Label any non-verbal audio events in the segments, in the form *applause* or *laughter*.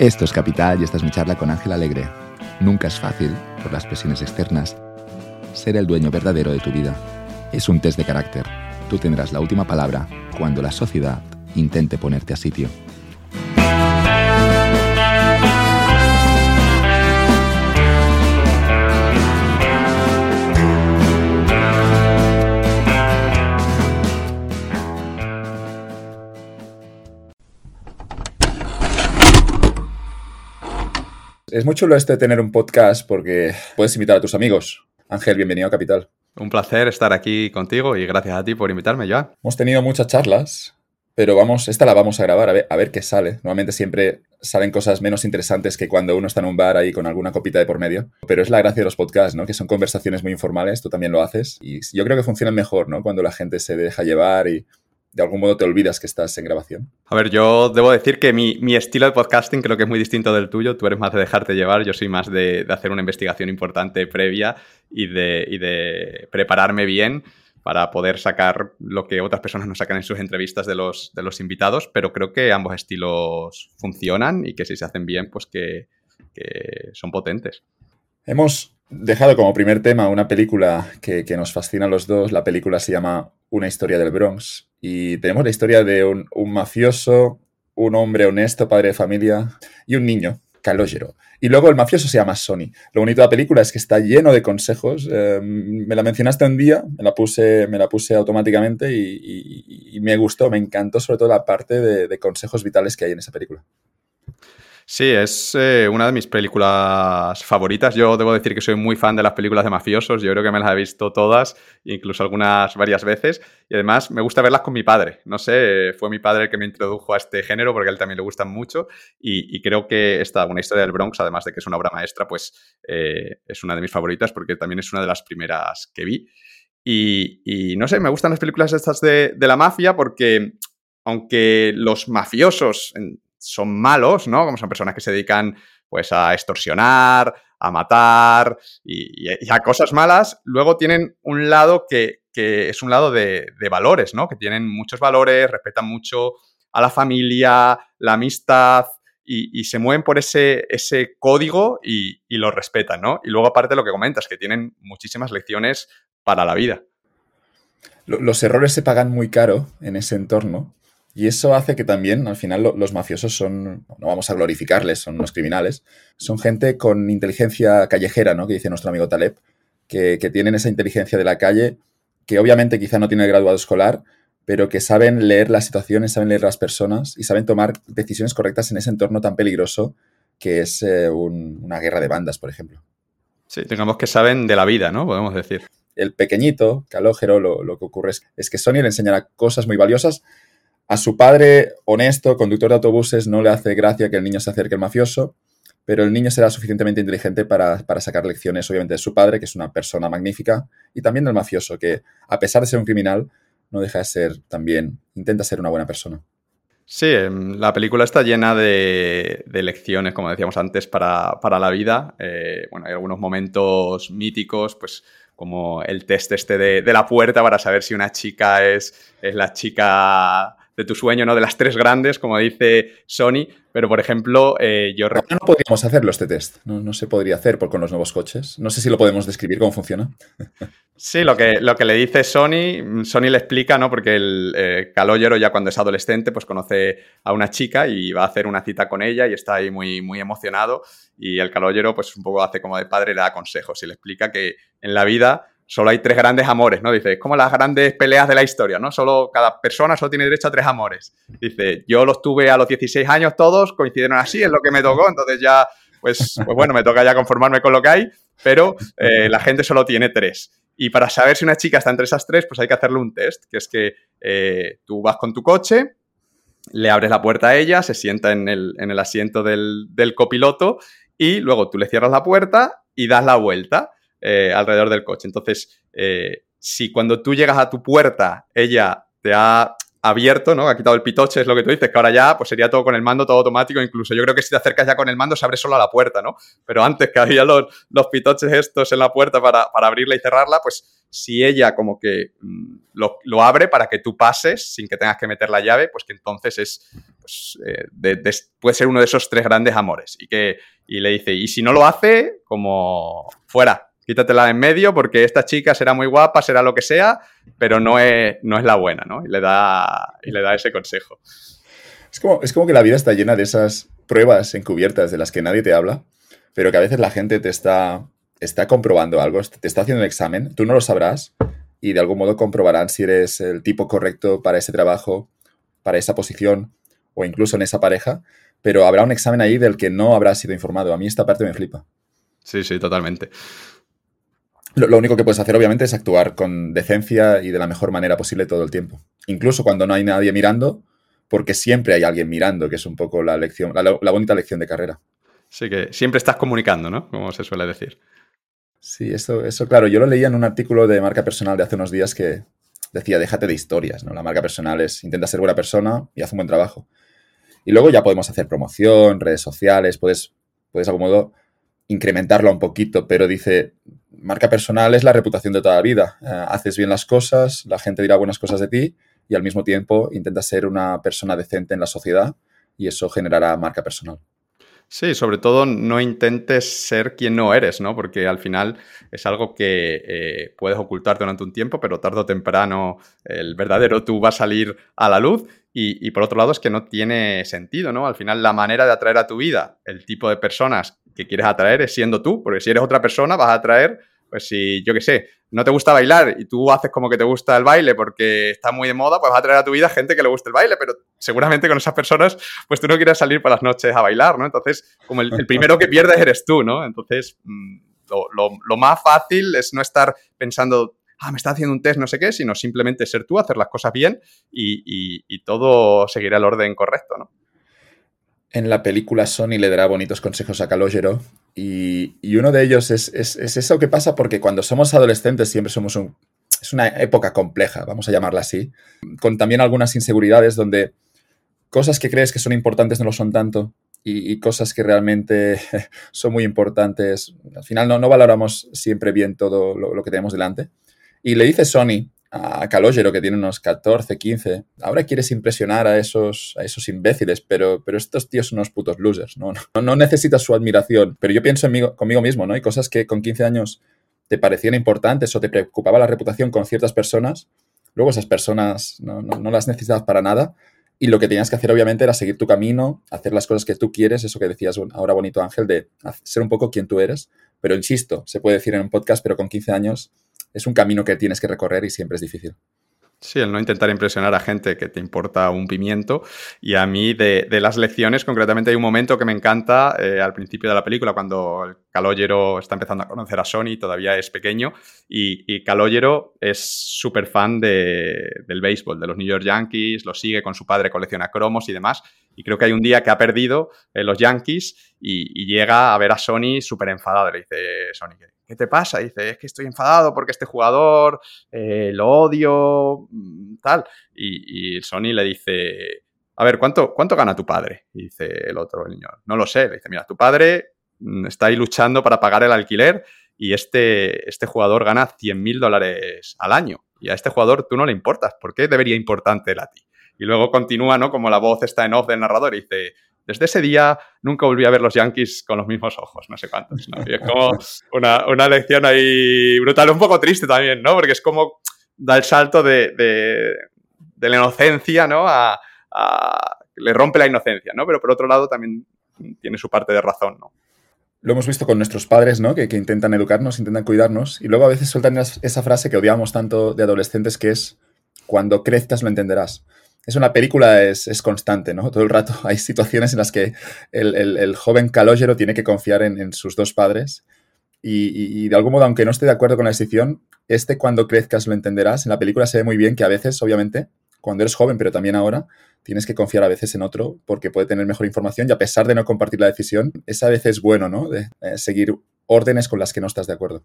Esto es Capital y esta es mi charla con Ángel Alegre. Nunca es fácil, por las presiones externas, ser el dueño verdadero de tu vida. Es un test de carácter. Tú tendrás la última palabra cuando la sociedad intente ponerte a sitio. Es muy chulo este tener un podcast porque puedes invitar a tus amigos. Ángel, bienvenido a Capital. Un placer estar aquí contigo y gracias a ti por invitarme, ya. Hemos tenido muchas charlas, pero vamos, esta la vamos a grabar a ver, a ver qué sale. Normalmente siempre salen cosas menos interesantes que cuando uno está en un bar ahí con alguna copita de por medio. Pero es la gracia de los podcasts, ¿no? Que son conversaciones muy informales, tú también lo haces. Y yo creo que funcionan mejor, ¿no? Cuando la gente se deja llevar y de algún modo te olvidas que estás en grabación? A ver, yo debo decir que mi, estilo de podcasting creo que es muy distinto del tuyo. Tú eres más de dejarte llevar, yo soy más de, hacer una investigación importante previa y de, de, prepararme bien para poder sacar lo que otras personas no sacan en sus entrevistas de los, de los invitados, pero creo que ambos estilos funcionan y que si se hacen bien, pues que, que son potentes. Hemos dejado como primer tema una película que, que, nos fascina a los dos. La película se llama Una historia del Bronx y tenemos la historia de un, mafioso, un hombre honesto, padre de familia y un niño, Calogero. Y luego el mafioso se llama Sony. Lo bonito de la película es que está lleno de consejos. Eh, me la mencionaste un día, me la puse, me la puse automáticamente y, me gustó, me encantó sobre todo la parte de consejos vitales que hay en esa película. Sí, es eh, una de mis películas favoritas. Yo debo decir que soy muy fan de las películas de mafiosos. Yo creo que me las he visto todas, incluso algunas varias veces. Y además me gusta verlas con mi padre. No sé, fue mi padre el que me introdujo a este género porque a él también le gustan mucho. Y, creo que esta, una historia del Bronx, además de que es una obra maestra, pues eh, es una de mis favoritas porque también es una de las primeras que vi. Y, no sé, me gustan las películas estas de, de la mafia porque aunque los mafiosos son malos, ¿no? Como son personas que se dedican pues a extorsionar, a matar y, a cosas malas, luego tienen un lado que, es un lado de, valores, ¿no? Que tienen muchos valores, respetan mucho a la familia, la amistad y, se mueven por ese, ese código y, y, lo respetan, ¿no? Y luego aparte lo que comentas, que tienen muchísimas lecciones para la vida. Los errores se pagan muy caro en ese entorno y eso hace que también, al final, los mafiosos son, no vamos a glorificarles, son unos criminales, son gente con inteligencia callejera, ¿no? Que dice nuestro amigo Taleb, que, tienen esa inteligencia de la calle, que obviamente quizá no tiene el graduado escolar, pero que saben leer las situaciones, saben leer las personas y saben tomar decisiones correctas en ese entorno tan peligroso que es eh, una guerra de bandas, por ejemplo. Sí, digamos que saben de la vida, ¿no? Podemos decir. El pequeñito, Calógero, lo, lo que ocurre es, es que Sony le enseñará cosas muy valiosas a su padre, honesto, conductor de autobuses, no le hace gracia que el niño se acerque al mafioso, pero el niño será suficientemente inteligente para, sacar lecciones, obviamente, de su padre, que es una persona magnífica, y también del mafioso, que a pesar de ser un criminal, no deja de ser también, intenta ser una buena persona. Sí, em, la película está llena de, lecciones, como decíamos antes, para, la vida. Eh, bueno, hay algunos momentos míticos, pues como el test este de, de, la puerta para saber si una chica es, es la chica de tu sueño, ¿no? De las tres grandes, como dice Sony. Pero, por ejemplo, eh, yo... No, podríamos hacerlo este test. No, se podría hacer por, con los nuevos coches. No sé si lo podemos describir cómo funciona. Sí, lo que, lo que le dice Sony, Sony le explica, ¿no? Porque el eh, ya cuando es adolescente, pues conoce a una chica y va a hacer una cita con ella y está ahí muy, muy emocionado. Y el Caloyero, pues un poco hace como de padre, le da consejos y le explica que en la vida solo hay tres grandes amores, ¿no? Dice, es como las grandes peleas de la historia, ¿no? Solo cada persona solo tiene derecho a tres amores. Dice, yo los tuve a los 16 años todos, coincidieron así, es lo que me tocó, entonces ya, pues, pues bueno, me toca ya conformarme con lo que hay, pero eh, la gente solo tiene tres. Y para saber si una chica está entre esas tres, pues hay que hacerle un test, que es que eh, tú vas con tu coche, le abres la puerta a ella, se sienta en el, en el asiento del copiloto y luego tú le cierras la puerta y das la vuelta. Eh, alrededor del coche. Entonces, eh, si cuando tú llegas a tu puerta, ella te ha abierto, ¿no? Ha quitado el pitoche, es lo que tú dices, que ahora ya pues sería todo con el mando, todo automático, incluso yo creo que si te acercas ya con el mando se abre solo la puerta, ¿no? Pero antes que había los, pitoches estos en la puerta para, para, abrirla y cerrarla, pues si ella como que mm, lo, abre para que tú pases sin que tengas que meter la llave, pues que entonces es, pues, eh, de, de, puede ser uno de esos tres grandes amores. Y, que, y le dice, y si no lo hace, como fuera, quítatela en medio porque esta chica será muy guapa, será lo que sea, pero no es, no es la buena, ¿no? Y le, da, y le da ese consejo. Es como, es como que la vida está llena de esas pruebas encubiertas de las que nadie te habla, pero que a veces la gente te está, está comprobando algo, te está haciendo un examen, tú no lo sabrás y de algún modo comprobarán si eres el tipo correcto para ese trabajo, para esa posición o incluso en esa pareja, pero habrá un examen ahí del que no habrás sido informado. A mí esta parte me flipa. Sí, sí, totalmente. Lo, lo, único que puedes hacer, obviamente, es actuar con decencia y de la mejor manera posible todo el tiempo. Incluso cuando no hay nadie mirando, porque siempre hay alguien mirando, que es un poco la lección, la, la bonita lección de carrera. Sí, que siempre estás comunicando, ¿no? Como se suele decir. Sí, eso, eso, claro, yo lo leía en un artículo de marca personal de hace unos días que decía, déjate de historias, ¿no? La marca personal es, intenta ser buena persona y haz un buen trabajo. Y luego ya podemos hacer promoción, redes sociales, puedes, puedes de algún modo incrementarlo un poquito, pero dice, marca personal es la reputación de toda la vida. Eh, haces bien las cosas, la gente dirá buenas cosas de ti y al mismo tiempo intentas ser una persona decente en la sociedad y eso generará marca personal. Sí, sobre todo no intentes ser quien no eres, ¿no? Porque al final es algo que eh, puedes ocultar durante un tiempo, pero tarde o temprano el verdadero tú va a salir a la luz. Y, y, por otro lado es que no tiene sentido, ¿no? Al final la manera de atraer a tu vida el tipo de personas que quieres atraer es siendo tú, porque si eres otra persona vas a atraer, pues si, yo qué sé, no te gusta bailar y tú haces como que te gusta el baile porque está muy de moda, pues vas a traer a tu vida gente que le guste el baile, pero seguramente con esas personas, pues tú no quieres salir por las noches a bailar, ¿no? Entonces, como el, primero que pierdes eres tú, ¿no? Entonces, mm, lo, más fácil es no estar pensando ah, me está haciendo un test, no sé qué, sino simplemente ser tú, hacer las cosas bien y, y todo seguirá el orden correcto, ¿no? En la película Sony le dará bonitos consejos a Calogero y, uno de ellos es, es, es, eso que pasa porque cuando somos adolescentes siempre somos un... Es una época compleja, vamos a llamarla así, con también algunas inseguridades donde cosas que crees que son importantes no lo son tanto y, cosas que realmente *laughs* son muy importantes. Al final no, no valoramos siempre bien todo lo, lo que tenemos delante. Y le dice Sony a Calogero, que tiene unos 14, 15, ahora quieres impresionar a esos, a esos imbéciles, pero, pero estos tíos son unos putos losers, ¿no? *laughs* No, no necesitas su admiración. Pero yo pienso en mí, conmigo mismo, ¿no? Hay cosas que con 15 años te parecían importantes o te preocupaba la reputación con ciertas personas, luego esas personas no, las necesitabas para nada y lo que tenías que hacer obviamente era seguir tu camino, hacer las cosas que tú quieres, eso que decías ahora bonito Ángel, de ser un poco quien tú eres. Pero insisto, se puede decir en un podcast, pero con 15 años es un camino que tienes que recorrer y siempre es difícil. Sí, el no intentar impresionar a gente que te importa un pimiento. Y a mí, de, de las lecciones, concretamente hay un momento que me encanta eh, al principio de la película, cuando Calogero está empezando a conocer a Sony, todavía es pequeño, y, y es súper fan de, del béisbol, de los New York Yankees, lo sigue con su padre, colecciona cromos y demás. Y creo que hay un día que ha perdido eh, los Yankees y, llega a ver a Sony súper enfadado. Le dice, Sony, ¿qué, ¿qué te pasa? dice, es que estoy enfadado porque este jugador eh, lo odio, mm, tal. Y, Sony le dice, a ver, ¿cuánto, ¿cuánto gana tu padre? Dice el otro, niño, no lo sé. Le dice, mira, tu padre está ahí luchando para pagar el alquiler y este, este jugador gana 100 mil dólares al año. Y a este jugador tú no le importas. ¿Por qué debería importarte a ti? Y luego continúa, ¿no? Como la voz está en off del narrador y dice, desde ese día nunca volví a ver los Yankees con los mismos ojos, no sé cuántos. ¿no? Y es como una, una, lección ahí brutal, un poco triste también, ¿no? Porque es como da el salto de, de, de la inocencia, ¿no? A, a, le rompe la inocencia, ¿no? Pero por otro lado también tiene su parte de razón, ¿no? Lo hemos visto con nuestros padres, ¿no? Que, que intentan educarnos, intentan cuidarnos, y luego a veces sueltan esa frase que odiamos tanto de adolescentes, que es, cuando crezcas lo entenderás es una película, es, es, constante, ¿no? Todo el rato *laughs* hay situaciones en las que el, el, el joven calógero tiene que confiar en, en sus dos padres y, y, y, de algún modo, aunque no esté de acuerdo con la decisión, este cuando crezcas lo entenderás. En la película se ve muy bien que a veces, obviamente, cuando eres joven, pero también ahora, tienes que confiar a veces en otro porque puede tener mejor información y a pesar de no compartir la decisión, es a veces bueno, ¿no? De eh, seguir órdenes con las que no estás de acuerdo.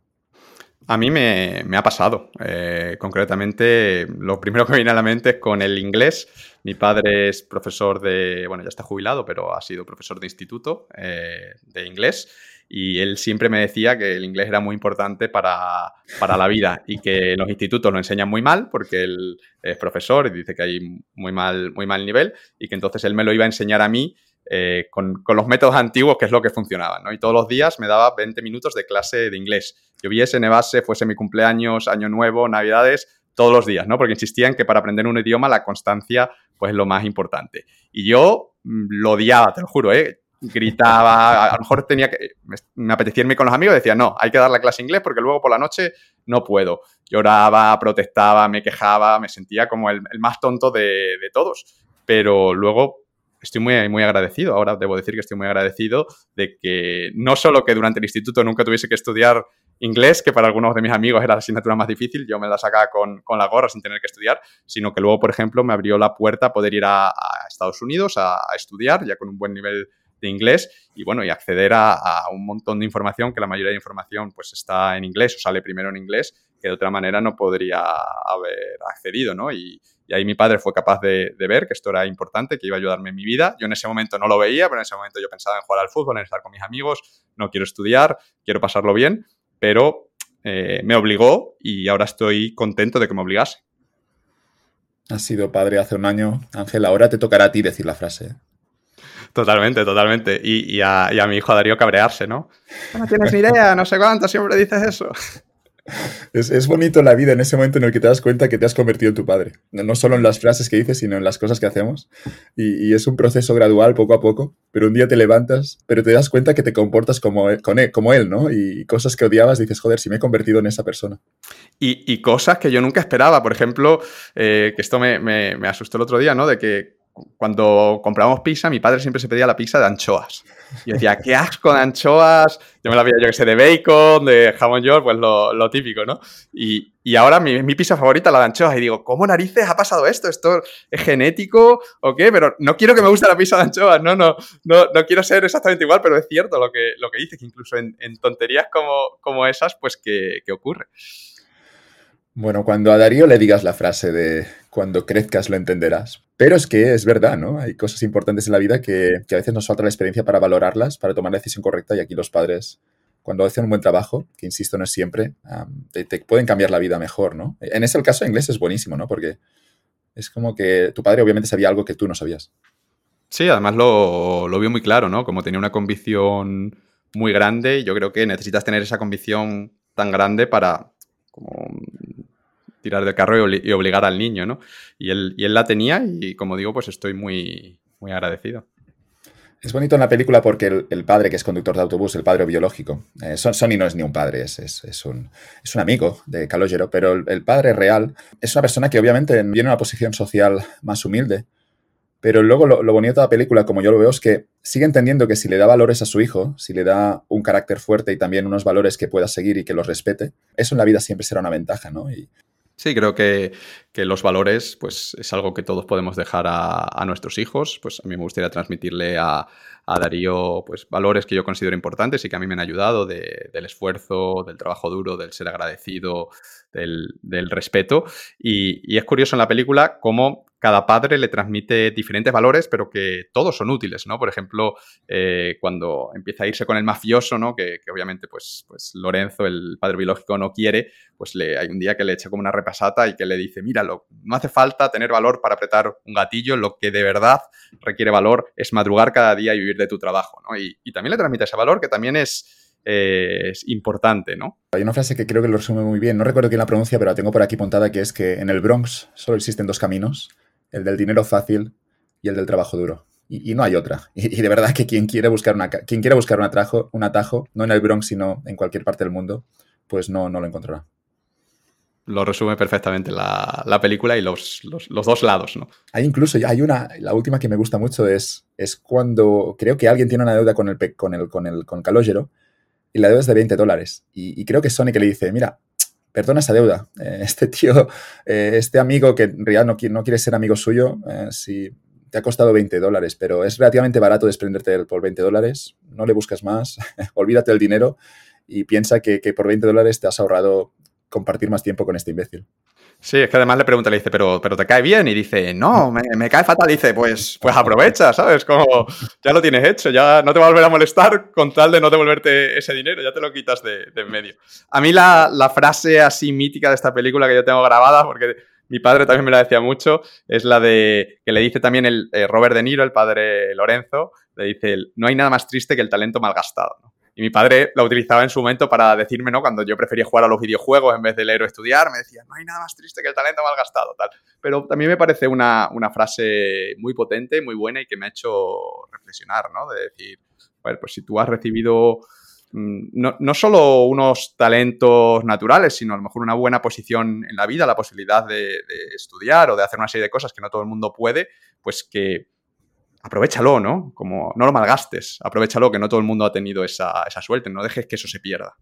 A mí me, ha pasado. Eh, concretamente, lo primero que me viene a la mente es con el inglés. Mi padre es profesor de, bueno, ya está jubilado, pero ha sido profesor de instituto eh, de inglés. Y él siempre me decía que el inglés era muy importante para, la vida y que los institutos lo enseñan muy mal porque él es profesor y dice que hay muy mal, muy mal nivel y que entonces él me lo iba a enseñar a mí eh, con, los métodos antiguos, que es lo que funcionaba, ¿no? Y todos los días me daba 20 minutos de clase de inglés. Yo viese en base, fuese mi cumpleaños, año nuevo, navidades, todos los días, ¿no? Porque insistía en que para aprender un idioma la constancia pues es lo más importante. Y yo mm, lo odiaba, te lo juro, ¿eh? Gritaba, a lo mejor tenía que, me apetecía irme con los amigos, decía, no, hay que dar la clase inglés porque luego por la noche no puedo. Lloraba, protestaba, me quejaba, me sentía como el, más tonto de, de todos. Pero luego estoy muy, muy agradecido. Ahora debo decir que estoy muy agradecido de que no solo que durante el instituto nunca tuviese que estudiar inglés, que para algunos de mis amigos era la asignatura más difícil, yo me la sacaba con, la gorra sin tener que estudiar, sino que luego, por ejemplo, me abrió la puerta a poder ir a, Estados Unidos a, estudiar, ya con un buen nivel inglés y bueno, y acceder a, un montón de información que la mayoría de información pues está en inglés o sale primero en inglés que de otra manera no podría haber accedido, ¿no? Y, y ahí mi padre fue capaz de, ver que esto era importante, que iba a ayudarme en mi vida. Yo en ese momento no lo veía, pero en ese momento yo pensaba en jugar al fútbol, en estar con mis amigos, no quiero estudiar, quiero pasarlo bien, pero eh, me obligó y ahora estoy contento de que me obligase. Has sido padre hace un año, Ángel, ahora te tocará a ti decir la frase. Totalmente, totalmente. Y, a, y, a, mi hijo Darío cabrearse, ¿no? No tienes ni idea, no sé cuánto, siempre dices eso. *laughs* Es, bonito la vida en ese momento en el que te das cuenta que te has convertido en tu padre. No solo en las frases que dices, sino en las cosas que hacemos. Y, es un proceso gradual, poco a poco. Pero un día te levantas, pero te das cuenta que te comportas como él, con él, como él ¿no? Y cosas que odiabas, dices, joder, si me he convertido en esa persona. Y, cosas que yo nunca esperaba. Por ejemplo, eh, que esto me, me asustó el otro día, ¿no? De que cuando compramos pizza, mi padre siempre se pedía la pizza de anchoas. Y decía, qué asco de anchoas. Yo me la veía, yo que sé, de bacon, de jamón york, pues lo, típico, ¿no? Y, ahora mi, pizza favorita, la de anchoas. Y digo, ¿cómo narices ha pasado esto? ¿Esto es genético o qué? Pero no quiero que me guste la pizza de anchoas, no, no, no, no quiero ser exactamente igual, pero es cierto lo que, lo que dices, incluso en, tonterías como, como esas, pues que ocurre. Bueno, cuando a Darío le digas la frase de cuando crezcas lo entenderás. Pero es que es verdad, ¿no? Hay cosas importantes en la vida que, a veces nos falta la experiencia para valorarlas, para tomar la decisión correcta y aquí los padres, cuando hacen un buen trabajo, que insisto no es siempre, te, pueden cambiar la vida mejor, ¿no? En ese caso inglés es buenísimo, ¿no? Porque es como que tu padre obviamente sabía algo que tú no sabías. Sí, además lo, lo vio muy claro, ¿no? Como tenía una convicción muy grande, yo creo que necesitas tener esa convicción tan grande para como tirar del carro y, obligar al niño, ¿no? Y él, y él la tenía y como digo, pues estoy muy, muy agradecido. Es bonito en la película porque el, padre, que es conductor de autobús, el padre biológico, eh, Sonny no es ni un padre, es, es, un, es un, amigo de Calogero, pero el, padre real es una persona que obviamente viene en una posición social más humilde, pero luego lo, lo, bonito de la película, como yo lo veo, es que sigue entendiendo que si le da valores a su hijo, si le da un carácter fuerte y también unos valores que pueda seguir y que los respete, eso en la vida siempre será una ventaja, ¿no? Y, Sí, creo que, los valores pues, es algo que todos podemos dejar a, nuestros hijos. Pues a mí me gustaría transmitirle a, Darío pues, valores que yo considero importantes y que a mí me han ayudado del esfuerzo, del trabajo duro, del ser agradecido, del, respeto. Y, y, es curioso en la película cómo cada padre le transmite diferentes valores, pero que todos son útiles, ¿no? Por ejemplo, eh, cuando empieza a irse con el mafioso, ¿no? Que, obviamente, pues, pues Lorenzo, el padre biológico, no quiere, pues hay un día que le echa como una repasata y que le dice, míralo, no hace falta tener valor para apretar un gatillo, lo que de verdad requiere valor es madrugar cada día y vivir de tu trabajo, ¿no? Y, también le transmite ese valor que también es, eh, es importante, ¿no? Hay una frase que creo que lo resume muy bien, no recuerdo quién la pronuncia, pero la tengo por aquí apuntada, que es que en el Bronx solo existen dos caminos, el del dinero fácil y el del trabajo duro. Y, no hay otra. *laughs* Y, de verdad que quien quiere buscar, una, quien quiere buscar un, atajo, un atajo, no en el Bronx, sino en cualquier parte del mundo, pues no, no lo encontrará. Lo resume perfectamente la, película y los, dos lados, ¿no? Hay incluso, hay una, la última que me gusta mucho es, es cuando creo que alguien tiene una deuda con el, con el, con el con Calogero y la deuda es de 20 dólares. Y, y creo que Sony que le dice, mira, perdona esa deuda. *laughs* Eh, este tío, eh, este amigo que en realidad no, no quiere ser amigo suyo, eh, si te ha costado 20 dólares, pero es relativamente barato desprenderte de por 20 dólares, no le buscas más, *laughs* olvídate del dinero y piensa que, que por 20 dólares te has ahorrado compartir más tiempo con este imbécil. Sí, es que además le pregunta, le dice, pero, pero te cae bien. Y dice, no, me, cae fatal. dice, pues, pues aprovecha, ¿sabes? Como ya lo tienes hecho, ya no te va a volver a molestar con tal de no devolverte ese dinero, ya te lo quitas de, en medio. A mí la, frase así mítica de esta película que yo tengo grabada, porque mi padre también me la decía mucho, es la de que le dice también el eh, Robert De Niro, el padre Lorenzo, le dice, no hay nada más triste que el talento malgastado. ¿no? Y mi padre la utilizaba en su momento para decirme, ¿no? Cuando yo prefería jugar a los videojuegos en vez de leer o estudiar, me decía, no hay nada más triste que el talento mal gastado, tal. Pero también me parece una, frase muy potente, muy buena y que me ha hecho reflexionar, ¿no? De decir, bueno, pues si tú has recibido mm, no, no, solo unos talentos naturales, sino a lo mejor una buena posición en la vida, la posibilidad de, estudiar o de hacer una serie de cosas que no todo el mundo puede, pues que aprovechalo, ¿no? Como no lo malgastes, aprovechalo, que no todo el mundo ha tenido esa, suerte, no dejes que eso se pierda.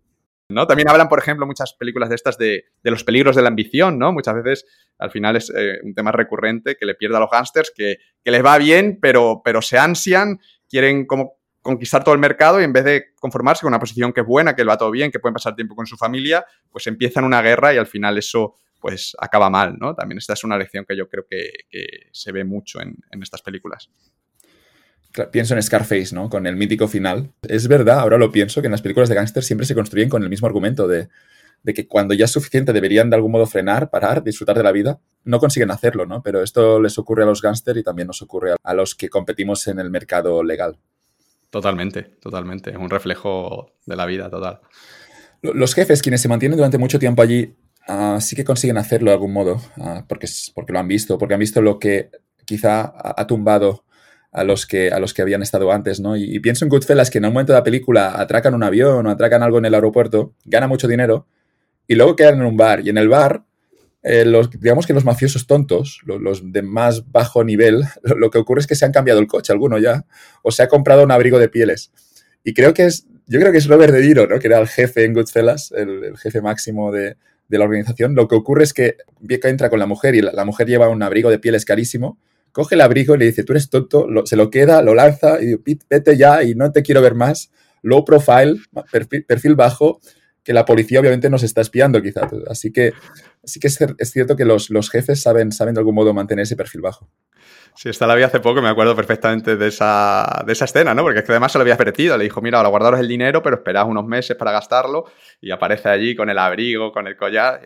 ¿no? También hablan, por ejemplo, muchas películas de estas de, los peligros de la ambición, ¿no? Muchas veces, al final, es eh, un tema recurrente que le pierde a los gángsters, que, les va bien, pero, pero se ansian, quieren como conquistar todo el mercado y en vez de conformarse con una posición que es buena, que le va todo bien, que pueden pasar tiempo con su familia, pues empiezan una guerra y al final eso pues acaba mal, ¿no? También esta es una lección que yo creo que, se ve mucho en estas películas pienso en Scarface, ¿no? Con el mítico final. Es verdad, ahora lo pienso, que en las películas de gángster siempre se construyen con el mismo argumento de, que cuando ya es suficiente deberían de algún modo frenar, parar, disfrutar de la vida. No consiguen hacerlo, ¿no? Pero esto les ocurre a los gángster y también nos ocurre a los que competimos en el mercado legal. Totalmente, totalmente. Es un reflejo de la vida total. Los jefes, quienes se mantienen durante mucho tiempo allí, ah, sí que consiguen hacerlo de algún modo, ah, porque, porque lo han visto, porque han visto lo que quizá ha tumbado a los que, a los que habían estado antes, ¿no? Y, pienso en Goodfellas que en un momento de la película atracan un avión o atracan algo en el aeropuerto, gana mucho dinero y luego quedan en un bar. Y en el bar, eh, los, digamos que los mafiosos tontos, los, de más bajo nivel, *laughs* lo, que ocurre es que se han cambiado el coche, alguno ya, o se ha comprado un abrigo de pieles. Y creo que es, yo creo que es Robert De Niro, ¿no? Que era el jefe en Goodfellas, el, jefe máximo de, la organización. Lo que ocurre es que entra con la mujer y la mujer lleva un abrigo de pieles carísimo coge el abrigo y le dice, tú eres tonto, se lo queda, lo lanza y dice, vete ya y no te quiero ver más. Low profile, perfil, bajo, que la policía obviamente nos está espiando quizá. Así que sí que es, cierto que los, los, jefes saben, saben de algún modo mantener ese perfil bajo. Sí, esta la vi hace poco, me acuerdo perfectamente de esa, de esa escena, ¿no? Porque es que además se lo había advertido, le dijo, mira, ahora guardaros el dinero, pero esperad unos meses para gastarlo, y aparece allí con el abrigo, con el collar,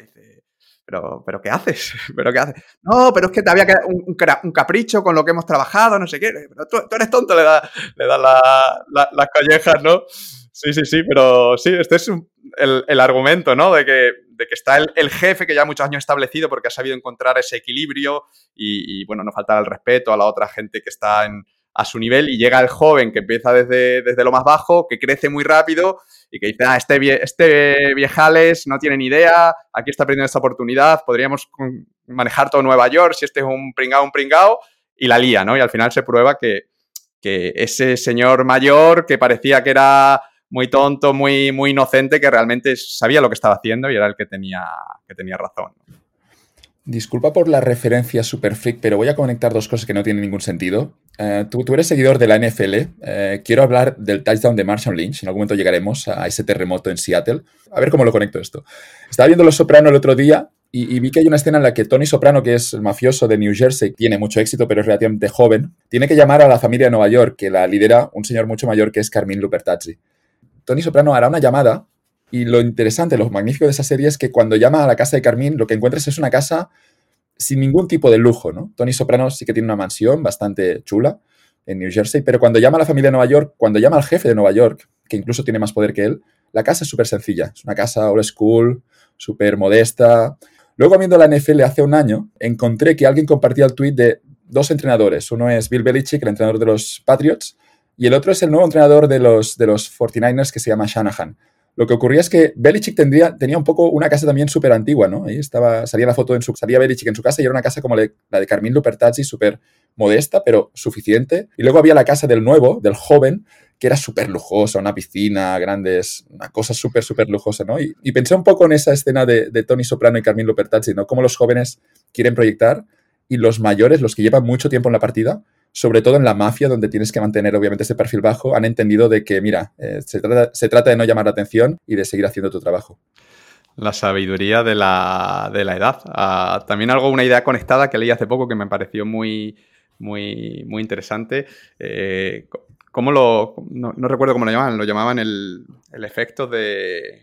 pero, pero ¿qué haces? *laughs* ¿Pero qué haces? No, pero es que te había quedado un, capricho con lo que hemos trabajado, no sé qué. Pero tú, eres tonto, le da, le da las collejas, ¿no? Sí, sí, sí, pero sí, este es el, argumento, ¿no? De que, de que está el, jefe que ya muchos años establecido porque ha sabido encontrar ese equilibrio y, bueno, no faltar el respeto a la otra gente que está en, a su nivel y llega el joven que empieza desde, desde lo más bajo, que crece muy rápido y que dice, ah, este, este viejales no tiene ni idea, aquí está perdiendo esta oportunidad, podríamos manejar todo Nueva York si este es un pringao, un pringao, y la lía, ¿no? Y al final se prueba que, que ese señor mayor que parecía que era muy tonto, muy, muy inocente, que realmente sabía lo que estaba haciendo y era el que tenía, que tenía razón. Disculpa por la referencia super freak, pero voy a conectar dos cosas que no tienen ningún sentido. Eh, tú, eres seguidor de la NFL. Eh, quiero hablar del touchdown de Marshall Lynch. En algún momento llegaremos a ese terremoto en Seattle. A ver cómo lo conecto esto. Estaba viendo Los Soprano el otro día y, vi que hay una escena en la que Tony Soprano, que es el mafioso de New Jersey, tiene mucho éxito, pero es relativamente joven, tiene que llamar a la familia de Nueva York, que la lidera un señor mucho mayor que es Carmine Lupertazzi. Tony Soprano hará una llamada y lo interesante, lo magnífico de esa serie es que cuando llama a la casa de Carmín, lo que encuentras es una casa sin ningún tipo de lujo, ¿no? Tony Soprano sí que tiene una mansión bastante chula en New Jersey, pero cuando llama a la familia de Nueva York, cuando llama al jefe de Nueva York, que incluso tiene más poder que él, la casa es súper sencilla. Es una casa old school, súper modesta. Luego, viendo la NFL hace un año, encontré que alguien compartía el tweet de dos entrenadores. Uno es Bill Belichick, el entrenador de los Patriots, y el otro es el nuevo entrenador de los, de los 49ers que se llama Shanahan. Lo que ocurría es que Belichick tendría, tenía un poco una casa también súper antigua, ¿no? Ahí estaba, salía la foto, en su, salía Belichick en su casa y era una casa como la de Carmín Lupertazzi, súper modesta, pero suficiente. Y luego había la casa del nuevo, del joven, que era súper lujosa, una piscina, grandes, una cosa súper, súper lujosa, ¿no? Y, pensé un poco en esa escena de, Tony Soprano y Carmín Lupertazzi, ¿no? Cómo los jóvenes quieren proyectar y los mayores, los que llevan mucho tiempo en la partida, sobre todo en la mafia, donde tienes que mantener obviamente ese perfil bajo, han entendido de que, mira, eh, se, trata, de no llamar la atención y de seguir haciendo tu trabajo. La sabiduría de la, edad. Ah, también algo, una idea conectada que leí hace poco que me pareció muy, muy, muy interesante. Eh, ¿Cómo lo.? No, recuerdo cómo lo llamaban, lo llamaban el, efecto de.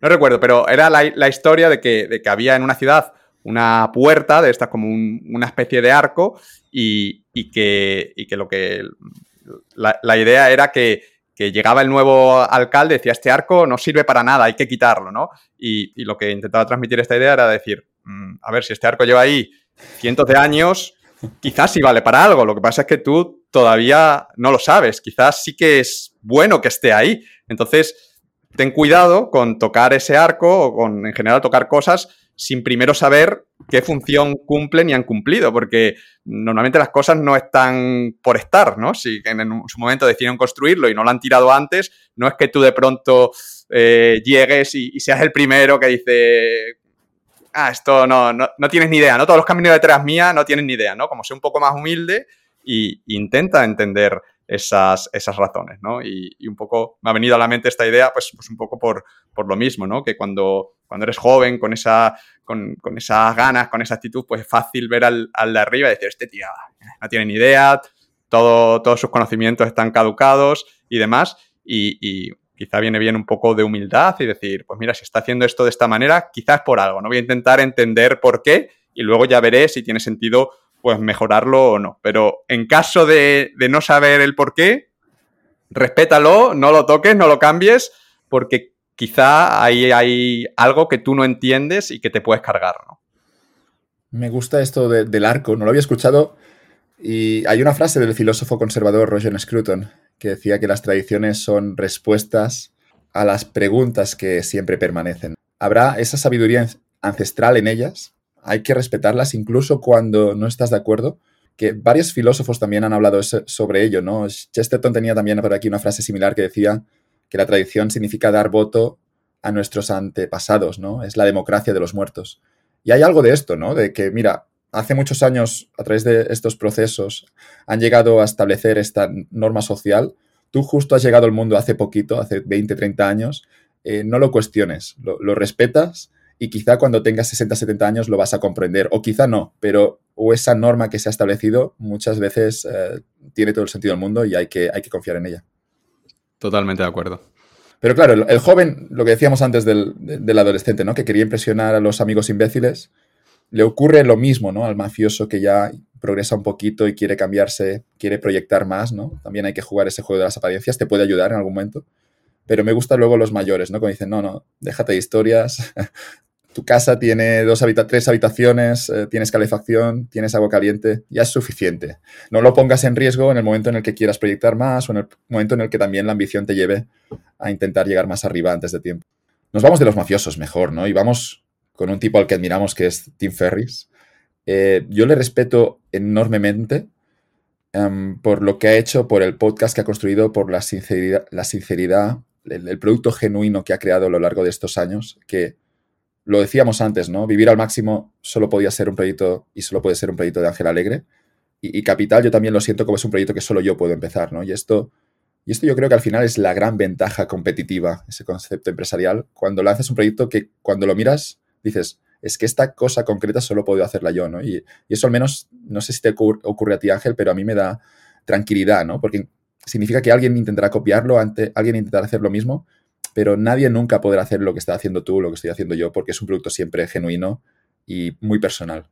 No recuerdo, pero era la, historia de que, de que, había en una ciudad una puerta de estas como una especie de arco y, que, que, lo que. La, idea era que, llegaba el nuevo alcalde, decía, este arco no sirve para nada, hay que quitarlo, ¿no? Y, lo que intentaba transmitir esta idea era decir, mm, a ver, si este arco lleva ahí cientos de años, quizás sí vale para algo, lo que pasa es que tú todavía no lo sabes, quizás sí que es bueno que esté ahí. Entonces, ten cuidado con tocar ese arco o con, en general, tocar cosas sin primero saber qué función cumplen y han cumplido, porque normalmente las cosas no están por estar, ¿no? Si en su momento decidieron construirlo y no lo han tirado antes, no es que tú de pronto eh, llegues y, seas el primero que dice, ah, esto no, no, tienes ni idea, ¿no? Todos los caminos detrás mía no tienen ni idea, ¿no? Como sé un poco más humilde y intenta entender esas, esas razones, ¿no? Y, un poco me ha venido a la mente esta idea, pues, pues un poco por, por lo mismo, ¿no? Que cuando, cuando eres joven, con, esa, con, con, esas ganas, con esa actitud, pues es fácil ver al, al, de arriba y decir, este tío no tiene ni idea, todo, todos sus conocimientos están caducados y demás. Y, y, quizá viene bien un poco de humildad y decir, pues mira, si está haciendo esto de esta manera, quizás por algo. No voy a intentar entender por qué y luego ya veré si tiene sentido pues mejorarlo o no. Pero en caso de, no saber el por qué, respétalo, no lo toques, no lo cambies, porque quizá ahí hay algo que tú no entiendes y que te puedes cargar. Me gusta esto del arco, no lo había escuchado. Y hay una frase del filósofo conservador Roger Scruton que decía que las tradiciones son respuestas a las preguntas que siempre permanecen. ¿Habrá esa sabiduría ancestral en ellas? Hay que respetarlas incluso cuando no estás de acuerdo, que varios filósofos también han hablado sobre ello, ¿no? Chesterton tenía también por aquí una frase similar que decía que la tradición significa dar voto a nuestros antepasados, ¿no? Es la democracia de los muertos. Y hay algo de esto, ¿no? De que, mira, hace muchos años, a través de estos procesos, han llegado a establecer esta norma social. Tú justo has llegado al mundo hace poquito, hace 20, 30 años. Eh, no lo cuestiones, lo respetas y quizá cuando tengas 60, 70 años lo vas a comprender, o quizá no, pero o esa norma que se ha establecido muchas veces eh, tiene todo el sentido del mundo y hay que, hay que confiar en ella. Totalmente de acuerdo. Pero claro, el, joven, lo que decíamos antes del, del, adolescente, ¿no? Que quería impresionar a los amigos imbéciles, le ocurre lo mismo, ¿no? Al mafioso que ya progresa un poquito y quiere cambiarse, quiere proyectar más, ¿no? También hay que jugar ese juego de las apariencias, te puede ayudar en algún momento. Pero me gustan luego los mayores, ¿no? Como dicen, no, no, déjate de historias, tu casa tiene dos tres habitaciones, eh, tienes calefacción, tienes agua caliente, ya es suficiente. No lo pongas en riesgo en el momento en el que quieras proyectar más o en el momento en el que también la ambición te lleve a intentar llegar más arriba antes de tiempo. Nos vamos de los mafiosos mejor, ¿no? Y vamos con un tipo al que admiramos que es Tim Ferris. Eh, yo le respeto enormemente em, por lo que ha hecho, por el podcast que ha construido, por la sinceridad, la sinceridad el producto genuino que ha creado a lo largo de estos años, que lo decíamos antes, ¿no? Vivir al máximo solo podía ser un proyecto y solo puede ser un proyecto de Ángel Alegre. Y, Capital yo también lo siento como es un proyecto que solo yo puedo empezar, ¿no? Y esto, y esto yo creo que al final es la gran ventaja competitiva, ese concepto empresarial, cuando lanzas un proyecto que cuando lo miras dices, es que esta cosa concreta solo puedo hacerla yo, ¿no? Y, eso al menos, no sé si te ocurre, a ti Ángel, pero a mí me da tranquilidad, ¿no? Porque significa que alguien intentará copiarlo, alguien intentará hacer lo mismo, pero nadie nunca podrá hacer lo que está haciendo tú, lo que estoy haciendo yo, porque es un producto siempre genuino y muy personal.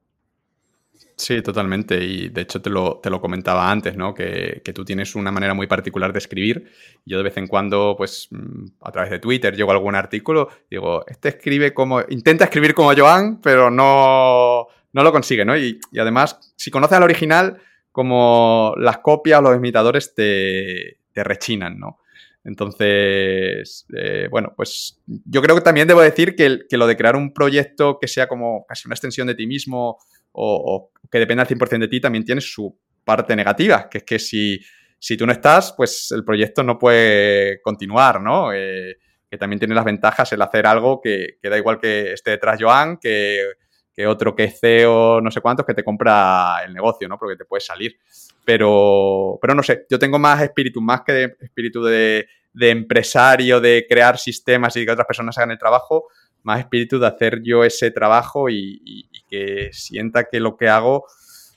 Sí, totalmente. Y de hecho te lo, te lo comentaba antes, ¿no? Que, tú tienes una manera muy particular de escribir. Yo de vez en cuando, pues, mm, a través de Twitter, llego a algún artículo, digo, este escribe como, intenta escribir como Joan, pero no, no lo consigue, ¿no? Y, y además, si conoces al original, como las copias o los imitadores te, te rechinan, ¿no? Entonces, eh, bueno, pues yo creo que también debo decir que, lo de crear un proyecto que sea como casi una extensión de ti mismo o, que dependa al 100% de ti también tiene su parte negativa, que es que si, si, tú no estás, pues el proyecto no puede continuar, ¿no? Eh, que también tiene las ventajas el hacer algo que, da igual que esté detrás Joan, que, que otro que CEO no sé cuántos que te compra el negocio, ¿no? Porque te puedes salir. Pero, pero no sé, yo tengo más espíritu, más que espíritu de, empresario, de crear sistemas y que otras personas hagan el trabajo, más espíritu de hacer yo ese trabajo y, que sienta que lo que hago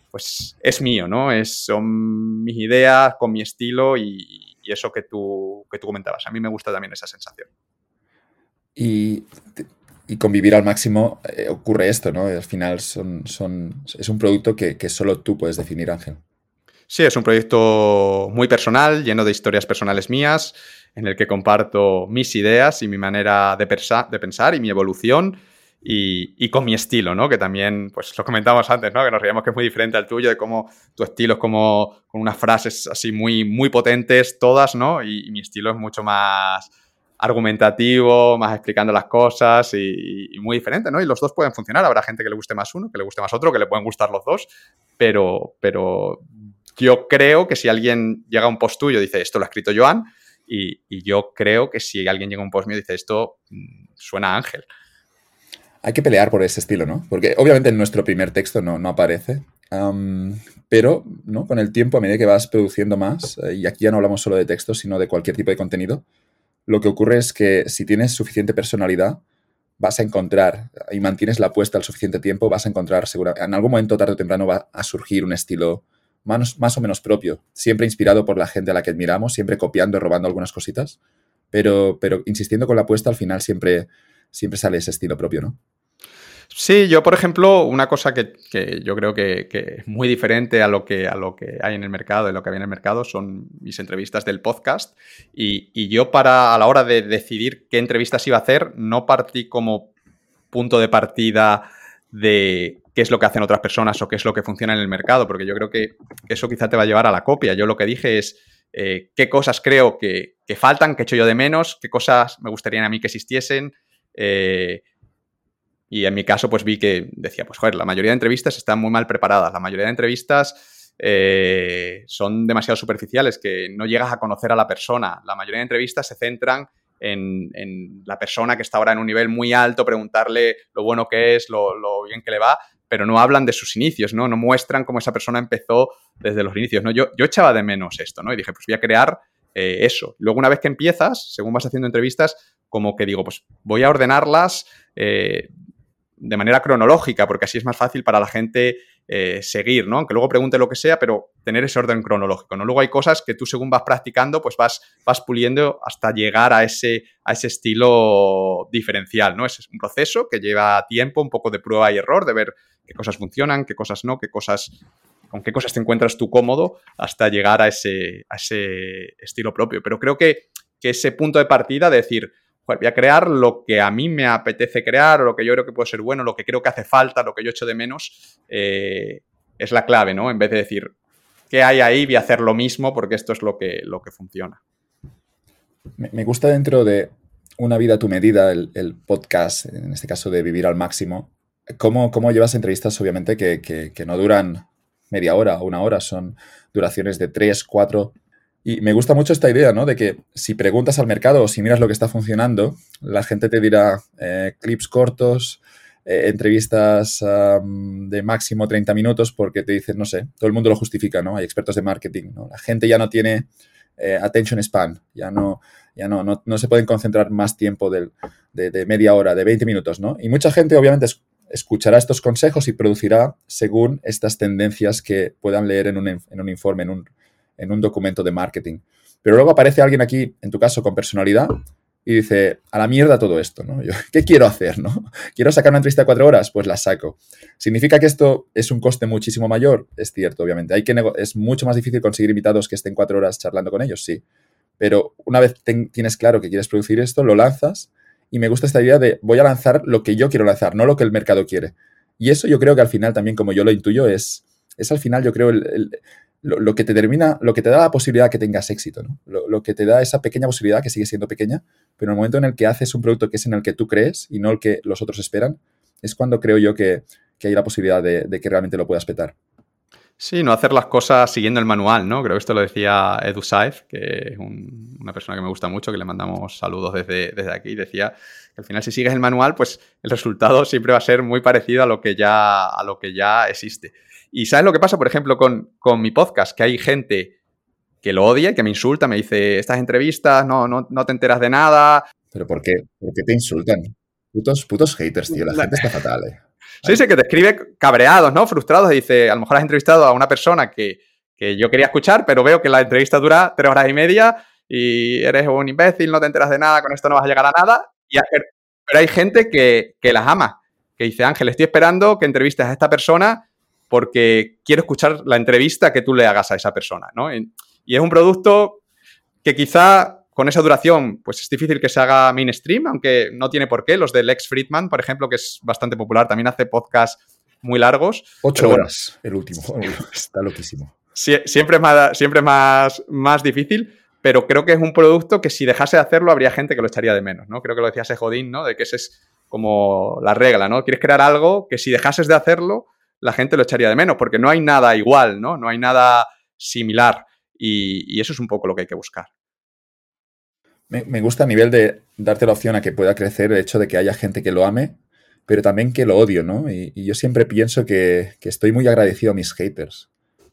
pues es mío, ¿no? Es, son mis ideas, con mi estilo y, eso que tú, que tú comentabas. A mí me gusta también esa sensación. Y y convivir al máximo eh, ocurre esto, ¿no? Al final son, es un producto que, solo tú puedes definir, Ángel. Sí, es un proyecto muy personal, lleno de historias personales mías, en el que comparto mis ideas y mi manera de, de pensar y mi evolución y, y, con mi estilo, ¿no? Que también, pues lo comentábamos antes, ¿no? Que nos reíamos que es muy diferente al tuyo, de cómo tu estilo es como con unas frases así muy, muy potentes todas, ¿no? y mi estilo es mucho más argumentativo, más explicando las cosas y, muy diferente, ¿no? Y los dos pueden funcionar. Habrá gente que le guste más uno, que le guste más otro, que le pueden gustar los dos, pero, pero yo creo que si alguien llega a un post tuyo y dice, esto lo ha escrito Joan, y, yo creo que si alguien llega a un post mío y dice, esto mm, suena Ángel. Hay que pelear por ese estilo, ¿no? Porque obviamente en nuestro primer texto no, no aparece, pero ¿no? con el tiempo, a medida que vas produciendo más, eh, y aquí ya no hablamos solo de texto, sino de cualquier tipo de contenido, lo que ocurre es que si tienes suficiente personalidad, vas a encontrar y mantienes la apuesta al suficiente tiempo, vas a encontrar seguro, en algún momento tarde o temprano va a surgir un estilo más, más o menos propio, siempre inspirado por la gente a la que admiramos, siempre copiando, robando algunas cositas, pero, pero insistiendo con la apuesta, al final siempre, siempre sale ese estilo propio, ¿no? Sí, yo, por ejemplo, una cosa que, yo creo que, es muy diferente a lo, que, a lo que hay en el mercado, de lo que había en el mercado, son mis entrevistas del podcast. Y, yo, para a la hora de decidir qué entrevistas iba a hacer, no partí como punto de partida de qué es lo que hacen otras personas o qué es lo que funciona en el mercado, porque yo creo que eso quizá te va a llevar a la copia. Yo lo que dije es eh, qué cosas creo que, faltan, qué echo yo de menos, qué cosas me gustaría a mí que existiesen. Eh, y en mi caso, pues vi que decía, pues joder, la mayoría de entrevistas están muy mal preparadas. La mayoría de entrevistas eh, son demasiado superficiales, que no llegas a conocer a la persona. La mayoría de entrevistas se centran en, la persona que está ahora en un nivel muy alto, preguntarle lo bueno que es, lo, bien que le va, pero no hablan de sus inicios, ¿no? No muestran cómo esa persona empezó desde los inicios, ¿no? Yo, yo echaba de menos esto, ¿no? Y dije, pues voy a crear eh, eso. Luego, una vez que empiezas, según vas haciendo entrevistas, como que digo, pues voy a ordenarlas eh, de manera cronológica, porque así es más fácil para la gente eh, seguir, ¿no? Aunque luego pregunte lo que sea, pero tener ese orden cronológico, ¿no? Luego hay cosas que tú según vas practicando, pues vas, vas puliendo hasta llegar a ese, a ese estilo diferencial, ¿no? Es un proceso que lleva tiempo, un poco de prueba y error, de ver qué cosas funcionan, qué cosas no, qué cosas con qué cosas te encuentras tú cómodo hasta llegar a ese, a ese estilo propio. Pero creo que, que ese punto de partida de decir, voy a crear lo que a mí me apetece crear, lo que yo creo que puede ser bueno, lo que creo que hace falta, lo que yo echo de menos, eh, es la clave, ¿no? En vez de decir, ¿qué hay ahí? Voy a hacer lo mismo porque esto es lo que, lo que funciona. Me gusta dentro de Una vida a tu medida, el, podcast, en este caso de Vivir al Máximo, cómo, cómo llevas entrevistas, obviamente, que, que no duran media hora o una hora, son duraciones de tres, cuatro y me gusta mucho esta idea, ¿no? De que si preguntas al mercado o si miras lo que está funcionando, la gente te dirá eh, clips cortos, eh, entrevistas de máximo 30 minutos, porque te dicen, no sé, todo el mundo lo justifica, ¿no? Hay expertos de marketing, ¿no? La gente ya no tiene eh, attention span, ya no, ya no, no, se pueden concentrar más tiempo de, media hora, de 20 minutos, ¿no? Y mucha gente, obviamente, escuchará estos consejos y producirá según estas tendencias que puedan leer en un, en un informe, en un en un documento de marketing. Pero luego aparece alguien aquí, en tu caso, con personalidad y dice, a la mierda todo esto, ¿no? *laughs* ¿Qué quiero hacer, no? *laughs* ¿Quiero sacar una entrevista de cuatro horas? Pues la saco. ¿Significa que esto es un coste muchísimo mayor? Es cierto, obviamente. Hay que es mucho más difícil conseguir invitados que estén cuatro horas charlando con ellos, sí. Pero una vez tienes claro que quieres producir esto, lo lanzas y me gusta esta idea de voy a lanzar lo que yo quiero lanzar, no lo que el mercado quiere. Y eso yo creo que al final también, como yo lo intuyo, es, es al final, yo creo, el, lo, que te termina, lo que te da la posibilidad que tengas éxito, ¿no? Lo, que te da esa pequeña posibilidad que sigue siendo pequeña, pero en el momento en el que haces un producto que es en el que tú crees y no el que los otros esperan, es cuando creo yo que, hay la posibilidad de, que realmente lo puedas petar. Sí, no hacer las cosas siguiendo el manual, ¿no? Creo que esto lo decía Edu Saez, que es una persona que me gusta mucho, que le mandamos saludos desde, desde aquí. Decía que al final, si sigues el manual, pues el resultado siempre va a ser muy parecido a lo que ya, a lo que ya existe. Y ¿sabes lo que pasa, por ejemplo, con, con mi podcast? Que hay gente que lo odia, que me insulta, me dice, estas entrevistas, no, no, no te enteras de nada. ¿Pero por qué? ¿Por qué te insultan? Putos, putos haters, tío. La gente está fatal, eh. Sí, sí, que te escribe cabreados, ¿no? Frustrados. Dice, a lo mejor has entrevistado a una persona que, yo quería escuchar, pero veo que la entrevista dura tres horas y media y eres un imbécil, no te enteras de nada, con esto no vas a llegar a nada. Y, pero hay gente que, las ama, que dice, Ángel, estoy esperando que entrevistes a esta persona porque quiero escuchar la entrevista que tú le hagas a esa persona, ¿no? Y, es un producto que quizá con esa duración, pues es difícil que se haga mainstream, aunque no tiene por qué. Los de Lex Friedman, por ejemplo, que es bastante popular, también hace podcasts muy largos. Ocho horas, el último. *laughs* Está loquísimo. siempre es, más, siempre más, más difícil, pero creo que es un producto que si dejase de hacerlo habría gente que lo echaría de menos, ¿no? Creo que lo decía Sejodín, ¿no? De que esa es como la regla, ¿no? Quieres crear algo que si dejases de hacerlo, la gente lo echaría de menos, porque no hay nada igual, ¿no? No hay nada similar. y eso es un poco lo que hay que buscar. Me, gusta a nivel de darte la opción a que pueda crecer el hecho de que haya gente que lo ame, pero también que lo odio, ¿no? Y, yo siempre pienso que, estoy muy agradecido a mis haters.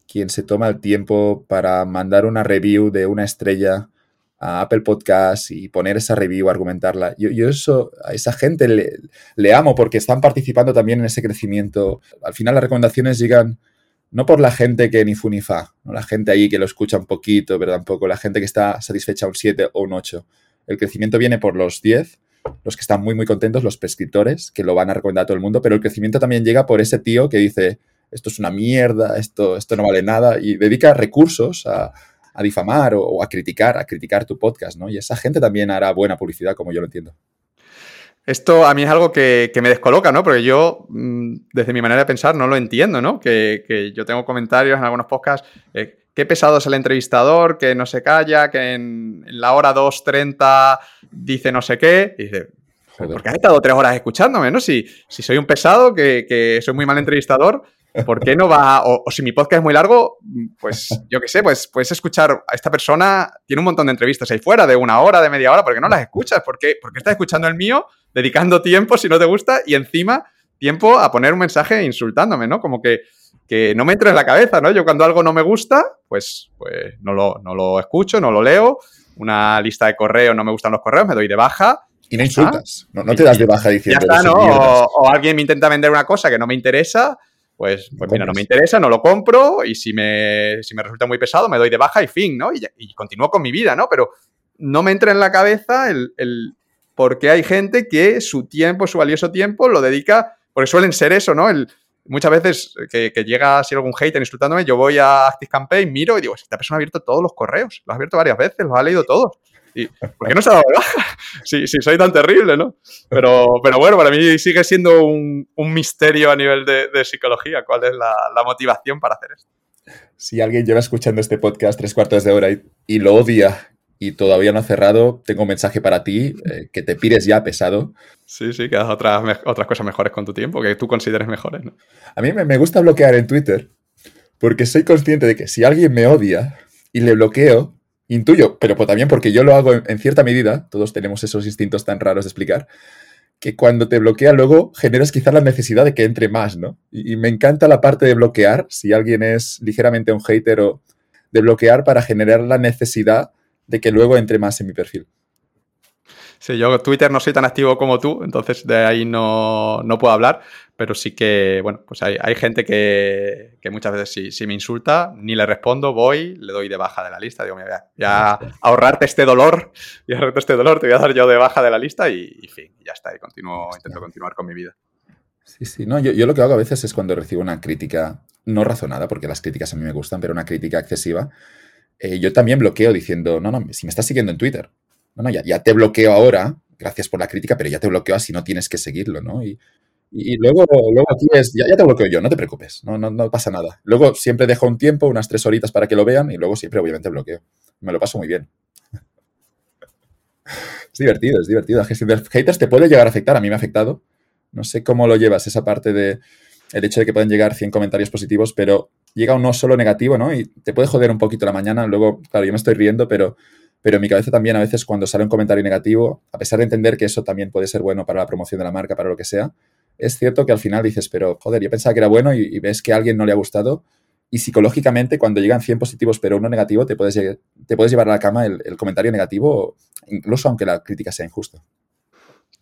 Quien se toma el tiempo para mandar una review de una estrella a Apple Podcast y poner esa review, argumentarla. Yo, yo eso, a esa gente le, amo porque están participando también en ese crecimiento. Al final las recomendaciones llegan no por la gente que ni fu ni fa, ¿no? la gente ahí que lo escucha un poquito, pero tampoco la gente que está satisfecha un 7 o un 8. El crecimiento viene por los 10, los que están muy, muy contentos, los prescriptores, que lo van a recomendar a todo el mundo, pero el crecimiento también llega por ese tío que dice, esto es una mierda, esto, esto no vale nada, y dedica recursos a, difamar o, o, a criticar, a criticar tu podcast, ¿no? Y esa gente también hará buena publicidad, como yo lo entiendo. Esto a mí es algo que, me descoloca, ¿no? Porque yo, mm, desde mi manera de pensar, no lo entiendo, ¿no? Que, yo tengo comentarios en algunos podcasts, eh, qué pesado es el entrevistador, que no se calla, que en, la hora 2.30 dice no sé qué. Y dice, ¿por qué has estado tres horas escuchándome, no? Si, si soy un pesado, que, que soy muy mal entrevistador, ¿por qué no va? O, si mi podcast es muy largo, pues yo qué sé, pues puedes escuchar a esta persona, tiene un montón de entrevistas ahí fuera, de una hora, de media hora, ¿por qué no las escuchas? ¿Por qué, estás escuchando el mío, dedicando tiempo si no te gusta y encima tiempo a poner un mensaje insultándome, ¿no? Como que, que no me entre en la cabeza, ¿no? Yo cuando algo no me gusta, pues, pues no, lo, no lo escucho, no lo leo, una lista de correos, no me gustan los correos, me doy de baja y no insultas, no, te das de baja diciendo. Ya está, ¿no? o, alguien me intenta vender una cosa que no me interesa pues, pues mira, no me interesa, no lo compro y si me, si me resulta muy pesado me doy de baja y fin, ¿no? Y, continúo con mi vida, ¿no? Pero no me entra en la cabeza el, el por qué hay gente que su tiempo, su valioso tiempo, lo dedica, porque suelen ser eso, ¿no? El, muchas veces que, llega así algún hater insultándome, yo voy a Active Campaign, miro y digo, esta persona ha abierto todos los correos, lo ha abierto varias veces, los ha leído todos. Y, ¿Por qué no se ha dado de baja? *laughs* Si, soy tan terrible, ¿no? Pero, pero bueno, para mí sigue siendo un, misterio a nivel de, psicología. ¿Cuál es la, motivación para hacer esto? Si alguien lleva escuchando este podcast tres cuartos de hora y, lo odia y todavía no ha cerrado, tengo un mensaje para ti, eh, que te pires ya pesado. Sí, sí, que hagas otras, otras cosas mejores con tu tiempo, que tú consideres mejores, ¿no? A mí me, me gusta bloquear en Twitter, porque soy consciente de que si alguien me odia y le bloqueo, intuyo, pero también porque yo lo hago en, cierta medida, todos tenemos esos instintos tan raros de explicar, que cuando te bloquea luego generas quizás la necesidad de que entre más, ¿no? Y, me encanta la parte de bloquear, si alguien es ligeramente un hater o de bloquear para generar la necesidad de que luego entre más en mi perfil. Sí, yo Twitter no soy tan activo como tú, entonces de ahí no, no puedo hablar, pero sí que, bueno, pues hay, gente que, muchas veces si, me insulta, ni le respondo, voy, le doy de baja de la lista, digo, mira, ya ahorrarte este dolor, *laughs* y ahorrarte este dolor, te voy a dar yo de baja de la lista y, fin, ya está, y continúo, intento continuar con mi vida. Sí, sí, no, yo, lo que hago a veces es cuando recibo una crítica no razonada, porque las críticas a mí me gustan, pero una crítica excesiva, eh, yo también bloqueo diciendo, no, no, si me estás siguiendo en Twitter, no, no, ya, ya te bloqueo ahora, gracias por la crítica, pero ya te bloqueo así no tienes que seguirlo, ¿no? Y, y luego, luego aquí es, ya, te bloqueo yo, no te preocupes, no, no, no, pasa nada. Luego siempre dejo un tiempo, unas tres horitas para que lo vean y luego siempre obviamente bloqueo. Me lo paso muy bien. *laughs* Es divertido, es divertido. La gestión de haters te puede llegar a afectar, a mí me ha afectado. No sé cómo lo llevas, esa parte de el hecho de que pueden llegar 100 comentarios positivos, pero llega un no solo negativo, ¿no? Y te puede joder un poquito la mañana. Luego, claro, yo me estoy riendo, pero, pero en mi cabeza también a veces cuando sale un comentario negativo, a pesar de entender que eso también puede ser bueno para la promoción de la marca, para lo que sea, es cierto que al final dices, pero joder, yo pensaba que era bueno y, ves que a alguien no le ha gustado. Y psicológicamente, cuando llegan 100 positivos pero uno negativo, te puedes, te puedes llevar a la cama el, el comentario negativo, incluso aunque la crítica sea injusta.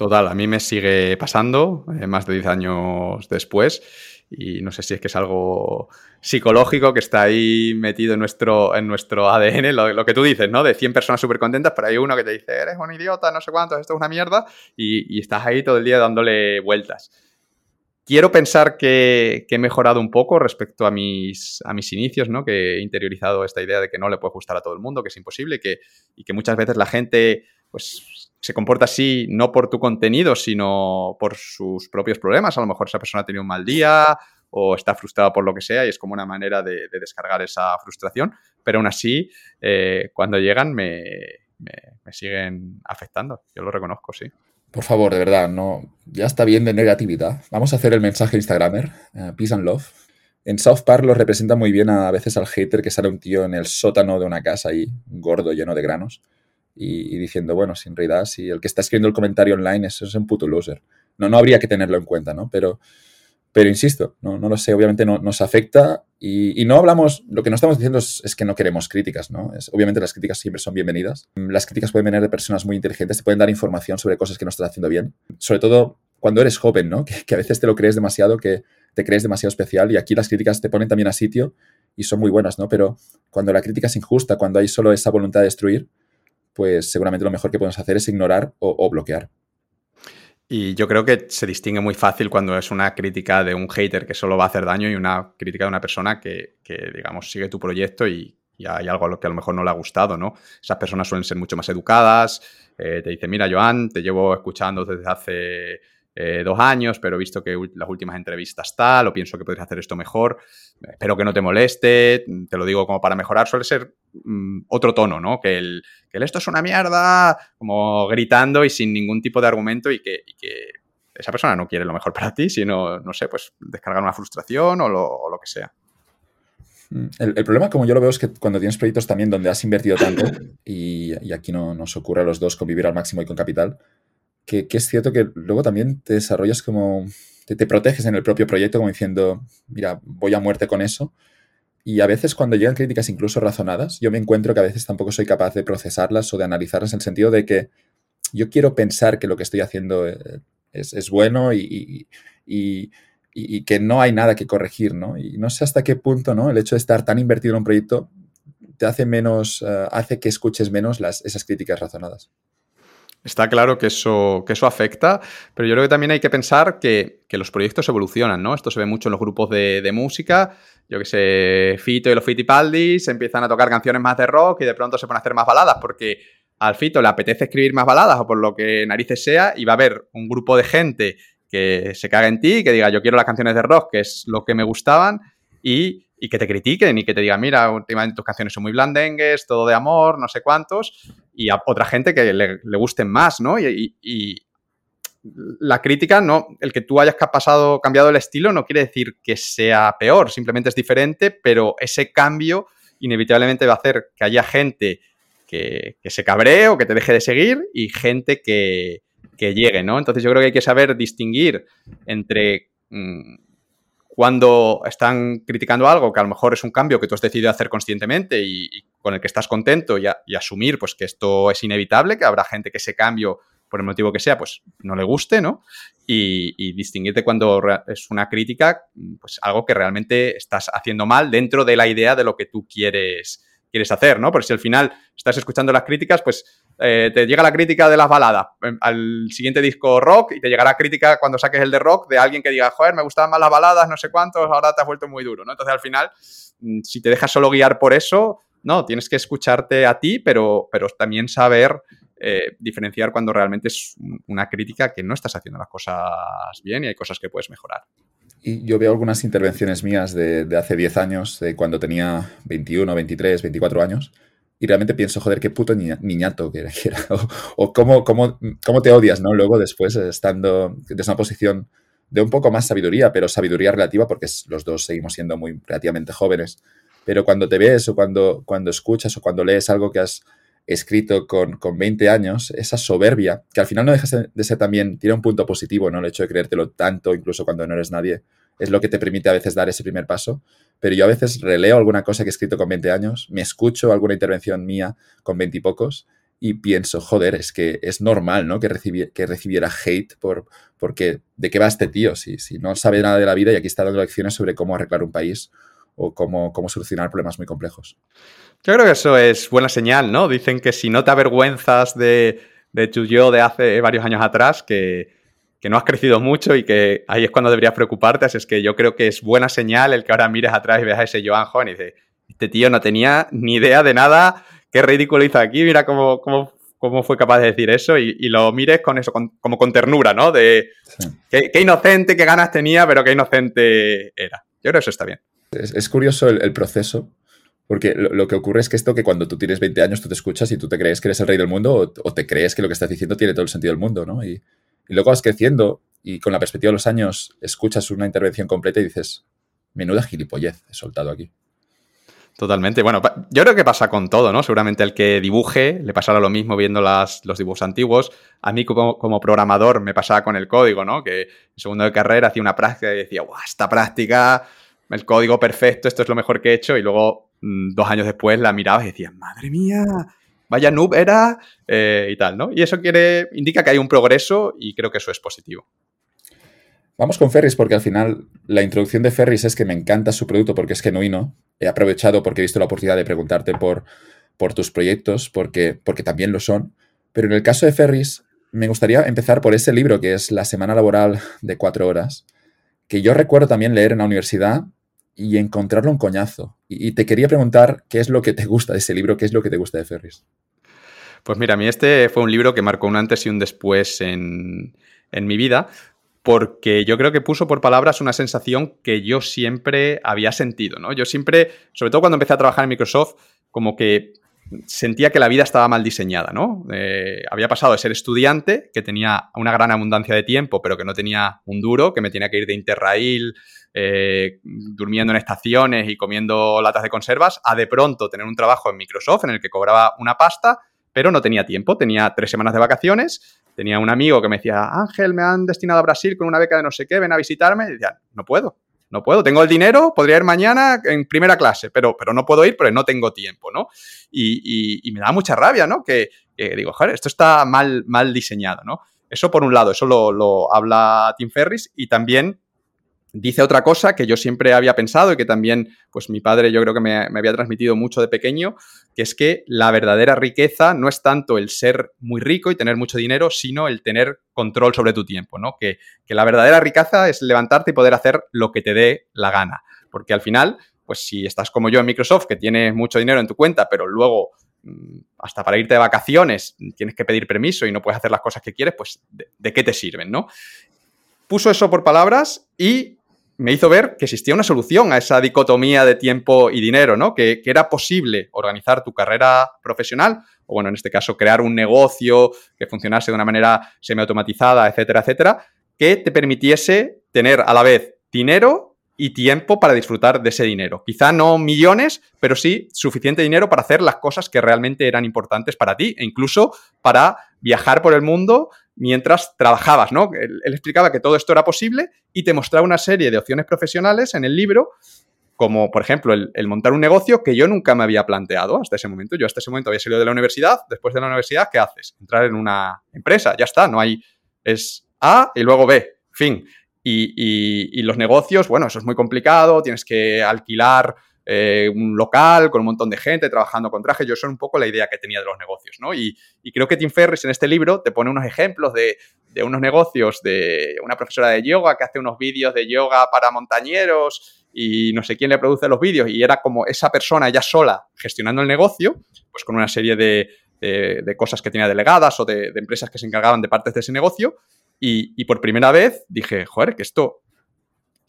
Total, a mí me sigue pasando eh, más de 10 años después y no sé si es que es algo psicológico que está ahí metido en nuestro, en nuestro ADN, lo, que tú dices, ¿no? De 100 personas súper contentas, pero hay uno que te dice, eres un idiota, no sé cuánto, esto es una mierda, y, estás ahí todo el día dándole vueltas. Quiero pensar que, he mejorado un poco respecto a mis, a mis inicios, ¿no? Que he interiorizado esta idea de que no le puede gustar a todo el mundo, que es imposible que, y que muchas veces la gente, pues se comporta así no por tu contenido, sino por sus propios problemas. A lo mejor esa persona ha tenido un mal día o está frustrada por lo que sea y es como una manera de, descargar esa frustración. Pero aún así, eh, cuando llegan me, siguen afectando. Yo lo reconozco, sí. Por favor, de verdad, no, ya está bien de negatividad. Vamos a hacer el mensaje Instagramer, uh, peace and love. En South Park lo representa muy bien a, a veces al hater que sale un tío en el sótano de una casa ahí, gordo, lleno de granos y, diciendo, bueno, sin realidad, si el que está escribiendo el comentario online eso es un puto loser. No, no habría que tenerlo en cuenta, ¿no? Pero, pero insisto, no, no lo sé, obviamente no, nos afecta y, no hablamos, lo que no estamos diciendo es, que no queremos críticas, ¿no? Es, obviamente las críticas siempre son bienvenidas. Las críticas pueden venir de personas muy inteligentes, te pueden dar información sobre cosas que no estás haciendo bien. Sobre todo cuando eres joven, ¿no? *laughs* Que, que a veces te lo crees demasiado, que te crees demasiado especial y aquí las críticas te ponen también a sitio y son muy buenas, ¿no? Pero cuando la crítica es injusta, cuando hay solo esa voluntad de destruir, pues seguramente lo mejor que podemos hacer es ignorar o, bloquear. Y yo creo que se distingue muy fácil cuando es una crítica de un hater que solo va a hacer daño y una crítica de una persona que, digamos, sigue tu proyecto y, hay algo a lo que a lo mejor no le ha gustado, ¿no? Esas personas suelen ser mucho más educadas, eh, te dicen, mira, Joan, te llevo escuchando desde hace eh, dos años, pero he visto que las últimas entrevistas tal, o pienso que podrías hacer esto mejor, espero que no te moleste, te lo digo como para mejorar, suele ser mm, otro tono, ¿no? Que el, esto es una mierda, como gritando y sin ningún tipo de argumento y que, esa persona no quiere lo mejor para ti, sino, no sé, pues descargar una frustración o lo, que sea. Mm, el, problema, como yo lo veo, es que cuando tienes proyectos también donde has invertido tanto, y, y aquí no, nos ocurre a los dos convivir al máximo y con capital, que, es cierto que luego también te desarrollas como, te, te, proteges en el propio proyecto como diciendo, mira, voy a muerte con eso. Y a veces cuando llegan críticas incluso razonadas, yo me encuentro que a veces tampoco soy capaz de procesarlas o de analizarlas en el sentido de que yo quiero pensar que lo que estoy haciendo eh, es, bueno y, y, y, que no hay nada que corregir, ¿no? Y no sé hasta qué punto, ¿no? El hecho de estar tan invertido en un proyecto te hace menos, eh, hace que escuches menos las, esas críticas razonadas. Está claro que eso, que eso afecta, pero yo creo que también hay que pensar que, los proyectos evolucionan, ¿no? Esto se ve mucho en los grupos de, música. Yo que sé, Fito y los Fitipaldis empiezan a tocar canciones más de rock y de pronto se ponen a hacer más baladas porque al Fito le apetece escribir más baladas o por lo que narices sea y va a haber un grupo de gente que se caga en ti, que diga yo quiero las canciones de rock, que es lo que me gustaban, y y que te critiquen y que te digan, mira, últimamente tus canciones son muy blandengues, todo de amor, no sé cuántos, y a otra gente que le, gusten más, ¿no? Y, la crítica, no, el que tú hayas pasado, cambiado el estilo no quiere decir que sea peor, simplemente es diferente, pero ese cambio inevitablemente va a hacer que haya gente que, se cabree o que te deje de seguir y gente que, que, llegue, ¿no? Entonces yo creo que hay que saber distinguir entre... Mm, cuando están criticando algo que a lo mejor es un cambio que tú has decidido hacer conscientemente y, con el que estás contento y, asumir pues que esto es inevitable, que habrá gente que ese cambio, por el motivo que sea, pues no le guste, ¿no? Y, distinguirte cuando es una crítica, pues algo que realmente estás haciendo mal dentro de la idea de lo que tú quieres, quieres hacer, ¿no? Porque si al final estás escuchando las críticas, pues eh, te llega la crítica de las baladas em, al siguiente disco rock y te llegará crítica cuando saques el de rock de alguien que diga, joder, me gustaban más las baladas, no sé cuántos, ahora te has vuelto muy duro, ¿no? Entonces al final, mm, si te dejas solo guiar por eso, no, tienes que escucharte a ti, pero, pero también saber eh, diferenciar cuando realmente es una crítica que no estás haciendo las cosas bien y hay cosas que puedes mejorar. Y yo veo algunas intervenciones mías de, de hace 10 años, de cuando tenía 21, 23, 24 años, y realmente pienso, joder, qué puto niñato que era. *laughs* O, cómo, cómo, cómo, te odias, ¿no? Luego, después, estando desde una posición de un poco más sabiduría, pero sabiduría relativa porque los dos seguimos siendo muy relativamente jóvenes. Pero cuando te ves o cuando, cuando escuchas o cuando lees algo que has escrito con, con 20 años, esa soberbia, que al final no deja de ser también, tiene un punto positivo, ¿no? El hecho de creértelo tanto, incluso cuando no eres nadie, es lo que te permite a veces dar ese primer paso. Pero yo a veces releo alguna cosa que he escrito con 20 años, me escucho alguna intervención mía con 20 y pocos y pienso, joder, es que es normal, ¿no? Que, que recibiera hate por, porque ¿de qué va este tío? Si, si no sabe nada de la vida y aquí está dando lecciones sobre cómo arreglar un país o cómo, cómo solucionar problemas muy complejos. Yo creo que eso es buena señal, ¿no? Dicen que si no te avergüenzas de, de tu yo de hace varios años atrás, que, que no has crecido mucho y que ahí es cuando deberías preocuparte. Así es que yo creo que es buena señal el que ahora mires atrás y veas a ese Joan joven y dices, este tío no tenía ni idea de nada qué ridículo hizo aquí, mira cómo, cómo, cómo fue capaz de decir eso y, lo mires con eso, como con ternura, ¿no? De qué, inocente, qué ganas tenía, pero qué inocente era. Yo creo que eso está bien. Es, curioso el, proceso, porque lo, que ocurre es que esto que cuando tú tienes 20 años tú te escuchas y tú te crees que eres el rey del mundo o, te crees que lo que estás diciendo tiene todo el sentido del mundo, ¿no? Y, y luego vas creciendo y con la perspectiva de los años escuchas una intervención completa y dices, menuda gilipollez he soltado aquí. Totalmente. Bueno, yo creo que pasa con todo, ¿no? Seguramente el que dibuje le pasará lo mismo viendo las, los dibujos antiguos. A mí como, programador me pasaba con el código, ¿no? Que en segundo de carrera hacía una práctica y decía, ¡guau! Esta práctica, el código perfecto, esto es lo mejor que he hecho. Y luego, mm, dos años después, la mirabas y decías, ¡madre mía! Vaya noob era eh, y tal, ¿no? Y eso indica que hay un progreso y creo que eso es positivo. Vamos con Ferris porque al final la introducción de Ferris es que me encanta su producto porque es genuino. He aprovechado porque he visto la oportunidad de preguntarte por, tus proyectos, porque también lo son. Pero en el caso de Ferris, me gustaría empezar por ese libro que es La Semana Laboral de Cuatro Horas, que yo recuerdo también leer en la universidad y encontrarlo un coñazo. Y, te quería preguntar qué es lo que te gusta de ese libro, qué es lo que te gusta de Ferris. Pues mira, a mí este fue un libro que marcó un antes y un después en, en mi vida, porque yo creo que puso por palabras una sensación que yo siempre había sentido, ¿no? Yo siempre, sobre todo cuando empecé a trabajar en Microsoft, como que sentía que la vida estaba mal diseñada, ¿no? Eh, había pasado de ser estudiante, que tenía una gran abundancia de tiempo, pero que no tenía un duro, que me tenía que ir de Interrail, eh, durmiendo en estaciones y comiendo latas de conservas, a de pronto tener un trabajo en Microsoft en el que cobraba una pasta, pero no tenía tiempo, tenía tres semanas de vacaciones Tenía un amigo que me decía, Ángel, me han destinado a Brasil con una beca de no sé qué, ven a visitarme. Y decía, no puedo, no puedo, tengo el dinero, podría ir mañana en primera clase, pero, pero no puedo ir porque no tengo tiempo, ¿no? Y, me da mucha rabia, ¿no? Que, digo, joder, esto está mal, mal diseñado, ¿no? Eso por un lado, eso lo, lo habla Tim Ferris y también dice otra cosa que yo siempre había pensado y que también, pues mi padre yo creo que me, había transmitido mucho de pequeño, que es que la verdadera riqueza no es tanto el ser muy rico y tener mucho dinero, sino el tener control sobre tu tiempo, ¿no? Que, la verdadera riqueza es levantarte y poder hacer lo que te dé la gana. Porque al final, pues si estás como yo en Microsoft, que tienes mucho dinero en tu cuenta, pero luego mm, hasta para irte de vacaciones tienes que pedir permiso y no puedes hacer las cosas que quieres, pues de, de qué te sirven, ¿no? Puso eso por palabras y me hizo ver que existía una solución a esa dicotomía de tiempo y dinero, ¿no? Que, era posible organizar tu carrera profesional, o bueno, en este caso, crear un negocio que funcionase de una manera semiautomatizada, etcétera, etcétera, que te permitiese tener a la vez dinero y tiempo para disfrutar de ese dinero. Quizá no millones, pero sí suficiente dinero para hacer las cosas que realmente eran importantes para ti e incluso para viajar por el mundo mientras trabajabas, ¿no? Él, explicaba que todo esto era posible y te mostraba una serie de opciones profesionales en el libro, como por ejemplo el, montar un negocio que yo nunca me había planteado hasta ese momento. Yo hasta ese momento había salido de la universidad, después de la universidad, ¿qué haces? Entrar en una empresa, ya está, no hay, es A y luego B, fin. Y, y los negocios, bueno, eso es muy complicado, tienes que alquilar eh, un local con un montón de gente trabajando con trajes. Yo eso es un poco la idea que tenía de los negocios, ¿no? Y, creo que Tim Ferris en este libro te pone unos ejemplos de, unos negocios de una profesora de yoga que hace unos vídeos de yoga para montañeros y no sé quién le produce los vídeos y era como esa persona ya sola gestionando el negocio, pues con una serie de, cosas que tenía delegadas o de, empresas que se encargaban de partes de ese negocio y, y por primera vez dije, joder, que esto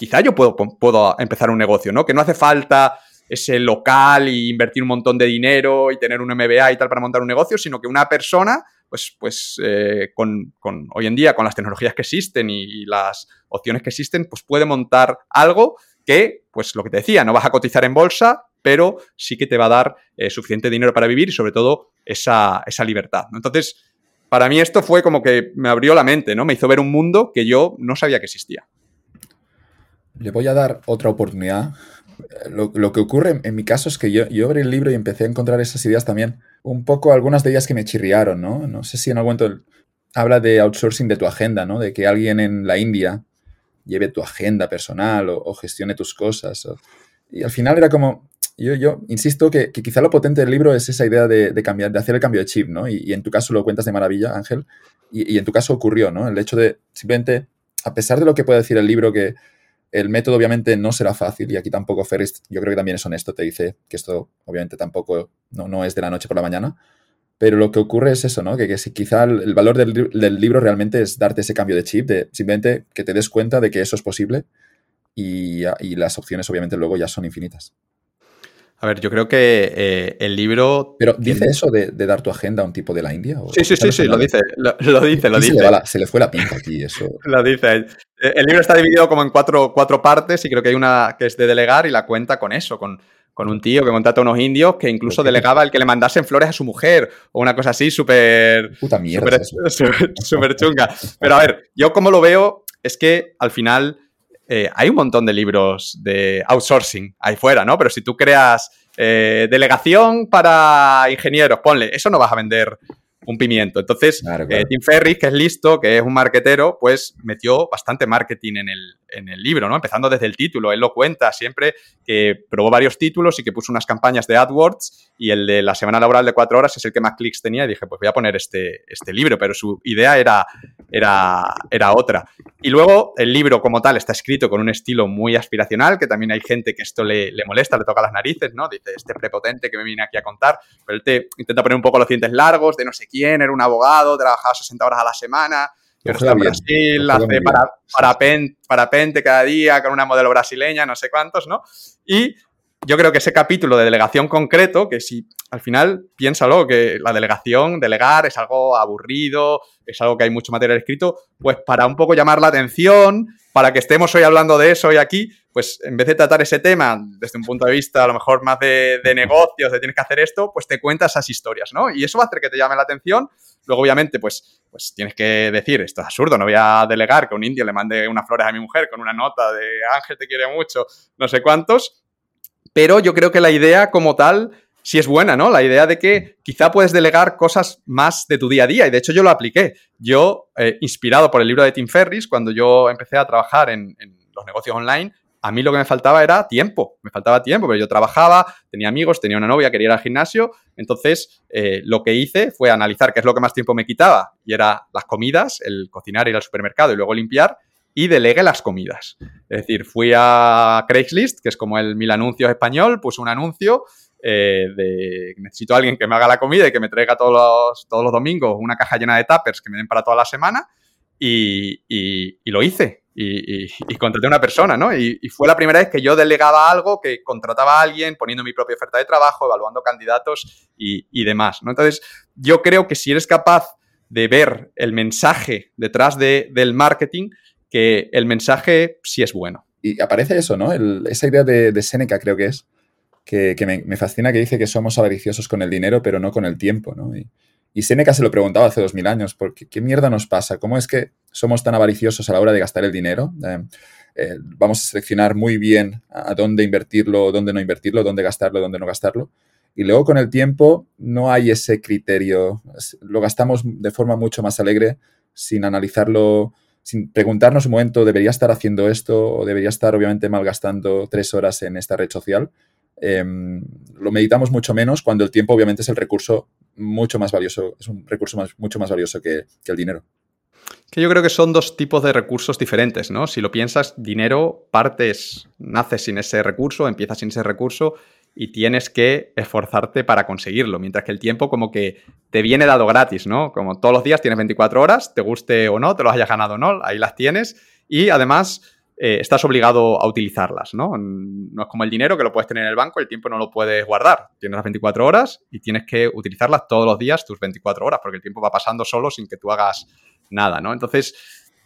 quizá yo puedo, puedo empezar un negocio, ¿no? Que no hace falta ese local y invertir un montón de dinero y tener un MBA y tal para montar un negocio, sino que una persona pues, pues eh, con, hoy en día, con las tecnologías que existen y, las opciones que existen, pues puede montar algo que, pues lo que te decía, no vas a cotizar en bolsa, pero sí que te va a dar eh, suficiente dinero para vivir y sobre todo esa, esa libertad. Entonces, para mí esto fue como que me abrió la mente, ¿no? Me hizo ver un mundo que yo no sabía que existía. Le voy a dar otra oportunidad. Lo, que ocurre en mi caso es que yo, yo abrí el libro y empecé a encontrar esas ideas también. Un poco algunas de ellas que me chirriaron, ¿no? No sé si en algún momento habla de outsourcing de tu agenda, ¿no? De que alguien en la India lleve tu agenda personal o, gestione tus cosas. y al final era como, yo, yo insisto que, quizá lo potente del libro es esa idea de, cambiar, de hacer el cambio de chip, ¿no? Y, en tu caso lo cuentas de maravilla, Ángel, y, y, en tu caso ocurrió, ¿no? El hecho de simplemente, a pesar de lo que puede decir el libro, que el método obviamente no será fácil y aquí tampoco Ferris, yo creo que también es honesto, te dice que esto obviamente tampoco no, no es de la noche por la mañana, pero lo que ocurre es eso, ¿no? Que, que si quizá el, valor del, del, libro realmente es darte ese cambio de chip, de simplemente que te des cuenta de que eso es posible y, y las opciones obviamente luego ya son infinitas. A ver, yo creo que eh, el libro. Pero dice eso de, dar tu agenda a un tipo de la India. sí, sí, sí, sí, lo dice, lo, dice, lo dice. Se le, fue la pinta aquí, eso. *laughs* lo dice. El libro está dividido como en cuatro, cuatro partes y creo que hay una que es de delegar y la cuenta con eso, con, con un tío que contrata a unos indios que incluso delegaba el que le mandasen flores a su mujer o una cosa así súper. Puta mierda. Súper *laughs* chunga. Pero a ver, yo como lo veo es que al final eh, hay un montón de libros de outsourcing ahí fuera, ¿no? Pero si tú creas eh, delegación para ingenieros, ponle, eso no vas a vender un pimiento. Entonces, eh, Tim Ferris, que es listo, que es un marquetero, pues metió bastante marketing en el, en el libro, ¿no? Empezando desde el título. Él lo cuenta siempre que probó varios títulos y que puso unas campañas de AdWords y el de la semana laboral de cuatro horas es el que más clics tenía y dije, pues voy a poner este, este libro, pero su idea era, era, era otra. Y luego el libro como tal está escrito con un estilo muy aspiracional, que también hay gente que esto le, le molesta, le toca las narices, ¿no? Dice, este prepotente que me viene aquí a contar, pero él te intenta poner un poco los dientes largos de no sé quién, era un abogado, trabajaba 60 horas a la semana, pero está en Brasil, hace para, parapente, parapente cada día con una modelo brasileña, no sé cuántos, ¿no? Y yo creo que ese capítulo de delegación concreto, que si al final piénsalo, que la delegación, delegar es algo aburrido, es algo que hay mucho material escrito, pues para un poco llamar la atención, para que estemos hoy hablando de eso hoy aquí, pues en vez de tratar ese tema desde un punto de vista a lo mejor más de, de negocios, de tienes que hacer esto, pues te cuentas esas historias, ¿no? Y eso va a hacer que te llame la atención. Luego, obviamente, pues, pues tienes que decir, esto es absurdo, no voy a delegar que un indio le mande unas flores a mi mujer con una nota de Ángel te quiere mucho, no sé cuántos, pero yo creo que la idea como tal sí es buena, ¿no? La idea de que quizá puedes delegar cosas más de tu día a día. Y de hecho yo lo apliqué. Yo, eh, inspirado por el libro de Tim Ferris, cuando yo empecé a trabajar en, los negocios online, a mí lo que me faltaba era tiempo. Me faltaba tiempo, pero yo trabajaba, tenía amigos, tenía una novia, quería ir al gimnasio. Entonces, eh, lo que hice fue analizar qué es lo que más tiempo me quitaba. Y era las comidas, el cocinar, ir al supermercado y luego limpiar y delegué las comidas. Es decir, fui a Craigslist, que es como el mil anuncios español, puse un anuncio eh, de necesito a alguien que me haga la comida y que me traiga todos los, todos los domingos una caja llena de tuppers que me den para toda la semana y, lo hice y, contraté a una persona, ¿no? Y, fue la primera vez que yo delegaba algo, que contrataba a alguien poniendo mi propia oferta de trabajo, evaluando candidatos y, demás, ¿no? Entonces, yo creo que si eres capaz de ver el mensaje detrás del marketing, que el mensaje sí es bueno. Y aparece eso, ¿no? esa idea de, Seneca creo que es, que, me, fascina que dice que somos avariciosos con el dinero, pero no con el tiempo, ¿no? Y, y Seneca se lo preguntaba hace dos mil años, porque ¿qué mierda nos pasa? ¿Cómo es que somos tan avariciosos a la hora de gastar el dinero? Eh, eh, vamos a seleccionar muy bien a dónde invertirlo, dónde no invertirlo, dónde gastarlo, dónde no gastarlo. Y luego con el tiempo no hay ese criterio. Lo gastamos de forma mucho más alegre, sin analizarlo sin preguntarnos un momento, ¿debería estar haciendo esto o debería estar obviamente malgastando tres horas en esta red social? Em, lo meditamos mucho menos cuando el tiempo obviamente es el recurso mucho más valioso, es un recurso mucho más valioso que, que el dinero. Que yo creo que son dos tipos de recursos diferentes, ¿no? Si lo piensas, dinero, partes, naces sin ese recurso, empiezas sin ese recurso y tienes que esforzarte para conseguirlo, mientras que el tiempo como que te viene dado gratis, ¿no? Como todos los días tienes 24 horas, te guste o no, te lo hayas ganado o no, ahí las tienes y además eh, estás obligado a utilizarlas, ¿no? No es como el dinero que lo puedes tener en el banco, el tiempo no lo puedes guardar. Tienes las 24 horas y tienes que utilizarlas todos los días, tus 24 horas, porque el tiempo va pasando solo sin que tú hagas nada, ¿no? Entonces,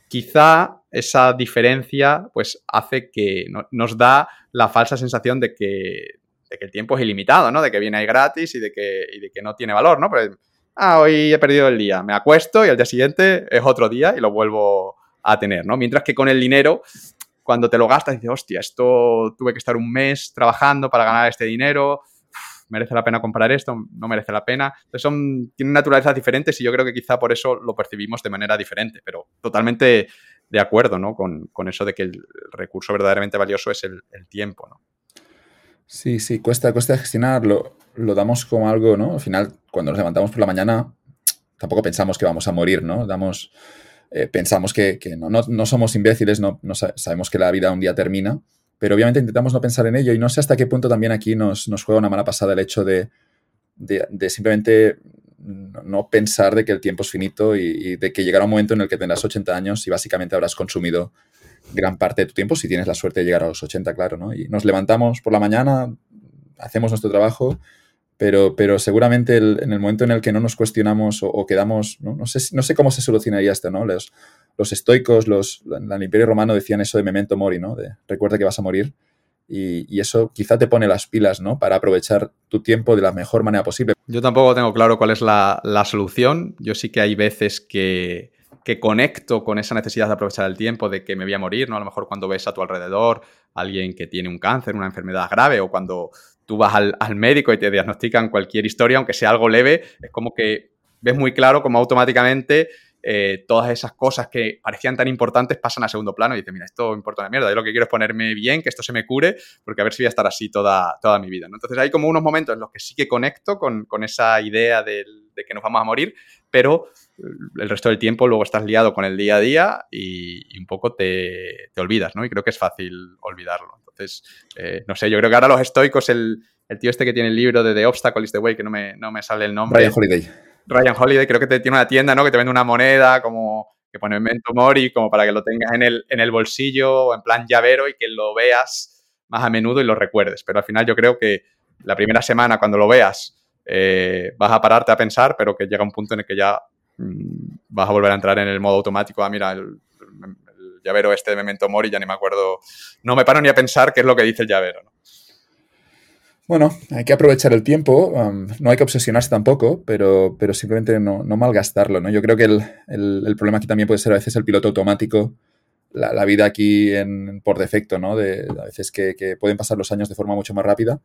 quizá esa diferencia pues hace que nos da la falsa sensación de que, el tiempo es ilimitado, ¿no? De que viene ahí gratis y de que, de que no tiene valor, ¿no? Pero, ah, hoy he perdido el día, me acuesto y al día siguiente es otro día y lo vuelvo a tener, ¿no? Mientras que con el dinero, cuando te lo gastas, dices, hostia, esto tuve que estar un mes trabajando para ganar este dinero, merece la pena comprar esto, no merece la pena. Entonces son, tienen naturalezas diferentes y yo creo que quizá por eso lo percibimos de manera diferente, pero totalmente de acuerdo ¿no? con, eso de que el recurso verdaderamente valioso es el, tiempo. ¿no? Sí, sí, cuesta, cuesta gestionarlo. Lo damos como algo, ¿no? Al final, cuando nos levantamos por la mañana, tampoco pensamos que vamos a morir, ¿no? Damos, eh, pensamos que, no, somos imbéciles, no, sabemos que la vida un día termina pero obviamente intentamos no pensar en ello y no sé hasta qué punto también aquí nos, juega una mala pasada el hecho de, simplemente no pensar de que el tiempo es finito y, de que llegará un momento en el que tendrás 80 años y básicamente habrás consumido gran parte de tu tiempo, si tienes la suerte de llegar a los 80, claro, ¿no? Y nos levantamos por la mañana, hacemos nuestro trabajo, pero, pero seguramente en el momento en el que no nos cuestionamos o, quedamos, ¿no? sé, no sé cómo se solucionaría esto, ¿no? Los, los estoicos, los, en el Imperio Romano decían eso de memento mori, ¿no? De recuerda que vas a morir. Y, eso quizá te pone las pilas, ¿no? Para aprovechar tu tiempo de la mejor manera posible. Yo tampoco tengo claro cuál es la, solución. Yo sí que hay veces que, que, conecto con esa necesidad de aprovechar el tiempo, de que me voy a morir, ¿no? A lo mejor cuando ves a tu alrededor alguien que tiene un cáncer, una enfermedad grave, o cuando tú vas al, al médico y te diagnostican cualquier historia, aunque sea algo leve, es como que ves muy claro cómo automáticamente eh, todas esas cosas que parecían tan importantes pasan a segundo plano y dices, mira, esto importa una mierda, yo lo que quiero es ponerme bien, que esto se me cure, porque a ver si voy a estar así toda, toda mi vida. Entonces hay como unos momentos en los que sí que conecto con, esa idea de, que nos vamos a morir, pero el resto del tiempo luego estás liado con el día a día y, un poco te, olvidas, ¿no? Y creo que es fácil olvidarlo. Entonces, eh, no sé, yo creo que ahora los estoicos, el, tío este que tiene el libro de The Obstacle is the Way, que no me, no me sale el nombre. Ryan Holiday. Ryan Holiday, creo que te tiene una tienda, ¿no? Que te vende una moneda, como que pone Memento Mori, como para que lo tengas en el, en el bolsillo, en plan llavero, y que lo veas más a menudo y lo recuerdes. Pero al final yo creo que la primera semana, cuando lo veas, eh, vas a pararte a pensar, pero que llega un punto en el que ya mm, vas a volver a entrar en el modo automático. Ah, mira, el, llavero este de Memento Mori, ya ni me acuerdo. No me paro ni a pensar qué es lo que dice el llavero, ¿no? Bueno, hay que aprovechar el tiempo, no hay que obsesionarse tampoco, pero, pero simplemente no, malgastarlo, ¿no? Yo creo que el, problema aquí también puede ser a veces el piloto automático, la, vida aquí en, por defecto, ¿no? De, a veces que, pueden pasar los años de forma mucho más rápida.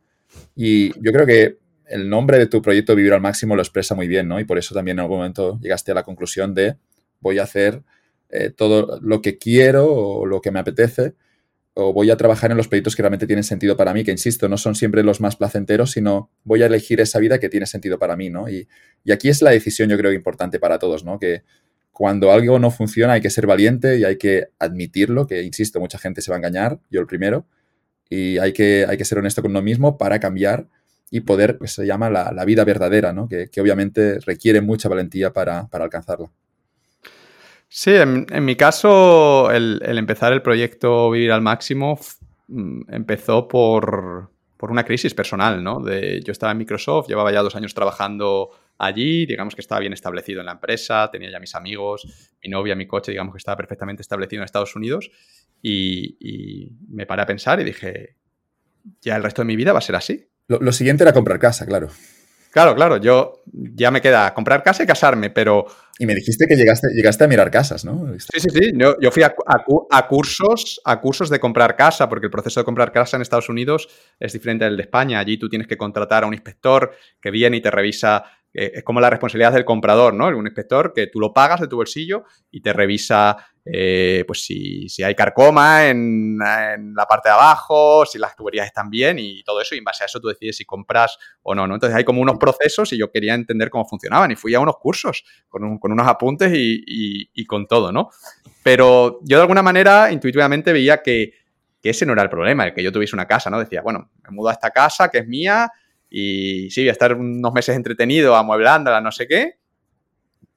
Y yo creo que el nombre de tu proyecto Vivir al Máximo lo expresa muy bien, ¿no? Y por eso también en algún momento llegaste a la conclusión de voy a hacer eh, todo lo que quiero o lo que me apetece o voy a trabajar en los proyectos que realmente tienen sentido para mí, que insisto, no son siempre los más placenteros, sino voy a elegir esa vida que tiene sentido para mí, ¿no? Y, aquí es la decisión, yo creo, importante para todos, ¿no? Que cuando algo no funciona hay que ser valiente y hay que admitirlo, que, insisto, mucha gente se va a engañar, yo el primero, y hay que, hay que ser honesto con uno mismo para cambiar y poder, pues se llama la, vida verdadera, ¿no? Que, obviamente requiere mucha valentía para, para alcanzarla. Sí, en, mi caso, el, empezar el proyecto Vivir al Máximo mm, empezó por, una crisis personal, ¿no? De, yo estaba en Microsoft, llevaba ya dos años trabajando allí, digamos que estaba bien establecido en la empresa, tenía ya mis amigos, mi novia, mi coche, digamos que estaba perfectamente establecido en Estados Unidos y, y me paré a pensar y dije, ya el resto de mi vida va a ser así. Lo siguiente era comprar casa, claro. Claro, claro, yo ya me queda comprar casa y casarme, pero... Y me dijiste que llegaste, llegaste a mirar casas, ¿no? Sí, sí, sí. Yo, fui a, cursos, a cursos de comprar casa, porque el proceso de comprar casa en Estados Unidos es diferente del de España. Allí tú tienes que contratar a un inspector que viene y te revisa eh, es como la responsabilidad del comprador, ¿no? Un inspector que tú lo pagas de tu bolsillo y te revisa, eh, pues si, hay carcoma en, la parte de abajo, si las tuberías están bien y todo eso, y en base a eso tú decides si compras o no, ¿no? Entonces hay como unos procesos y yo quería entender cómo funcionaban y fui a unos cursos con, unos apuntes y, con todo, ¿no? Pero yo de alguna manera intuitivamente veía que, que ese no era el problema, el que yo tuviese una casa, ¿no? Decía, bueno, me mudo a esta casa que es mía, y sí, voy a estar unos meses entretenido, amueblándola, no sé qué,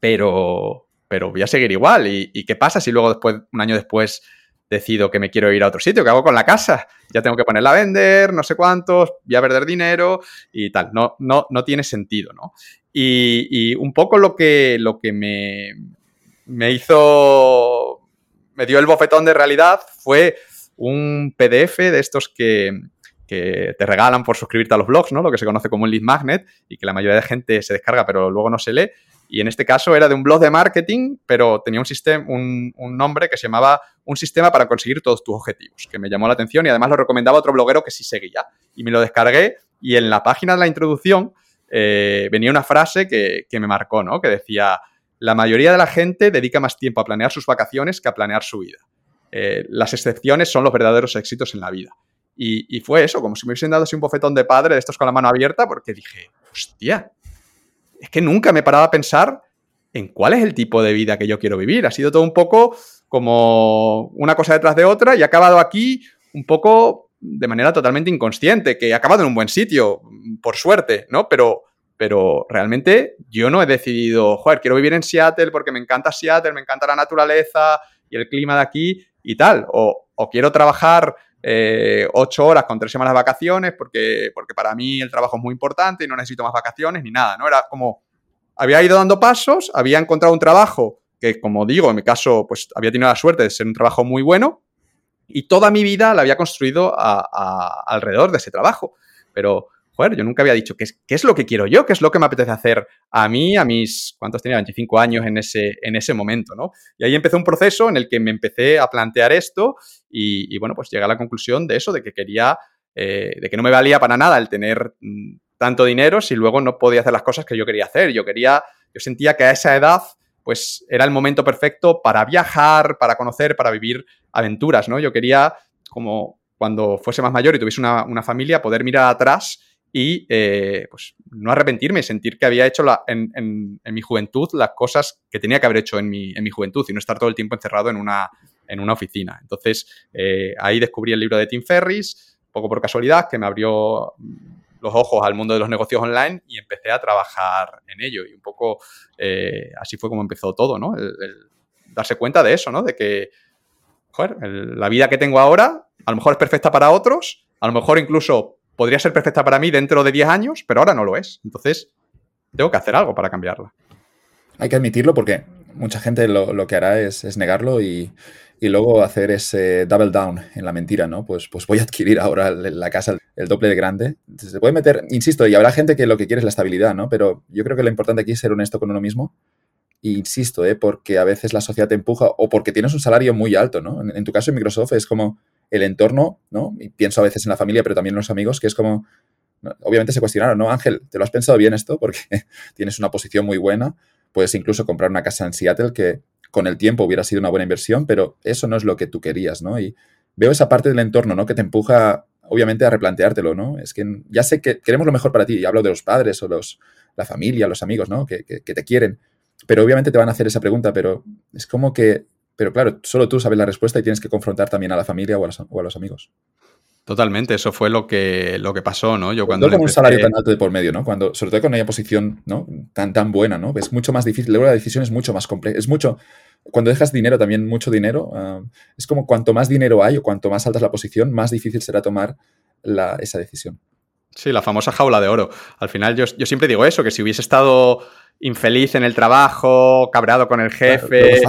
pero, pero voy a seguir igual. ¿Y, qué pasa si luego después, un año después, decido que me quiero ir a otro sitio, ¿qué hago con la casa? Ya tengo que ponerla a vender, no sé cuántos, voy a perder dinero y tal. No, no, no tiene sentido, ¿no? Y, un poco lo que, lo que me, me hizo, me dio el bofetón de realidad fue un PDF de estos que, que te regalan por suscribirte a los blogs, ¿no? Lo que se conoce como un lead magnet y que la mayoría de gente se descarga pero luego no se lee. Y en este caso era de un blog de marketing, pero tenía un, sistema, un, nombre que se llamaba Un sistema para conseguir todos tus objetivos, que me llamó la atención y además lo recomendaba otro bloguero que sí seguía. Y me lo descargué y en la página de la introducción eh, venía una frase que, me marcó, ¿no? Que decía, la mayoría de la gente dedica más tiempo a planear sus vacaciones que a planear su vida. Eh, las excepciones son los verdaderos éxitos en la vida. Y, fue eso, como si me hubiesen dado así un bofetón de padre de estos con la mano abierta, porque dije, hostia, es que nunca me paraba a pensar en cuál es el tipo de vida que yo quiero vivir. Ha sido todo un poco como una cosa detrás de otra y ha acabado aquí un poco de manera totalmente inconsciente, que he acabado en un buen sitio, por suerte, ¿no? Pero, pero realmente yo no he decidido, joder, quiero vivir en Seattle porque me encanta Seattle, me encanta la naturaleza y el clima de aquí y tal, o, o quiero trabajar eh, ocho horas con tres semanas de vacaciones, porque, porque para mí el trabajo es muy importante y no necesito más vacaciones ni nada, ¿no? Era como, había ido dando pasos, había encontrado un trabajo que, como digo, en mi caso, pues había tenido la suerte de ser un trabajo muy bueno y toda mi vida la había construido alrededor de ese trabajo. Pero joder, yo nunca había dicho qué es, qué es lo que quiero yo, qué es lo que me apetece hacer a mí, a mis, ¿cuántos tenía? 25 años en ese, en ese momento, ¿no? Y ahí empezó un proceso en el que me empecé a plantear esto y, bueno, pues llegué a la conclusión de eso, de que quería, eh, de que no me valía para nada el tener mm, tanto dinero si luego no podía hacer las cosas que yo quería hacer. Yo quería, yo sentía que a esa edad pues era el momento perfecto para viajar, para conocer, para vivir aventuras, ¿no? Yo quería, como cuando fuese más mayor y tuviese una, una familia, poder mirar atrás y eh, pues no arrepentirme, sentir que había hecho en, mi juventud las cosas que tenía que haber hecho en mi, en mi, juventud y no estar todo el tiempo encerrado en una, oficina. Entonces, eh, ahí descubrí el libro de Tim Ferris, poco por casualidad, que me abrió los ojos al mundo de los negocios online y empecé a trabajar en ello. Y un poco eh, así fue como empezó todo, ¿no? El, darse cuenta de eso, ¿no? De que, la vida que tengo ahora a lo mejor es perfecta para otros, a lo mejor incluso podría ser perfecta para mí dentro de 10 años, pero ahora no lo es. Entonces, tengo que hacer algo para cambiarla. Hay que admitirlo porque mucha gente lo, que hará es, negarlo y, luego hacer ese double down en la mentira, ¿no? Pues, pues voy a adquirir ahora la casa el doble de grande. Se puede meter, insisto, y habrá gente que lo que quiere es la estabilidad, ¿no? Pero yo creo que lo importante aquí es ser honesto con uno mismo. E insisto, ¿eh? porque a veces la sociedad te empuja o porque tienes un salario muy alto, ¿no? En, en tu caso en Microsoft es como, el entorno, ¿no? Y pienso a veces en la familia, pero también en los amigos, que es como, obviamente se cuestionaron, ¿no? Ángel, ¿te lo has pensado bien esto? Porque *laughs* tienes una posición muy buena, puedes incluso comprar una casa en Seattle que con el tiempo hubiera sido una buena inversión, pero eso no es lo que tú querías, ¿no? Y veo esa parte del entorno, ¿no? Que te empuja, obviamente, a replanteártelo, ¿no? Es que ya sé que queremos lo mejor para ti, y hablo de los padres o los, la familia, los amigos, ¿no? Que, que te quieren, pero obviamente te van a hacer esa pregunta, pero es como que pero claro, solo tú sabes la respuesta y tienes que confrontar también a la familia o a los, amigos. Totalmente, eso fue lo que, lo que pasó, ¿no? Yo cuando. No con un salario tan alto de por medio, ¿no? Cuando, sobre todo con una posición ¿no? tan, tan buena, ¿no? Es mucho más difícil, luego la decisión es mucho más compleja. Es mucho. Cuando dejas dinero, también mucho dinero, ah, es como cuanto más dinero hay o cuanto más alta es la posición, más difícil será tomar esa decisión. Sí, la famosa jaula de oro. Al final yo, yo siempre digo eso, que si hubiese estado infeliz en el trabajo, cabreado con el jefe,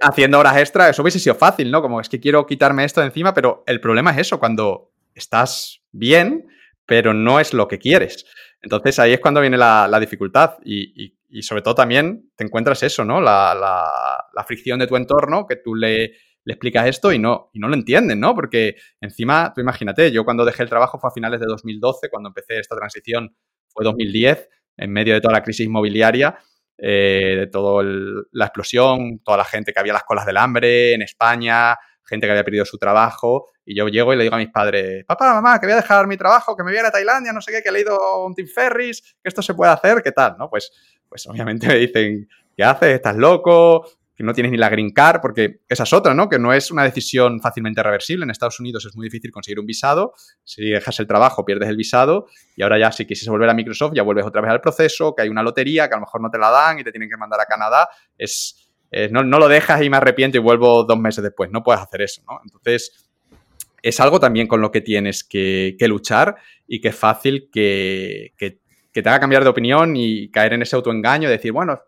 haciendo horas extra, eso hubiese sido fácil, ¿no? Como es que quiero quitarme esto de encima, pero el problema es eso, cuando estás bien, pero no es lo que quieres. Entonces ahí es cuando viene la, dificultad y, sobre todo también te encuentras eso, ¿no? La, fricción de tu entorno, que tú le, le, explicas esto y no, y no lo entienden, ¿no? Porque encima, tú imagínate, yo cuando dejé el trabajo fue a finales de 2012, cuando empecé esta transición fue 2010 en medio de toda la crisis inmobiliaria, eh, de toda la explosión, toda la gente que había las colas del hambre en España, gente que había perdido su trabajo, y yo llego y le digo a mis padres, papá, mamá, que voy a dejar mi trabajo, que me voy a ir a Tailandia, no sé qué, que he leído un Tim Ferris, que esto se puede hacer, ¿qué tal? ¿No? Pues, pues obviamente me dicen, ¿qué haces? ¿Estás loco? Que no tienes ni la green card, porque esa es otra, ¿no? Que no es una decisión fácilmente reversible. En Estados Unidos es muy difícil conseguir un visado. Si dejas el trabajo, pierdes el visado. Y ahora ya, si quisieras volver a Microsoft, ya vuelves otra vez al proceso, que hay una lotería, que a lo mejor no te la dan y te tienen que mandar a Canadá. Es, no, lo dejas y me arrepiento y vuelvo dos meses después. No puedes hacer eso, ¿no? Entonces, es algo también con lo que tienes que, luchar y que es fácil que, que, te haga cambiar de opinión y caer en ese autoengaño, de decir, bueno,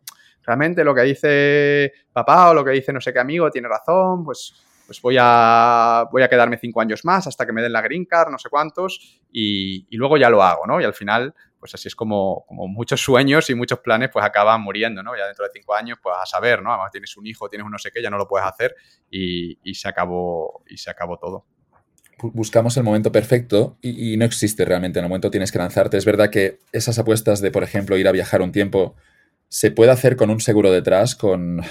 realmente lo que dice papá o lo que dice no sé qué amigo tiene razón, pues, pues voy, a, voy a quedarme cinco años más hasta que me den la green card, no sé cuántos, y, luego ya lo hago, ¿no? Y al final, pues así es como, como, muchos sueños y muchos planes pues acaban muriendo, ¿no? Ya dentro de cinco años, pues a saber, ¿no? Además tienes un hijo, tienes un no sé qué, ya no lo puedes hacer y, y se, acabó, y se acabó todo buscamos el momento perfecto y, no existe realmente. En el momento tienes que lanzarte. Es verdad que esas apuestas de, por ejemplo, ir a viajar un tiempo, se puede hacer con un seguro detrás, con...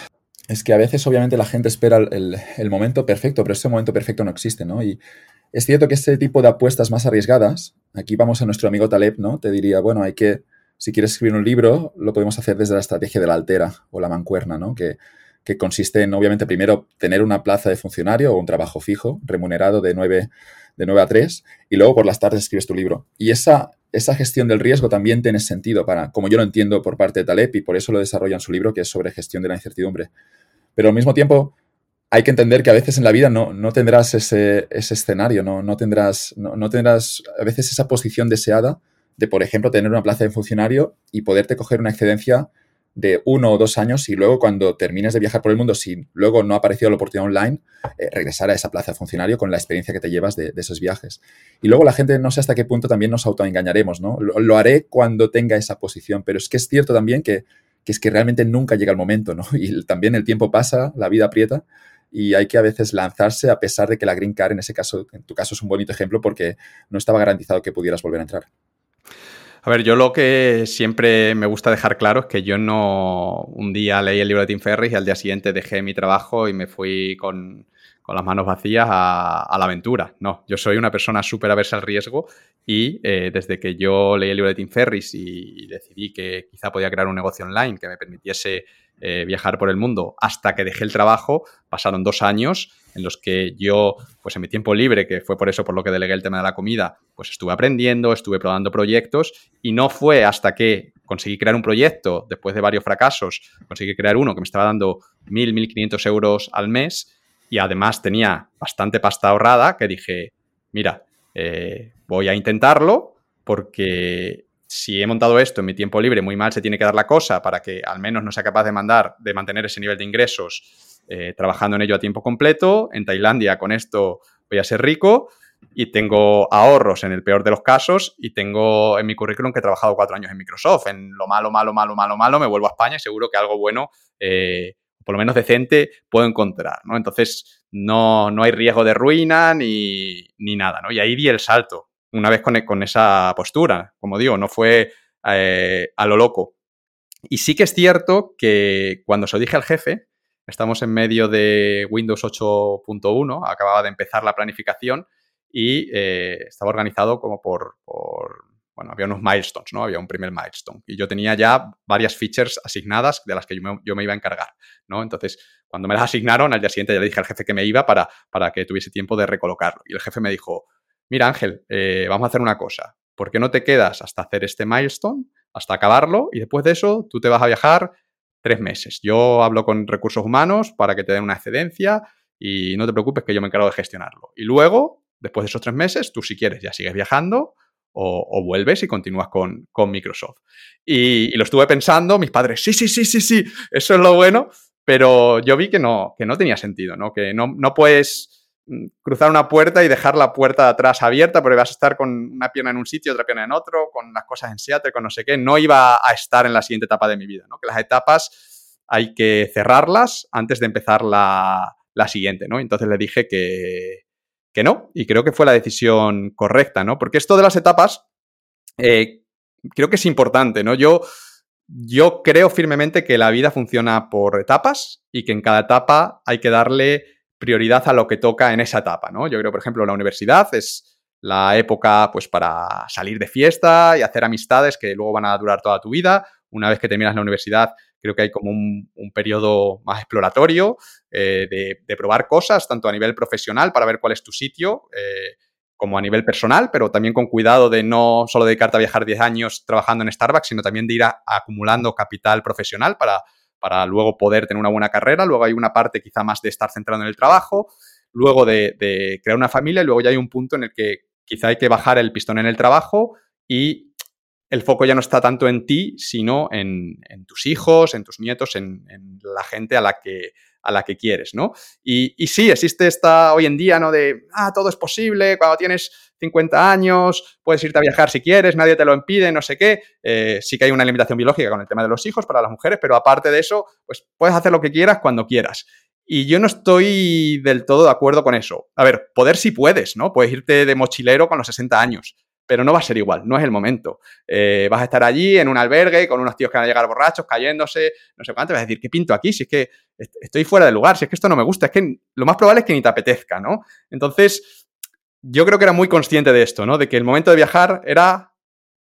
Es que a veces obviamente la gente espera el, momento perfecto, pero ese momento perfecto no existe, ¿no? Y es cierto que este tipo de apuestas más arriesgadas, aquí vamos a nuestro amigo Taleb, ¿no? Te diría, bueno, hay que, si quieres escribir un libro, lo podemos hacer desde la estrategia de la altera o la mancuerna, ¿no? Que, que consiste en, obviamente, primero tener una plaza de funcionario o un trabajo fijo, remunerado de 9, de 9 a 3, y luego por las tardes escribes tu libro. Y esa, esa gestión del riesgo también tiene sentido para, como yo lo entiendo por parte de Taleb, y por eso lo desarrolla en su libro, que es sobre gestión de la incertidumbre. Pero al mismo tiempo, hay que entender que a veces en la vida no, no tendrás ese, ese escenario, no, no tendrás, no, no, tendrás a veces esa posición deseada de, por ejemplo, tener una plaza de funcionario y poderte coger una excedencia de uno o dos años y luego cuando termines de viajar por el mundo, si luego no ha aparecido la oportunidad online, eh, regresar a esa plaza de funcionario con la experiencia que te llevas de, esos viajes. Y luego la gente no sé hasta qué punto también nos autoengañaremos, ¿no? Lo, haré cuando tenga esa posición, pero es que es cierto también que, es que realmente nunca llega el momento, ¿no? *laughs* Y también el tiempo pasa, la vida aprieta y hay que a veces lanzarse a pesar de que la Green Card en ese caso, en tu caso es un bonito ejemplo porque no estaba garantizado que pudieras volver a entrar. A ver, yo lo que siempre me gusta dejar claro es que yo no un día leí el libro de Tim Ferriss y al día siguiente dejé mi trabajo y me fui con, las manos vacías a, la aventura. No, yo soy una persona súper aversa al riesgo y eh, desde que yo leí el libro de Tim Ferriss y, decidí que quizá podía crear un negocio online que me permitiese eh, viajar por el mundo hasta que dejé el trabajo, pasaron dos años en los que yo, pues en mi tiempo libre, que fue por eso por lo que delegué el tema de la comida, pues estuve aprendiendo, estuve probando proyectos y no fue hasta que conseguí crear un proyecto, después de varios fracasos, conseguí crear uno que me estaba dando 1.000, 1.500 euros al mes y además tenía bastante pasta ahorrada que dije, mira, eh, voy a intentarlo porque si he montado esto en mi tiempo libre, muy mal se tiene que dar la cosa para que al menos no sea capaz de mandar, de mantener ese nivel de ingresos eh, trabajando en ello a tiempo completo. En Tailandia con esto voy a ser rico y tengo ahorros en el peor de los casos y tengo en mi currículum que he trabajado cuatro años en Microsoft. En lo malo, malo, malo, malo, malo, me vuelvo a España y seguro que algo bueno, eh, por lo menos decente, puedo encontrar, ¿no? Entonces, no, no hay riesgo de ruina ni, ni nada, ¿no? Y ahí di el salto una vez con, esa postura. Como digo, no fue eh, a lo loco. Y sí que es cierto que cuando se lo dije al jefe, estamos en medio de Windows 8.1, acababa de empezar la planificación y eh, estaba organizado como por, bueno, había unos milestones, ¿no? Había un primer milestone. Y yo tenía ya varias features asignadas de las que yo me, iba a encargar, ¿no? Entonces, cuando me las asignaron, al día siguiente ya le dije al jefe que me iba para, para que tuviese tiempo de recolocarlo. Y el jefe me dijo, mira Ángel, eh, vamos a hacer una cosa. ¿Por qué no te quedas hasta hacer este milestone, hasta acabarlo, y después de eso tú te vas a viajar tres meses? Yo hablo con recursos humanos para que te den una excedencia y no te preocupes que yo me encargo de gestionarlo. Y luego, después de esos tres meses, tú si quieres ya sigues viajando o, vuelves y continúas con, Microsoft. Y, lo estuve pensando, mis padres, sí, sí, sí, sí, sí, eso es lo bueno, pero yo vi que no, que no tenía sentido, ¿no? Que no, no puedes cruzar una puerta y dejar la puerta de atrás abierta porque vas a estar con una pierna en un sitio, otra pierna en otro, con las cosas en Seattle, con no sé qué. No iba a estar en la siguiente etapa de mi vida, ¿no? Que las etapas hay que cerrarlas antes de empezar la, siguiente, ¿no? Entonces le dije que, que, no y creo que fue la decisión correcta, ¿no? Porque esto de las etapas eh, creo que es importante, ¿no? Yo... Yo creo firmemente que la vida funciona por etapas y que en cada etapa hay que darle prioridad a lo que toca en esa etapa, ¿no? Yo creo, por ejemplo, la universidad es la época pues para salir de fiesta y hacer amistades que luego van a durar toda tu vida. Una vez que terminas la universidad, creo que hay como un, periodo más exploratorio eh, de, probar cosas, tanto a nivel profesional para ver cuál es tu sitio, eh, como a nivel personal, pero también con cuidado de no solo dedicarte a viajar 10 años trabajando en Starbucks, sino también de ir acumulando capital profesional para para luego poder tener una buena carrera, luego hay una parte quizá más de estar centrado en el trabajo, luego de, crear una familia y luego ya hay un punto en el que quizá hay que bajar el pistón en el trabajo y el foco ya no está tanto en ti, sino en, tus hijos, en tus nietos, en, la gente a la que, a la que quieres, ¿no? Y, y, sí, existe esta hoy en día, ¿no? De, ah, todo es posible, cuando tienes 50 años, puedes irte a viajar si quieres, nadie te lo impide, no sé qué. Eh, sí que hay una limitación biológica con el tema de los hijos para las mujeres, pero aparte de eso, pues puedes hacer lo que quieras cuando quieras. Y yo no estoy del todo de acuerdo con eso. A ver, poder sí puedes, ¿no? Puedes irte de mochilero con los 60 años, pero no va a ser igual, no es el momento. Eh, vas a estar allí en un albergue con unos tíos que van a llegar borrachos, cayéndose, no sé cuánto, vas a decir, ¿qué pinto aquí? Si es que estoy fuera de lugar, si es que esto no me gusta, es que lo más probable es que ni te apetezca, ¿no? Entonces, yo creo que era muy consciente de esto, ¿no? De que el momento de viajar era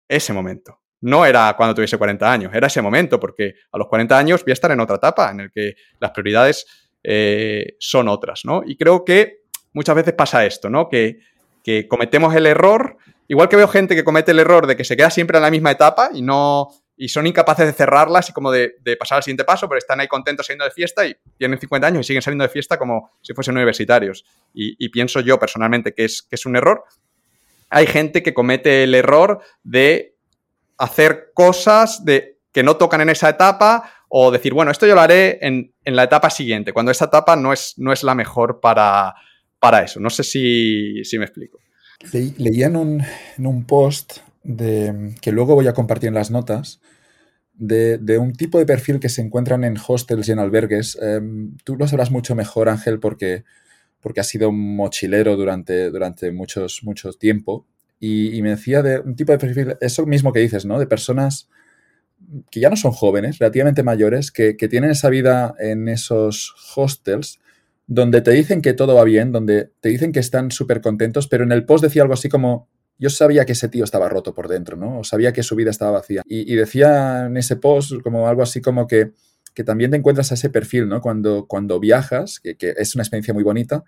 ese momento. No era cuando tuviese 40 años, era ese momento, porque a los 40 años voy a estar en otra etapa en el que las prioridades eh, son otras, ¿no? Y creo que muchas veces pasa esto, ¿no? Que cometemos el error, igual que veo gente que comete el error de que se queda siempre en la misma etapa y no y son incapaces de cerrarlas y como de, pasar al siguiente paso, pero están ahí contentos saliendo de fiesta y tienen 50 años y siguen saliendo de fiesta como si fuesen universitarios. Y, pienso yo personalmente que es, que es un error. Hay gente que comete el error de hacer cosas de, que no tocan en esa etapa o decir, bueno, esto yo lo haré en, la etapa siguiente, cuando esa etapa no es, no es la mejor para, para eso. No sé si, me explico. Leía en un, en un post de, que luego voy a compartir en las notas, de, un tipo de perfil que se encuentran en hostels y en albergues. Em, tú lo sabrás mucho mejor, Ángel, porque, porque has sido mochilero durante, durante muchos, mucho tiempo. Y, me decía de un tipo de perfil, eso mismo que dices, ¿no? De personas que ya no son jóvenes, relativamente mayores, que, que tienen esa vida en esos hostels donde te dicen que todo va bien, donde te dicen que están súper contentos, pero en el post decía algo así como, yo sabía que ese tío estaba roto por dentro, ¿no? O sabía que su vida estaba vacía. Y, decía en ese post como algo así como que, que, también te encuentras a ese perfil, ¿no? Cuando, cuando viajas, que, es una experiencia muy bonita,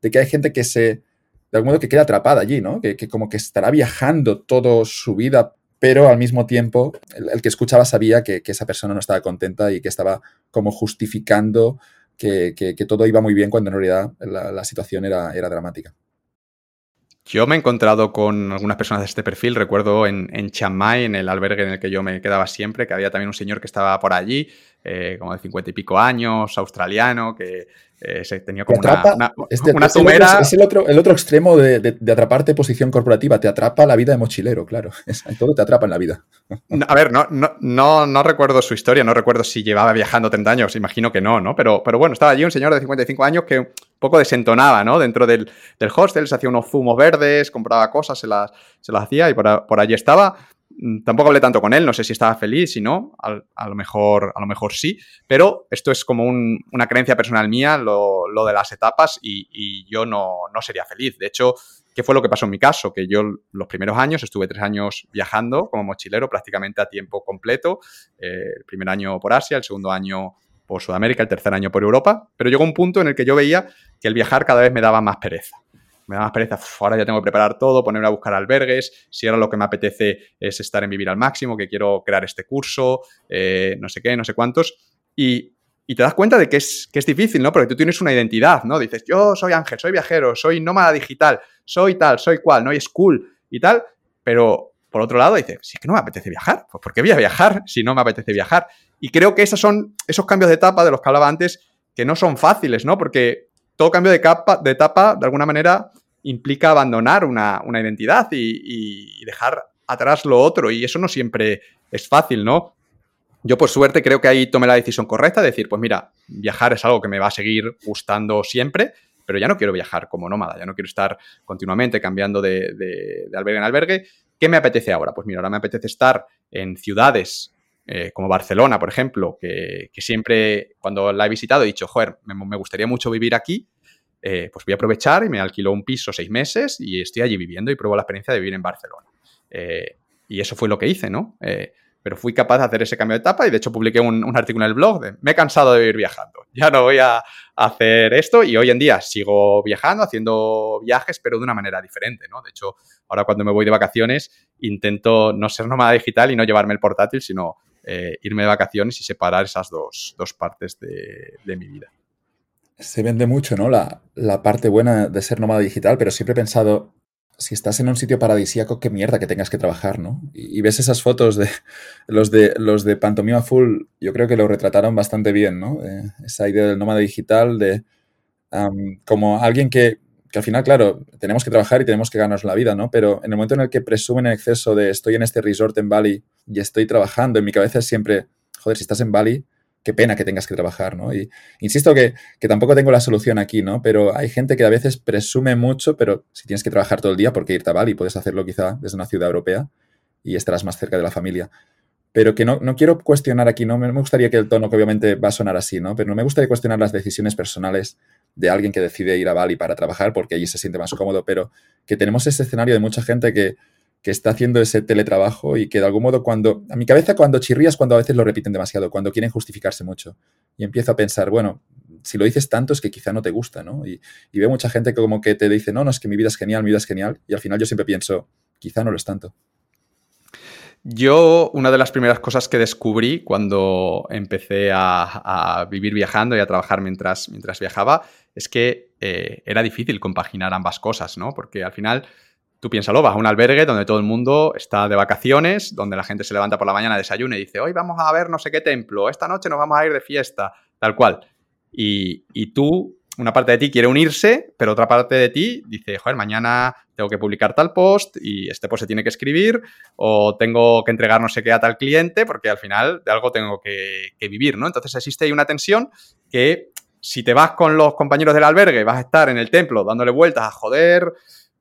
de que hay gente que se, de algún modo, que queda atrapada allí, ¿no? Que, como que estará viajando toda su vida, pero al mismo tiempo el, que escuchaba sabía que, esa persona no estaba contenta y que estaba como justificando que, todo iba muy bien cuando en realidad la, situación era, era dramática. Yo me he encontrado con algunas personas de este perfil. Recuerdo en, en Chiang Mai, en el albergue en el que yo me quedaba siempre, que había también un señor que estaba por allí, eh, como de cincuenta y pico años, australiano, que eh, se tenía como una, este, una, es, es, el otro, el otro extremo de, de, atraparte posición corporativa. Te atrapa la vida de mochilero, claro. *laughs* todo te atrapa en la vida. *laughs* a ver, no, no, no, recuerdo su historia, no recuerdo si llevaba viajando 30 años, imagino que no, ¿no? Pero, pero bueno, estaba allí un señor de 55 años que un poco desentonaba, ¿no? Dentro del, del hostel, se hacía unos zumos verdes, compraba cosas, se las, se las hacía y por, por allí estaba. Mm, tampoco hablé tanto con él, no sé si estaba feliz, si no, a, lo, mejor, a lo mejor sí, pero esto es como una creencia personal mía, lo, de las etapas, y, yo no, sería feliz. De hecho, ¿qué fue lo que pasó en mi caso? Que yo los primeros años estuve tres años viajando como mochilero prácticamente a tiempo completo, eh, el primer año por Asia, el segundo año por Sudamérica, el tercer año por Europa, pero llegó un punto en el que yo veía que el viajar cada vez me daba más pereza me da más pereza, ahora ya tengo que preparar todo, ponerme a buscar albergues, si ahora lo que me apetece es estar en vivir al máximo, que quiero crear este curso, eh, no sé qué, no sé cuántos, y, te das cuenta de que es, que es difícil, ¿no? Porque tú tienes una identidad, ¿no? Dices, yo soy Ángel, soy viajero, soy nómada digital, soy tal, soy cual, ¿no? Y es cool y tal, pero por otro lado dices, si es que no me apetece viajar, pues ¿por qué voy a viajar si no me apetece viajar? Y creo que esos son esos cambios de etapa de los que hablaba antes que no son fáciles, ¿no? Porque todo cambio de, capa, de etapa, de alguna manera, implica abandonar una, identidad y, dejar atrás lo otro. Y eso no siempre es fácil, ¿no? Yo, por suerte, creo que ahí tomé la decisión correcta de decir, pues mira, viajar es algo que me va a seguir gustando siempre, pero ya no quiero viajar como nómada, ya no quiero estar continuamente cambiando de, albergue en albergue. ¿Qué me apetece ahora? Pues mira, ahora me apetece estar en ciudades eh, como Barcelona, por ejemplo, que, siempre cuando la he visitado he dicho, joder, me, gustaría mucho vivir aquí, eh, pues voy a aprovechar y me alquilo un piso seis meses y estoy allí viviendo y pruebo la experiencia de vivir en Barcelona. Eh, y eso fue lo que hice, ¿no? pero fui capaz de hacer ese cambio de etapa y de hecho publiqué un, artículo en el blog de me he cansado de vivir viajando, ya no voy a hacer esto y hoy en día sigo viajando, haciendo viajes, pero de una manera diferente, ¿no? De hecho, ahora cuando me voy de vacaciones intento no ser nómada digital y no llevarme el portátil, sino eh, irme de vacaciones y separar esas dos, partes de, mi vida. Se vende mucho, ¿no? La, la parte buena de ser nómada digital, pero siempre he pensado, si estás en un sitio paradisíaco, qué mierda que tengas que trabajar, ¿no? Y, ves esas fotos de los de los de Pantomima Full, yo creo que lo retrataron bastante bien, ¿no? Eh, esa idea del nómada digital, de como alguien que, que, al final, claro, tenemos que trabajar y tenemos que ganarnos la vida, ¿no? Pero en el momento en el que presumen en exceso de estoy en este resort en Bali y estoy trabajando, en mi cabeza es siempre, joder, si estás en Bali, qué pena que tengas que trabajar, ¿no? Y insisto que, tampoco tengo la solución aquí, ¿no? Pero hay gente que a veces presume mucho, pero si tienes que trabajar todo el día, porque irte a Bali puedes hacerlo quizá desde una ciudad europea y estarás más cerca de la familia. Pero que no, no quiero cuestionar aquí, no me gustaría que el tono, que obviamente va a sonar así, ¿no? Pero no me gustaría cuestionar las decisiones personales de alguien que decide ir a Bali para trabajar porque allí se siente más cómodo, pero que tenemos ese escenario de mucha gente que, que está haciendo ese teletrabajo y que de algún modo cuando, a mi cabeza cuando chirrías cuando a veces lo repiten demasiado, cuando quieren justificarse mucho. Y empiezo a pensar, bueno, si lo dices tanto es que quizá no te gusta, ¿no? Y, veo mucha gente que como que te dice, no, no, es que mi vida es genial, mi vida es genial. Y al final yo siempre pienso, quizá no lo es tanto. Yo, una de las primeras cosas que descubrí cuando empecé a, vivir viajando y a trabajar mientras, mientras viajaba es que eh, era difícil compaginar ambas cosas, ¿no? Porque al final Tú piénsalo, vas a un albergue donde todo el mundo está de vacaciones, donde la gente se levanta por la mañana, desayuna y dice, hoy vamos a ver no sé qué templo, esta noche nos vamos a ir de fiesta, tal cual. Y, tú, una parte de ti quiere unirse, pero otra parte de ti dice, joder, mañana tengo que publicar tal post y este post se tiene que escribir o tengo que entregar no sé qué a tal cliente porque al final de algo tengo que, que vivir, ¿no? Entonces existe ahí una tensión que si te vas con los compañeros del albergue vas a estar en el templo dándole vueltas a joder,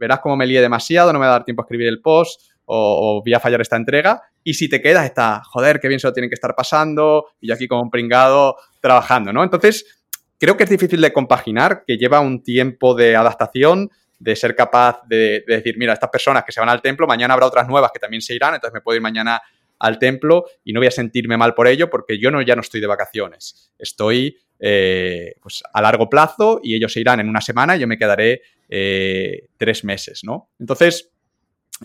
verás cómo me lié demasiado, no me va a dar tiempo a escribir el post o, voy a fallar esta entrega. Y si te quedas, está, joder, qué bien se lo tienen que estar pasando y yo aquí como un pringado trabajando, ¿no? Entonces, creo que es difícil de compaginar, que lleva un tiempo de adaptación, de ser capaz de, decir, mira, estas personas que se van al templo, mañana habrá otras nuevas que también se irán, entonces me puedo ir mañana al templo y no voy a sentirme mal por ello porque yo no, ya no estoy de vacaciones. Estoy eh, pues a largo plazo y ellos se irán en una semana y yo me quedaré eh, tres meses, ¿no? Entonces,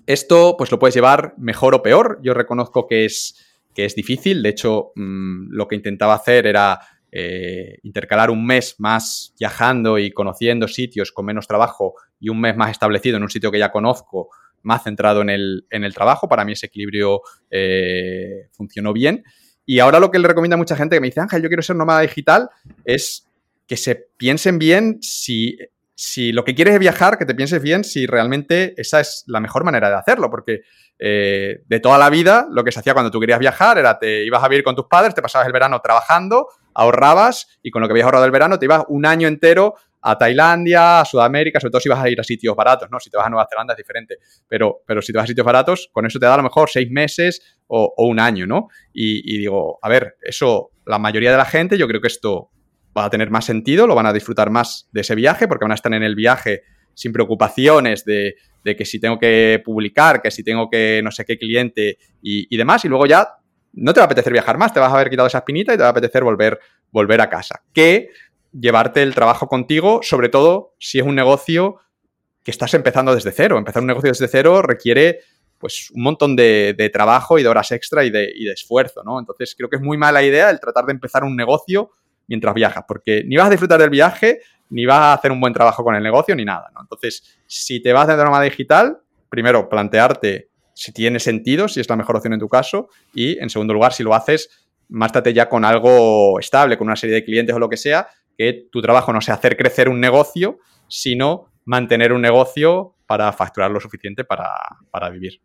esto pues lo puedes llevar mejor o peor. Yo reconozco que es, que es difícil. De hecho, mm, lo que intentaba hacer era eh, intercalar un mes más viajando y conociendo sitios con menos trabajo y un mes más establecido en un sitio que ya conozco, más centrado en el, en el trabajo. Para mí ese equilibrio eh, funcionó bien. Y ahora lo que le recomienda a mucha gente que me dice, Ángel, yo quiero ser nómada digital, es que se piensen bien si si lo que quieres es viajar, que te pienses bien si realmente esa es la mejor manera de hacerlo, porque eh, de toda la vida lo que se hacía cuando tú querías viajar era te ibas a vivir con tus padres, te pasabas el verano trabajando, ahorrabas y con lo que habías ahorrado el verano te ibas un año entero a Tailandia, a Sudamérica, sobre todo si vas a ir a sitios baratos, ¿no? Si te vas a Nueva Zelanda es diferente, pero, pero si te vas a sitios baratos, con eso te da a lo mejor seis meses o, un año, ¿no? Y, y digo, a ver, eso, la mayoría de la gente, yo creo que esto va a tener más sentido, lo van a disfrutar más de ese viaje porque van a estar en el viaje sin preocupaciones de, que si tengo que publicar, que si tengo que no sé qué cliente y, demás, y luego ya no te va a apetecer viajar más, te vas a haber quitado esa espinita y te va a apetecer volver, volver a casa. Que llevarte el trabajo contigo, sobre todo si es un negocio que estás empezando desde cero. Empezar un negocio desde cero requiere pues un montón de, trabajo y de horas extra y de, y de, esfuerzo, ¿no? Entonces creo que es muy mala idea el tratar de empezar un negocio mientras viajas, porque ni vas a disfrutar del viaje, ni vas a hacer un buen trabajo con el negocio, ni nada. ¿no? Entonces, si te vas de nómada digital, primero plantearte si tiene sentido, si es la mejor opción en tu caso, y en segundo lugar, si lo haces, mártate ya con algo estable, con una serie de clientes o lo que sea, que tu trabajo no sea hacer crecer un negocio, sino mantener un negocio para facturar lo suficiente para, para vivir.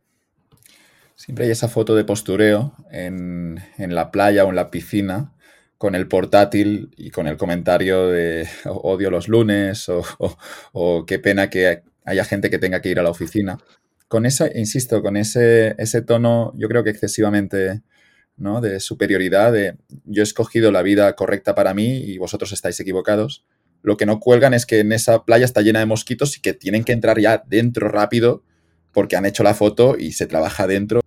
Siempre hay esa foto de postureo en, en, la playa o en la piscina con el portátil y con el comentario de odio los lunes o, qué pena que haya gente que tenga que ir a la oficina. Con eso, insisto, con ese, ese tono, yo creo que excesivamente ¿no? de superioridad, de yo he escogido la vida correcta para mí y vosotros estáis equivocados. Lo que no cuelgan es que en esa playa está llena de mosquitos y que tienen que entrar ya dentro rápido porque han hecho la foto y se trabaja dentro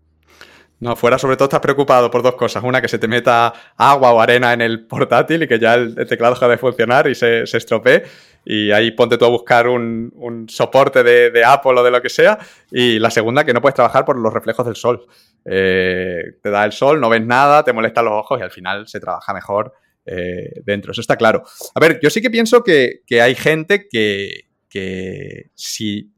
no, fuera sobre todo estás preocupado por dos cosas. Una, que se te meta agua o arena en el portátil y que ya el, teclado deja de funcionar y se, se estropee. y ahí ponte tú a buscar un, soporte de, Apple o de lo que sea. Y la segunda, que no puedes trabajar por los reflejos del sol. Eh, te da el sol, no ves nada, te molestan los ojos y al final se trabaja mejor eh, dentro. Eso está claro. A ver, yo sí que pienso que, hay gente que, que si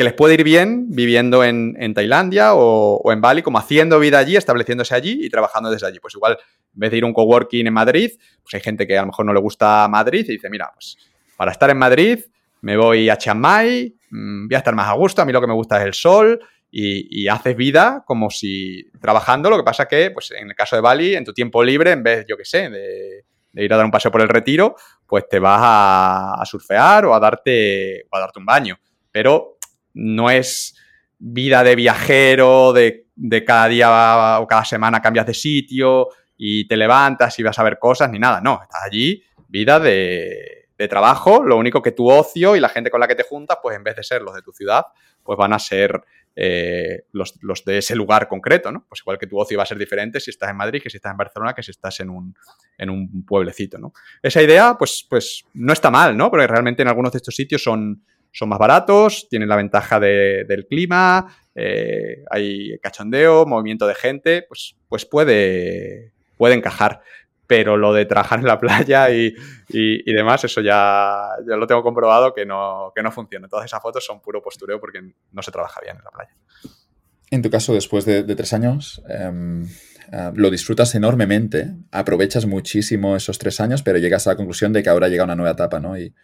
que les puede ir bien viviendo en, Tailandia o, en Bali, como haciendo vida allí, estableciéndose allí y trabajando desde allí. Pues igual, en vez de ir a un coworking en Madrid, pues hay gente que a lo mejor no le gusta Madrid y dice, mira, pues para estar en Madrid me voy a Chiang Mai, mm, voy a estar más a gusto, a mí lo que me gusta es el sol y, haces vida como si trabajando, lo que pasa que, pues en el caso de Bali, en tu tiempo libre, en vez, yo qué sé, de, ir a dar un paseo por el retiro, pues te vas a, surfear o a darte, o a darte un baño. Pero no es vida de viajero, de, cada día o cada semana cambias de sitio y te levantas y vas a ver cosas, ni nada. No, estás allí, vida de, trabajo. Lo único que tu ocio y la gente con la que te juntas, pues en vez de ser los de tu ciudad, pues van a ser eh, los, de ese lugar concreto, ¿no? Pues igual que tu ocio va a ser diferente si estás en Madrid que si estás en Barcelona, que si estás en un, en un pueblecito, ¿no? Esa idea, pues, pues no está mal, ¿no? Porque realmente en algunos de estos sitios son son más baratos, tienen la ventaja del clima, eh, hay cachondeo, movimiento de gente, pues, pues puede, puede encajar. Pero lo de trabajar en la playa y, demás, eso ya, lo tengo comprobado que no, que no funciona. Todas esas fotos son puro postureo porque no se trabaja bien en la playa. En tu caso, después de, tres años, em, eh, lo disfrutas enormemente, aprovechas muchísimo esos tres años, pero llegas a la conclusión de que ahora llega una nueva etapa, ¿no? Y,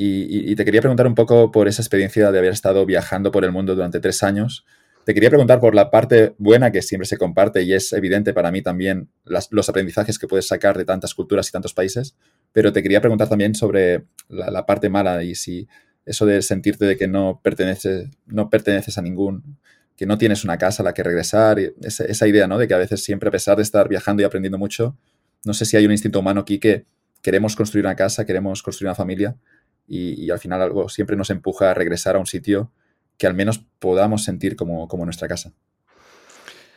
y, te quería preguntar un poco por esa experiencia de haber estado viajando por el mundo durante tres años. Te quería preguntar por la parte buena que siempre se comparte y es evidente para mí también los aprendizajes que puedes sacar de tantas culturas y tantos países, pero te quería preguntar también sobre la, parte mala y si eso de sentirte de que no perteneces, no perteneces a ningún, que no tienes una casa a la que regresar, esa, esa idea, ¿no? De que a veces siempre, a pesar de estar viajando y aprendiendo mucho, no sé si hay un instinto humano aquí que queremos construir una casa, queremos construir una familia, y, al final algo siempre nos empuja a regresar a un sitio que al menos podamos sentir como, nuestra casa.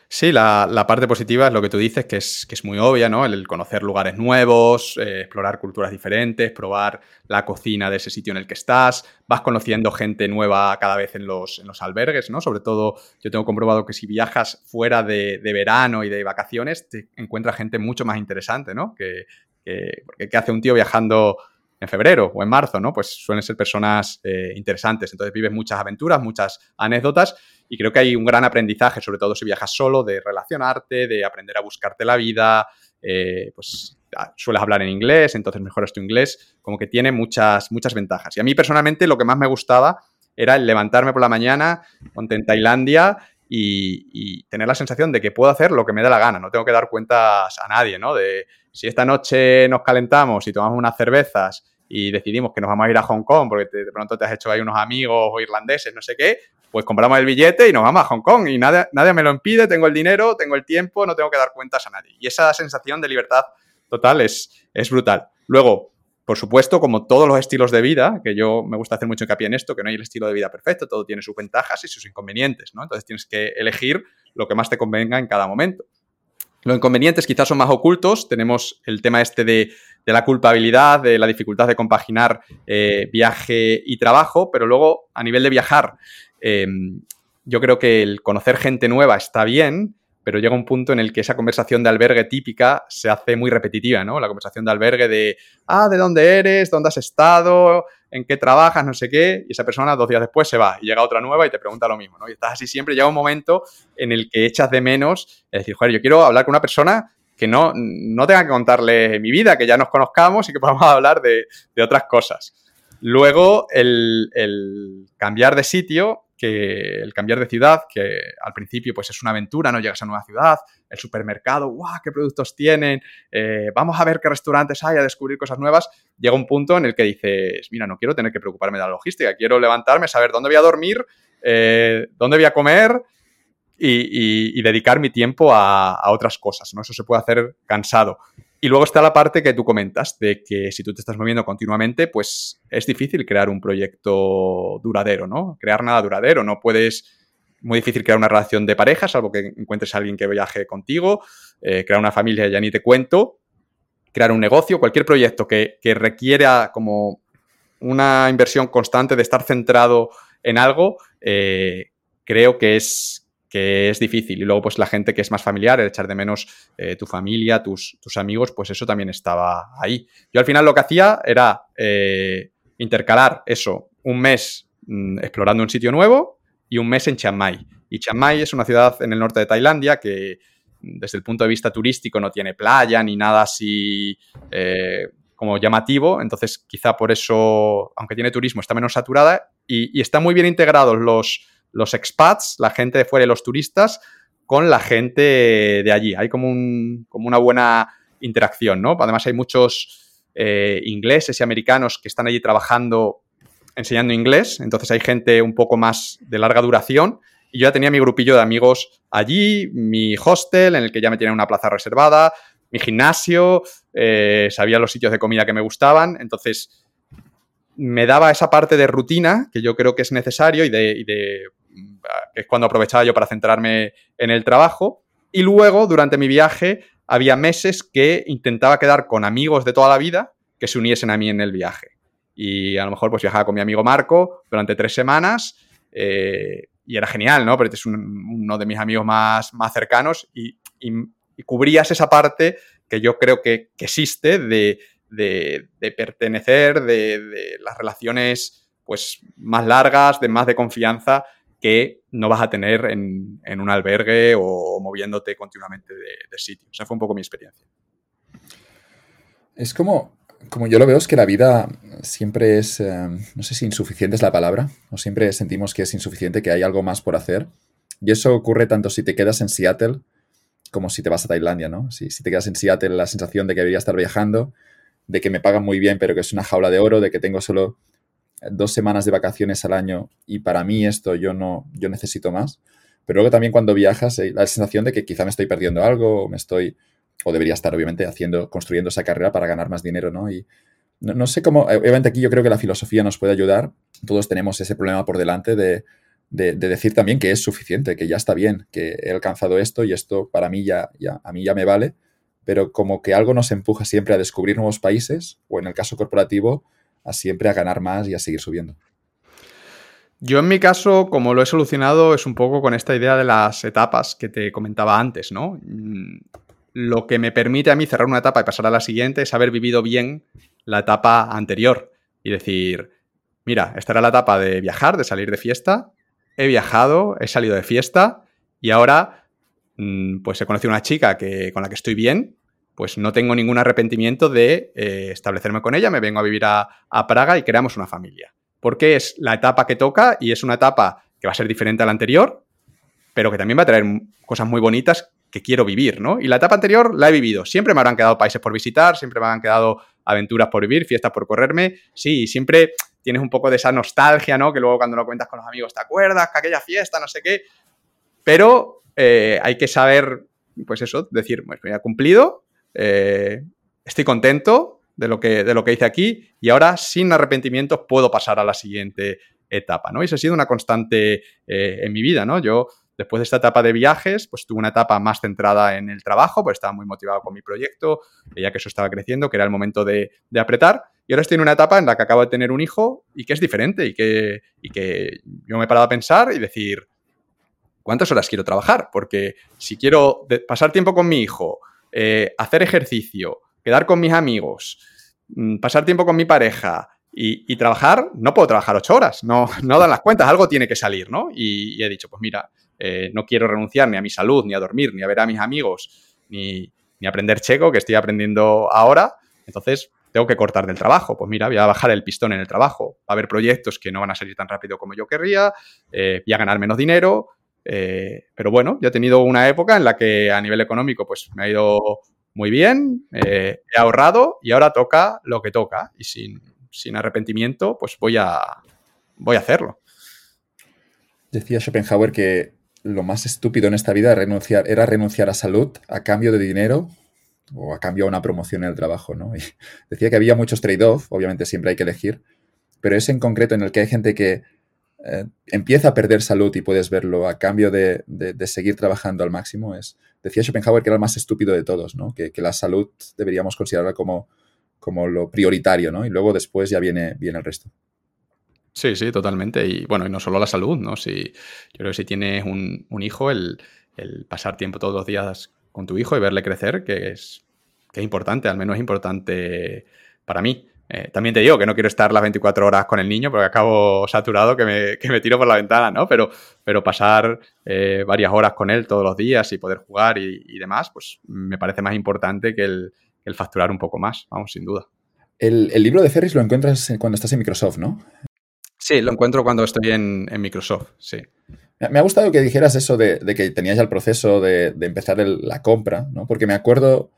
Sí, la, parte positiva es lo que tú dices, que es, que es muy obvia, ¿no? El conocer lugares nuevos, eh, explorar culturas diferentes, probar la cocina de ese sitio en el que estás, vas conociendo gente nueva cada vez en los, en los albergues, ¿no? Sobre todo, yo tengo comprobado que si viajas fuera de, verano y de vacaciones, te encuentras gente mucho más interesante, ¿no? Que, que, que hace un tío viajando en febrero o en marzo, ¿no? Pues suelen ser personas eh, interesantes. Entonces vives muchas aventuras, muchas anécdotas y creo que hay un gran aprendizaje, sobre todo si viajas solo, de relacionarte, de aprender a buscarte la vida, eh, pues sueles hablar en inglés, entonces mejoras tu inglés, como que tiene muchas, muchas ventajas. Y a mí personalmente lo que más me gustaba era el levantarme por la mañana, ponte en Tailandia y, y, tener la sensación de que puedo hacer lo que me dé la gana, no tengo que dar cuentas a nadie, ¿no? De si esta noche nos calentamos y tomamos unas cervezas y decidimos que nos vamos a ir a Hong Kong porque de pronto te has hecho ahí unos amigos o irlandeses, no sé qué, pues compramos el billete y nos vamos a Hong Kong y nadie, nadie me lo impide, tengo el dinero, tengo el tiempo, no tengo que dar cuentas a nadie. Y esa sensación de libertad total es, es brutal. Luego, por supuesto, como todos los estilos de vida, que yo me gusta hacer mucho hincapié en esto, que no hay el estilo de vida perfecto, todo tiene sus ventajas y sus inconvenientes, ¿no? Entonces tienes que elegir lo que más te convenga en cada momento. Los inconvenientes quizás son más ocultos. Tenemos el tema este de, la culpabilidad, de la dificultad de compaginar eh, viaje y trabajo, pero luego a nivel de viajar, em, yo creo que el conocer gente nueva está bien, pero llega un punto en el que esa conversación de albergue típica se hace muy repetitiva, ¿no? La conversación de albergue de, ah, ¿de dónde eres? ¿Dónde has estado? ¿En qué trabajas? No sé qué. Y esa persona dos días después se va y llega otra nueva y te pregunta lo mismo, ¿no? Y estás así siempre. Llega un momento en el que echas de menos, es decir, joder, yo quiero hablar con una persona que no, no tenga que contarle mi vida, que ya nos conozcamos y que podamos *laughs* hablar de, otras cosas. Luego, el, cambiar de sitio que el cambiar de ciudad, que al principio pues es una aventura, no llegas a una nueva ciudad, el supermercado, ¡guau! ¿Qué productos tienen? Eh, vamos a ver qué restaurantes hay, a descubrir cosas nuevas. Llega un punto en el que dices, mira, no quiero tener que preocuparme de la logística, quiero levantarme, saber dónde voy a dormir, eh, dónde voy a comer y, dedicar mi tiempo a, a, otras cosas, ¿no? Eso se puede hacer cansado. Y luego está la parte que tú comentas, de que si tú te estás moviendo continuamente, pues es difícil crear un proyecto duradero, ¿no? Crear nada duradero, no puedes, muy difícil crear una relación de pareja, salvo que encuentres a alguien que viaje contigo, eh, crear una familia, ya ni te cuento, crear un negocio, cualquier proyecto que, requiera como una inversión constante, de estar centrado en algo, eh, creo que es, que es difícil. Y luego, pues la gente que es más familiar, el echar de menos eh, tu familia, tus, tus, amigos, pues eso también estaba ahí. Yo al final lo que hacía era eh, intercalar eso, un mes mm, explorando un sitio nuevo y un mes en Chiang Mai. Y Chiang Mai es una ciudad en el norte de Tailandia que desde el punto de vista turístico no tiene playa ni nada así eh, como llamativo, entonces quizá por eso, aunque tiene turismo, está menos saturada y, y está muy bien integrados los, los expats, la gente de fuera y los turistas, con la gente de allí. Hay como, un, como una buena interacción, ¿no? Además hay muchos eh, ingleses y americanos que están allí trabajando, enseñando inglés, entonces hay gente un poco más de larga duración. Y yo ya tenía mi grupillo de amigos allí, mi hostel, en el que ya me tenía una plaza reservada, mi gimnasio, eh, sabía los sitios de comida que me gustaban, entonces me daba esa parte de rutina que yo creo que es necesario y de, es cuando aprovechaba yo para centrarme en el trabajo. Y luego, durante mi viaje, había meses que intentaba quedar con amigos de toda la vida que se uniesen a mí en el viaje. Y a lo mejor pues viajaba con mi amigo Marco durante tres semanas eh, y era genial, ¿no? Porque es uno de mis amigos más, más cercanos y, cubrías esa parte que yo creo que, existe de, pertenecer, de, de, las relaciones pues más largas, de más de confianza que no vas a tener en, un albergue o, moviéndote continuamente de, sitio. O sea, fue un poco mi experiencia. Es como, como yo lo veo, es que la vida siempre es, eh, no sé si insuficiente es la palabra, o siempre sentimos que es insuficiente, que hay algo más por hacer. Y eso ocurre tanto si te quedas en Seattle como si te vas a Tailandia, ¿no? Si, si te quedas en Seattle, la sensación de que debería estar viajando, de que me pagan muy bien, pero que es una jaula de oro, de que tengo solo dos semanas de vacaciones al año y para mí esto yo no, yo necesito más. Pero luego también cuando viajas, hay la sensación de que quizá me estoy perdiendo algo o me estoy, o debería estar obviamente haciendo, construyendo esa carrera para ganar más dinero, ¿no? Y no, sé cómo, obviamente aquí yo creo que la filosofía nos puede ayudar. Todos tenemos ese problema por delante de, de, decir también que es suficiente, que ya está bien, que he alcanzado esto y esto para mí ya, ya, a mí ya me vale, pero como que algo nos empuja siempre a descubrir nuevos países o en el caso corporativo, a siempre a ganar más y a seguir subiendo. Yo en mi caso, como lo he solucionado, es un poco con esta idea de las etapas que te comentaba antes, ¿no? Mm, lo que me permite a mí cerrar una etapa y pasar a la siguiente es haber vivido bien la etapa anterior y decir, mira, esta era la etapa de viajar, de salir de fiesta, he viajado, he salido de fiesta y ahora mm, pues he conocido una chica que, con la que estoy bien pues no tengo ningún arrepentimiento de eh, establecerme con ella, me vengo a vivir a, Praga y creamos una familia. Porque es la etapa que toca y es una etapa que va a ser diferente a la anterior, pero que también va a traer cosas muy bonitas que quiero vivir, ¿no? Y la etapa anterior la he vivido. Siempre me habrán quedado países por visitar, siempre me habrán quedado aventuras por vivir, fiestas por correrme. Sí, siempre tienes un poco de esa nostalgia, ¿no? Que luego cuando lo cuentas con los amigos te acuerdas que aquella fiesta, no sé qué. Pero eh, hay que saber, pues eso, decir, pues he cumplido, eh, estoy contento de lo, que, de lo que hice aquí y ahora sin arrepentimientos puedo pasar a la siguiente etapa, ¿no? Y eso ha sido una constante eh, en mi vida, ¿no? Yo después de esta etapa de viajes, pues tuve una etapa más centrada en el trabajo, pues estaba muy motivado con mi proyecto, veía que eso estaba creciendo, que era el momento de, apretar. Y ahora estoy en una etapa en la que acabo de tener un hijo y que es diferente y que, y que yo me he parado a pensar y decir, ¿cuántas horas quiero trabajar? Porque si quiero pasar tiempo con mi hijo, eh, hacer ejercicio, quedar con mis amigos, mm, pasar tiempo con mi pareja y, trabajar, no puedo trabajar ocho horas, no, *laughs* no dan las cuentas, algo tiene que salir, ¿no? Y, he dicho, pues mira, eh, no quiero renunciar ni a mi salud, ni a dormir, ni a ver a mis amigos, ni, ni aprender checo, que estoy aprendiendo ahora, entonces tengo que cortar del trabajo. Pues mira, voy a bajar el pistón en el trabajo. Va a haber proyectos que no van a salir tan rápido como yo querría, eh, voy a ganar menos dinero, eh, pero bueno, yo he tenido una época en la que a nivel económico pues me ha ido muy bien, eh, he ahorrado y ahora toca lo que toca y sin, sin, arrepentimiento pues voy a, voy a hacerlo. Decía Schopenhauer que lo más estúpido en esta vida renunciar, era renunciar a salud a cambio de dinero o a cambio de una promoción en el trabajo, ¿no? *laughs* Decía que había muchos trade-off, obviamente siempre hay que elegir, pero ese en concreto en el que hay gente que eh, empieza a perder salud y puedes verlo a cambio de, seguir trabajando al máximo, es, decía Schopenhauer que era el más estúpido de todos, ¿no? que, la salud deberíamos considerarla como, como lo prioritario, ¿no? Y luego después ya viene, viene el resto. Sí, sí, totalmente. Y bueno, y no solo la salud, ¿no? Si, yo creo que si tienes un, hijo, el, pasar tiempo todos los días con tu hijo y verle crecer, que es, que es importante, al menos es importante para mí. Eh, también te digo que no quiero estar las 24 horas con el niño porque acabo saturado que me, que me tiro por la ventana, ¿no? Pero, pero pasar eh, varias horas con él todos los días y poder jugar y, demás, pues me parece más importante que el, el, facturar un poco más, vamos, sin duda. El, el, libro de Ferris lo encuentras cuando estás en Microsoft, ¿no? Sí, lo encuentro cuando estoy en, en Microsoft, sí. Me ha gustado que dijeras eso de, de que tenías ya el proceso de, de empezar la compra, ¿no? Porque me acuerdo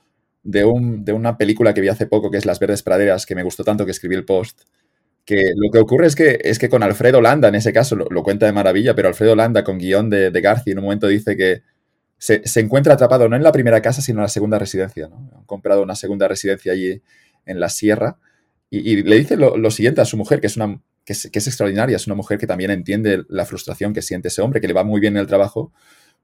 de, un, de, una película que vi hace poco, que es Las Verdes Praderas, que me gustó tanto que escribí el post, que lo que ocurre es que, es que con Alfredo Landa, en ese caso, lo, cuenta de maravilla, pero Alfredo Landa con guion de, de García en un momento dice que se, se, encuentra atrapado no en la primera casa, sino en la segunda residencia. ¿no? Han comprado una segunda residencia allí en la sierra y, le dice lo, lo, siguiente a su mujer, que es, una, que es, que es extraordinaria, es una mujer que también entiende la frustración que siente ese hombre, que le va muy bien en el trabajo,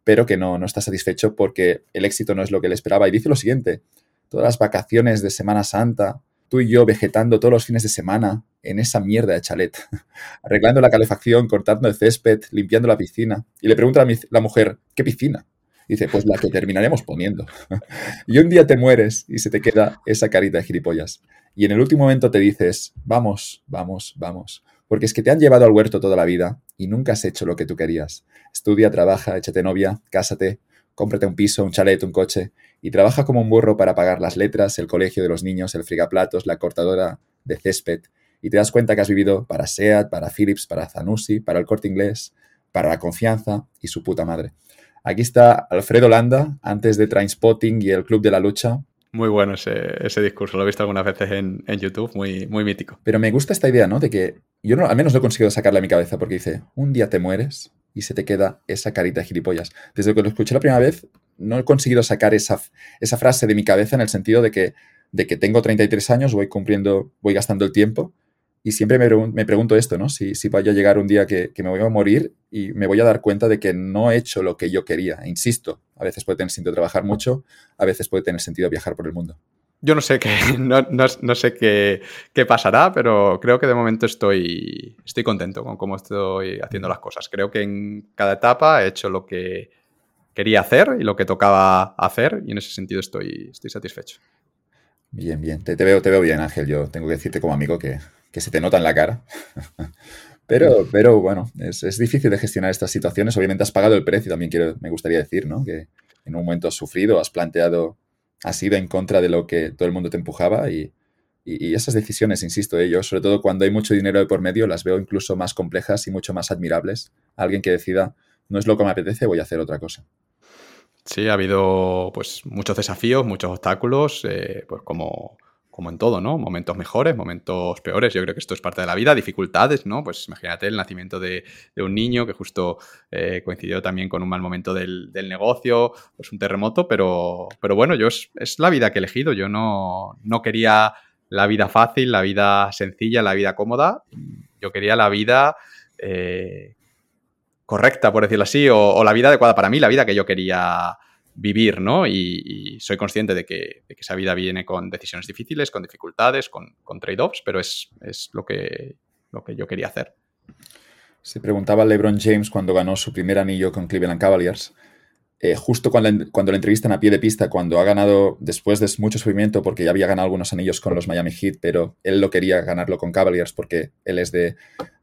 pero que no, no está satisfecho porque el éxito no es lo que le esperaba. Y dice lo siguiente, todas las vacaciones de Semana Santa, tú y yo vegetando todos los fines de semana en esa mierda de chalet, *laughs* arreglando la calefacción, cortando el césped, limpiando la piscina. Y le pregunta a la mujer, ¿qué piscina? dice, pues la que terminaremos poniendo. *laughs* y un día te mueres y se te queda esa carita de gilipollas. Y en el último momento te dices, vamos, vamos, vamos. Porque es que te han llevado al huerto toda la vida y nunca has hecho lo que tú querías. Estudia, trabaja, échate novia, cásate, cómprate un piso, un chalet, un coche y trabaja como un burro para pagar las letras, el colegio de los niños, el frigaplatos, la cortadora de césped y te das cuenta que has vivido para SEAT, para Philips, para Zanussi, para el corte inglés, para la confianza y su puta madre. Aquí está Alfredo Landa, antes de Trainspotting y el Club de la Lucha. Muy bueno ese, discurso, lo he visto algunas veces en, YouTube, muy, muy mítico. Pero me gusta esta idea, ¿no? De que yo no, al menos no he conseguido sacarla a mi cabeza porque dice, un día te mueres y se te queda esa carita de gilipollas. Desde que lo escuché la primera vez, no he conseguido sacar esa, esa frase de mi cabeza en el sentido de que, de que tengo 33 años, voy cumpliendo, voy gastando el tiempo y siempre me, me pregunto esto, ¿no? Si, si, vaya a llegar un día que, que, me voy a morir y me voy a dar cuenta de que no he hecho lo que yo quería. Insisto, a veces puede tener sentido trabajar mucho, a veces puede tener sentido viajar por el mundo. Yo no sé qué, *laughs* no, no, sé qué, qué, pasará, pero creo que de momento estoy, estoy contento con cómo estoy haciendo las cosas. Creo que en cada etapa he hecho lo que quería hacer y lo que tocaba hacer y en ese sentido estoy, estoy satisfecho. Bien, bien. Te, te, veo, te veo bien, Ángel. Yo tengo que decirte como amigo que, que se te nota en la cara. *laughs* pero, pero bueno, es, es, difícil de gestionar estas situaciones. Obviamente has pagado el precio, también quiero, me gustaría decir, ¿no? Que en un momento has sufrido, has planteado, has ido en contra de lo que todo el mundo te empujaba y, y, esas decisiones, insisto, ¿eh? yo sobre todo cuando hay mucho dinero de por medio, las veo incluso más complejas y mucho más admirables. Alguien que decida, no es lo que me apetece, voy a hacer otra cosa. Sí, ha habido pues muchos desafíos, muchos obstáculos, eh, pues como como en todo, ¿no? Momentos mejores, momentos peores. Yo creo que esto es parte de la vida, dificultades, ¿no? Pues imagínate el nacimiento de, un niño que justo eh, coincidió también con un mal momento del, negocio, pues un terremoto, pero, pero bueno, yo es, la vida que he elegido. Yo no, no quería la vida fácil, la vida sencilla, la vida cómoda. Yo quería la vida eh, correcta, por decirlo así, o, la vida adecuada para mí, la vida que yo quería vivir, ¿no? Y, soy consciente de que, de que, esa vida viene con decisiones difíciles, con dificultades, con, con trade-offs, pero es, es, lo, que, lo que yo quería hacer. Se preguntaba LeBron James cuando ganó su primer anillo con Cleveland Cavaliers, eh, justo cuando, cuando le entrevistan a pie de pista, cuando ha ganado, después de mucho sufrimiento, porque ya había ganado algunos anillos con los Miami Heat, pero él lo quería ganarlo con Cavaliers porque él es de,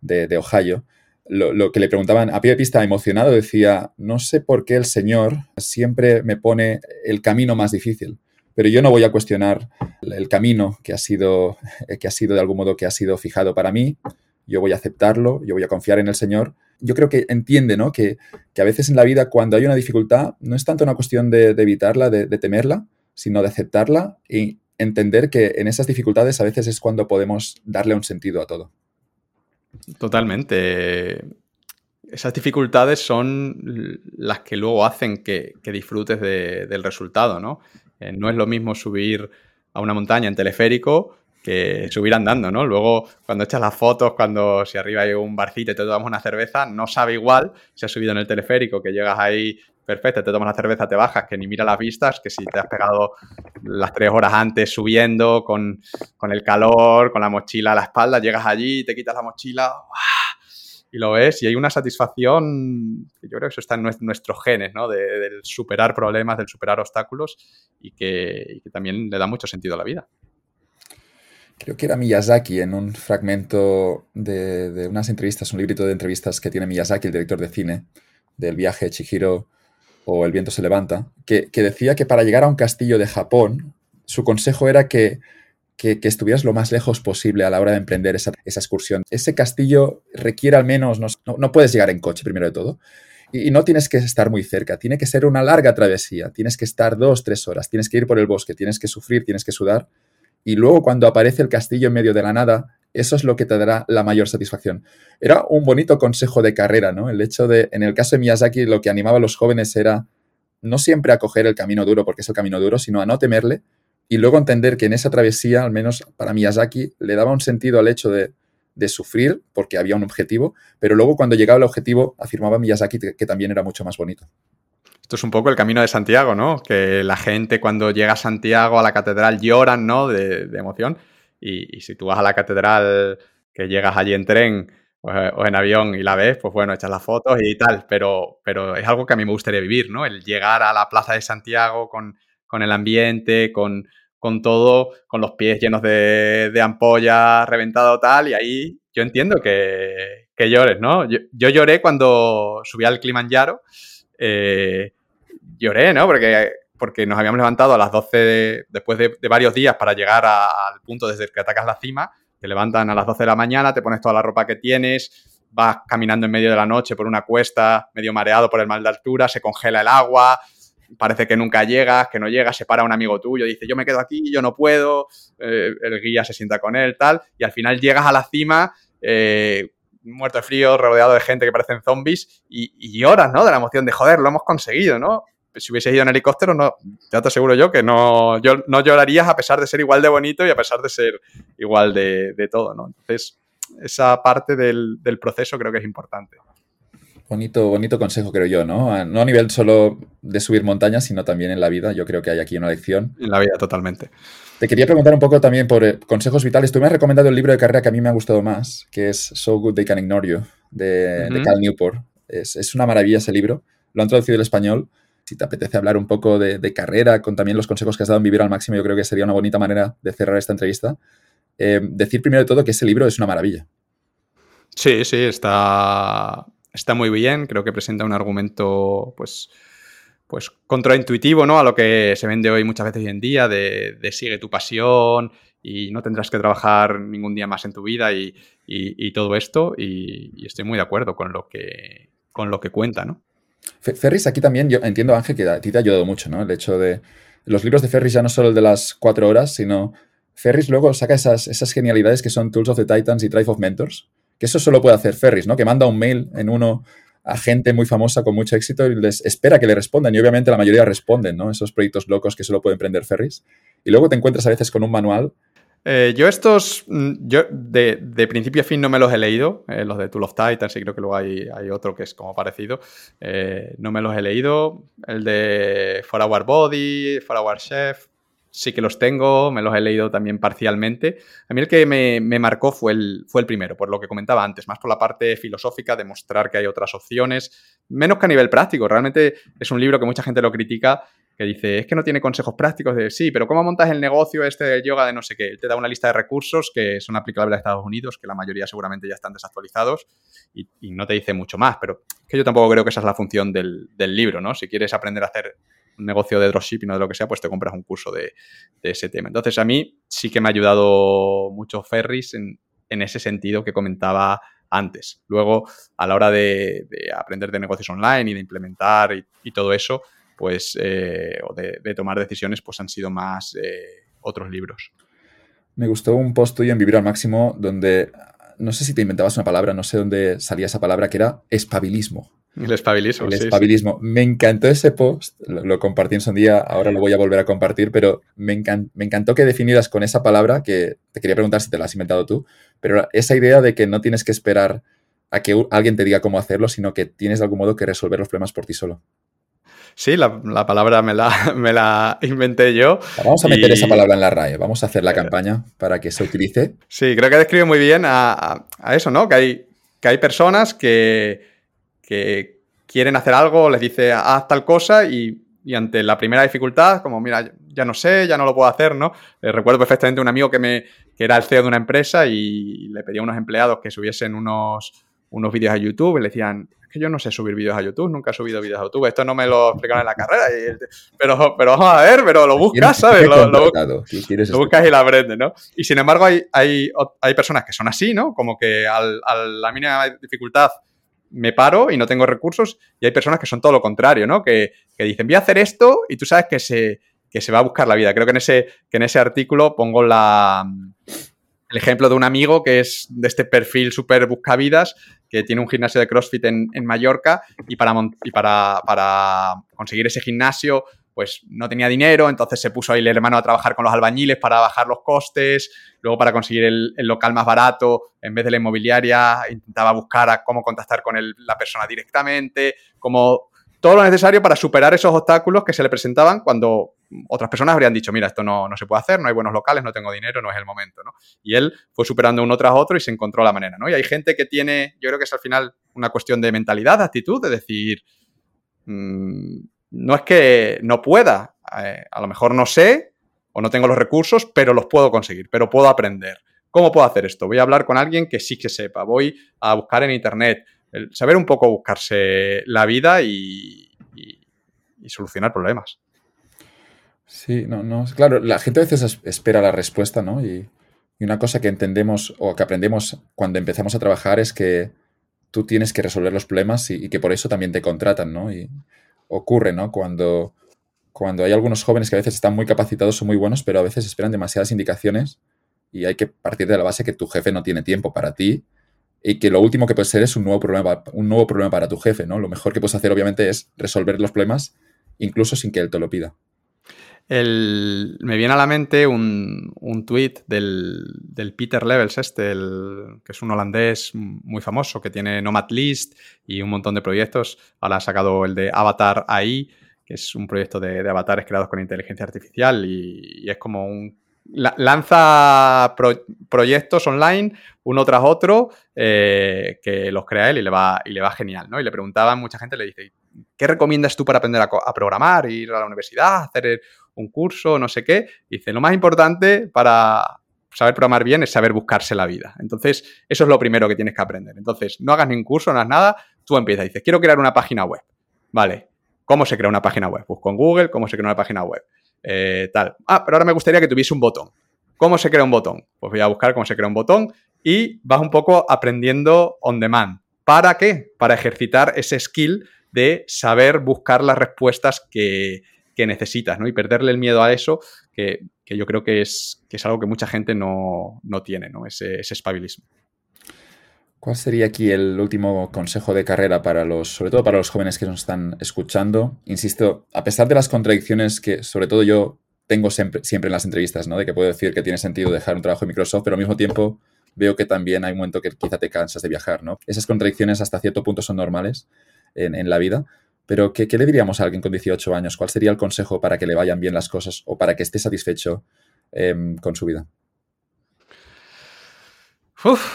de, de Ohio lo, lo, que le preguntaban a pie de pista emocionado decía, no sé por qué el Señor siempre me pone el camino más difícil, pero yo no voy a cuestionar el camino que ha sido, que ha sido de algún modo que ha sido fijado para mí, yo voy a aceptarlo, yo voy a confiar en el Señor. Yo creo que entiende, ¿no? Que, que a veces en la vida cuando hay una dificultad no es tanto una cuestión de, evitarla, de temerla, sino de aceptarla y entender que en esas dificultades a veces es cuando podemos darle un sentido a todo. Totalmente. Esas dificultades son las que luego hacen que, que disfrutes de, del resultado, ¿no? Eh, no es lo mismo subir a una montaña en teleférico que subir andando, ¿no? Luego, cuando echas las fotos, cuando si arriba hay un barcito y te tomamos una cerveza, no sabe igual si has subido en el teleférico, que llegas ahí perfecto, te tomas la cerveza, te bajas, que ni mira las vistas, que si te has pegado las tres horas antes subiendo con, el calor, con la mochila a la espalda, llegas allí, te quitas la mochila y lo ves y hay una satisfacción, que yo creo que eso está en nuestros genes, ¿no? De, del superar problemas, del superar obstáculos y que, también le da mucho sentido a la vida. Creo que era Miyazaki en un fragmento de, de, unas entrevistas, un librito de entrevistas que tiene Miyazaki, el director de cine, del viaje de Chihiro o El viento se levanta, que, decía que para llegar a un castillo de Japón, su consejo era que, estuvieras lo más lejos posible a la hora de emprender esa, excursión. Ese castillo requiere al menos, no, puedes llegar en coche primero de todo, y, no tienes que estar muy cerca, tiene que ser una larga travesía, tienes que estar dos, tres horas, tienes que ir por el bosque, tienes que sufrir, tienes que sudar, y luego cuando aparece el castillo en medio de la nada, eso es lo que te dará la mayor satisfacción. Era un bonito consejo de carrera, ¿no? El hecho de, en el caso de Miyazaki, lo que animaba a los jóvenes era no siempre a coger el camino duro porque es el camino duro, sino a no temerle y luego entender que en esa travesía, al menos para Miyazaki, le daba un sentido al hecho de, sufrir porque había un objetivo, pero luego cuando llegaba el objetivo, afirmaba Miyazaki que, también era mucho más bonito. Esto es un poco el camino de Santiago, ¿no? Que la gente cuando llega a Santiago, a la catedral, lloran, ¿no? de emoción. Y, si tú vas a la catedral, que llegas allí en tren o, en avión y la ves, pues bueno, echas las fotos y tal, pero, pero es algo que a mí me gustaría vivir, ¿no? El llegar a la Plaza de Santiago con, el ambiente, con, todo, con los pies llenos de, ampollas, reventado tal, y ahí yo entiendo que, que llores, ¿no? Yo, lloré cuando subí al Kilimanjaro, eh, lloré, ¿no? Porque porque nos habíamos levantado a las 12 después de, varios días para llegar al punto desde que atacas la cima. Te levantan a las 12 de la mañana, te pones toda la ropa que tienes, vas caminando en medio de la noche por una cuesta, medio mareado por el mal de altura, se congela el agua, parece que nunca llegas, que no llegas, se para un amigo tuyo, dice yo me quedo aquí, yo no puedo, eh, el guía se sienta con él, tal, y al final llegas a la cima, eh, muerto de frío, rodeado de gente que parecen zombies, y, y lloras, ¿no? De la emoción de joder, lo hemos conseguido, ¿no? Si hubiese ido en helicóptero, no, ya te aseguro yo que no, yo, no llorarías a pesar de ser igual de bonito y a pesar de ser igual de, todo, ¿no? Entonces, esa parte del, proceso creo que es importante. Bonito, bonito consejo, creo yo, ¿no? No a nivel solo de subir montañas, sino también en la vida. Yo creo que hay aquí una lección. En la vida, totalmente. Te quería preguntar un poco también por eh, consejos vitales. Tú me has recomendado el libro de carrera que a mí me ha gustado más, que es So Good They Can Ignore You, de, Cal Newport. Es, es, una maravilla ese libro. Lo han traducido al español si te apetece hablar un poco de, carrera, con también los consejos que has dado en Vivir al Máximo, yo creo que sería una bonita manera de cerrar esta entrevista. Eh, decir primero de todo que ese libro es una maravilla. Sí, sí, está, está muy bien. Creo que presenta un argumento, pues, pues contraintuitivo, ¿no? A lo que se vende hoy muchas veces hoy en día, de, sigue tu pasión y no tendrás que trabajar ningún día más en tu vida y, todo esto. Y, y, estoy muy de acuerdo con lo que, con lo que cuenta, ¿no? Ferris, aquí también, yo entiendo, Ángel, que a ti te ha ayudado mucho, ¿no? El hecho de. Los libros de Ferris ya no solo el de las cuatro horas, sino. Ferris luego saca esas, esas genialidades que son Tools of the Titans y Drive of Mentors. Que eso solo puede hacer Ferris, ¿no? Que manda un mail en uno a gente muy famosa con mucho éxito y les espera que le respondan. Y obviamente la mayoría responden, ¿no? Esos proyectos locos que solo puede emprender Ferris. Y luego te encuentras a veces con un manual eh, yo estos, mm, yo de, principio a fin no me los he leído, eh, los de Tool of Titans y creo que luego hay, otro que es como parecido, eh, no me los he leído, el de For Our Body, For Our Chef, sí que los tengo, me los he leído también parcialmente. A mí el que me, marcó fue el, fue el primero, por lo que comentaba antes, más por la parte filosófica, de mostrar que hay otras opciones, menos que a nivel práctico, realmente es un libro que mucha gente lo critica que dice, es que no tiene consejos prácticos de, sí, pero ¿cómo montas el negocio este de yoga de no sé qué? Él te da una lista de recursos que son aplicables a Estados Unidos, que la mayoría seguramente ya están desactualizados y, no te dice mucho más, pero que yo tampoco creo que esa es la función del, libro, ¿no? Si quieres aprender a hacer un negocio de dropshipping o de lo que sea, pues te compras un curso de, ese tema. Entonces, a mí sí que me ha ayudado mucho Ferris en, ese sentido que comentaba antes. Luego, a la hora de, aprender de negocios online y de implementar y todo eso, pues, eh, o de, tomar decisiones, pues han sido más eh, otros libros. Me gustó un post tuyo en Vivir al Máximo donde, no sé si te inventabas una palabra, no sé dónde salía esa palabra, que era espabilismo. El espabilismo. El espabilismo. Me encantó ese post, lo, compartí en su día, ahora lo voy a volver a compartir, pero me, me, encantó que definieras con esa palabra, que te quería preguntar si te la has inventado tú, pero esa idea de que no tienes que esperar a que alguien te diga cómo hacerlo, sino que tienes de algún modo que resolver los problemas por ti solo. Sí, la, palabra me la, *laughs* me la, inventé yo. Vamos a meter esa palabra en la RAE, vamos a hacer la campaña para que se utilice. Sí, creo que describe muy bien a, eso, ¿no? Que hay, que hay personas que, que quieren hacer algo, les dice haz tal cosa y, ante la primera dificultad, como mira, ya no sé, ya no lo puedo hacer, ¿no? Eh, recuerdo perfectamente un amigo que, me, que era el CEO de una empresa y le pedía a unos empleados que subiesen unos, unos vídeos a YouTube y le decían, es que yo no sé subir vídeos a YouTube, nunca he subido vídeos a YouTube, esto no me lo explicaron en la carrera, pero, pero vamos a ver, pero lo buscas, ¿sabes? Lo, buscas y lo aprendes, ¿no? Y sin embargo hay, hay, hay personas que son así, ¿no? Como que al, a la mínima dificultad me paro y no tengo recursos y hay personas que son todo lo contrario, ¿no? Que, dicen, voy a hacer esto y tú sabes que se, que se va a buscar la vida. Creo que en ese, que en ese artículo pongo la, el ejemplo de un amigo que es de este perfil súper buscavidas, que tiene un gimnasio de CrossFit en, Mallorca y, para, y para, para conseguir ese gimnasio pues no tenía dinero, entonces se puso ahí el hermano a trabajar con los albañiles para bajar los costes, luego para conseguir el, local más barato, en vez de la inmobiliaria, intentaba buscar a cómo contactar con la persona directamente, como todo lo necesario para superar esos obstáculos que se le presentaban cuando otras personas habrían dicho, mira, esto no, no se puede hacer, no hay buenos locales, no tengo dinero, no es el momento, ¿no? Y él fue superando uno tras otro y se encontró la manera, ¿no? Y hay gente que tiene, yo creo que es al final una cuestión de mentalidad, de actitud, de decir, mmm, no es que no pueda, eh, a lo mejor no sé o no tengo los recursos, pero los puedo conseguir, pero puedo aprender. ¿Cómo puedo hacer esto? Voy a hablar con alguien que sí que sepa, voy a buscar en Internet, saber un poco buscarse la vida y, solucionar problemas. Sí, no, no, claro, la gente a veces espera la respuesta, ¿no? Y, una cosa que entendemos o que aprendemos cuando empezamos a trabajar es que tú tienes que resolver los problemas y, que por eso también te contratan, ¿no? Y, ocurre, ¿no? Cuando, cuando hay algunos jóvenes que a veces están muy capacitados, son muy buenos, pero a veces esperan demasiadas indicaciones y hay que partir de la base que tu jefe no tiene tiempo para ti y que lo último que puede ser es un nuevo problema, un nuevo problema para tu jefe, ¿no? Lo mejor que puedes hacer, obviamente, es resolver los problemas incluso sin que él te lo pida. Me viene a la mente un, un tweet del, Peter Levels, este, que es un holandés muy famoso, que tiene Nomad List y un montón de proyectos. Ahora ha sacado el de Avatar AI, que es un proyecto de, avatares creados con inteligencia artificial y, es como un... lanza proyectos online uno tras otro eh, que los crea él y le va, y le va genial, ¿no? Y le preguntaban, mucha gente le dice, ¿qué recomiendas tú para aprender a, programar, ir a la universidad, hacer un curso, no sé qué? dice, lo más importante para saber programar bien es saber buscarse la vida. Entonces, eso es lo primero que tienes que aprender. Entonces, no hagas ningún curso, no hagas nada, tú empiezas dices, quiero crear una página web. Vale, ¿cómo se crea una página web? Busco en Google, ¿cómo se crea una página web? Eh, tal. Ah, pero ahora me gustaría que tuviese un botón. ¿Cómo se crea un botón? Pues voy a buscar cómo se crea un botón y vas un poco aprendiendo on demand. ¿Para qué? Para ejercitar ese skill de saber buscar las respuestas que, necesitas, ¿no? Y perderle el miedo a eso, que, yo creo que es, es, algo que mucha gente no, tiene, ¿no? Ese, ese espabilismo. ¿Cuál sería aquí el último consejo de carrera para los, sobre todo para los jóvenes que nos están escuchando? Insisto, a pesar de las contradicciones que sobre todo yo tengo siempre, siempre en las entrevistas, ¿no? De que puedo decir que tiene sentido dejar un trabajo en Microsoft, pero al mismo tiempo veo que también hay un momento que quizá te cansas de viajar, ¿no? Esas contradicciones hasta cierto punto son normales en, la vida. Pero, ¿qué, le diríamos a alguien con 18 años? ¿Cuál sería el consejo para que le vayan bien las cosas o para que esté satisfecho em, con su vida?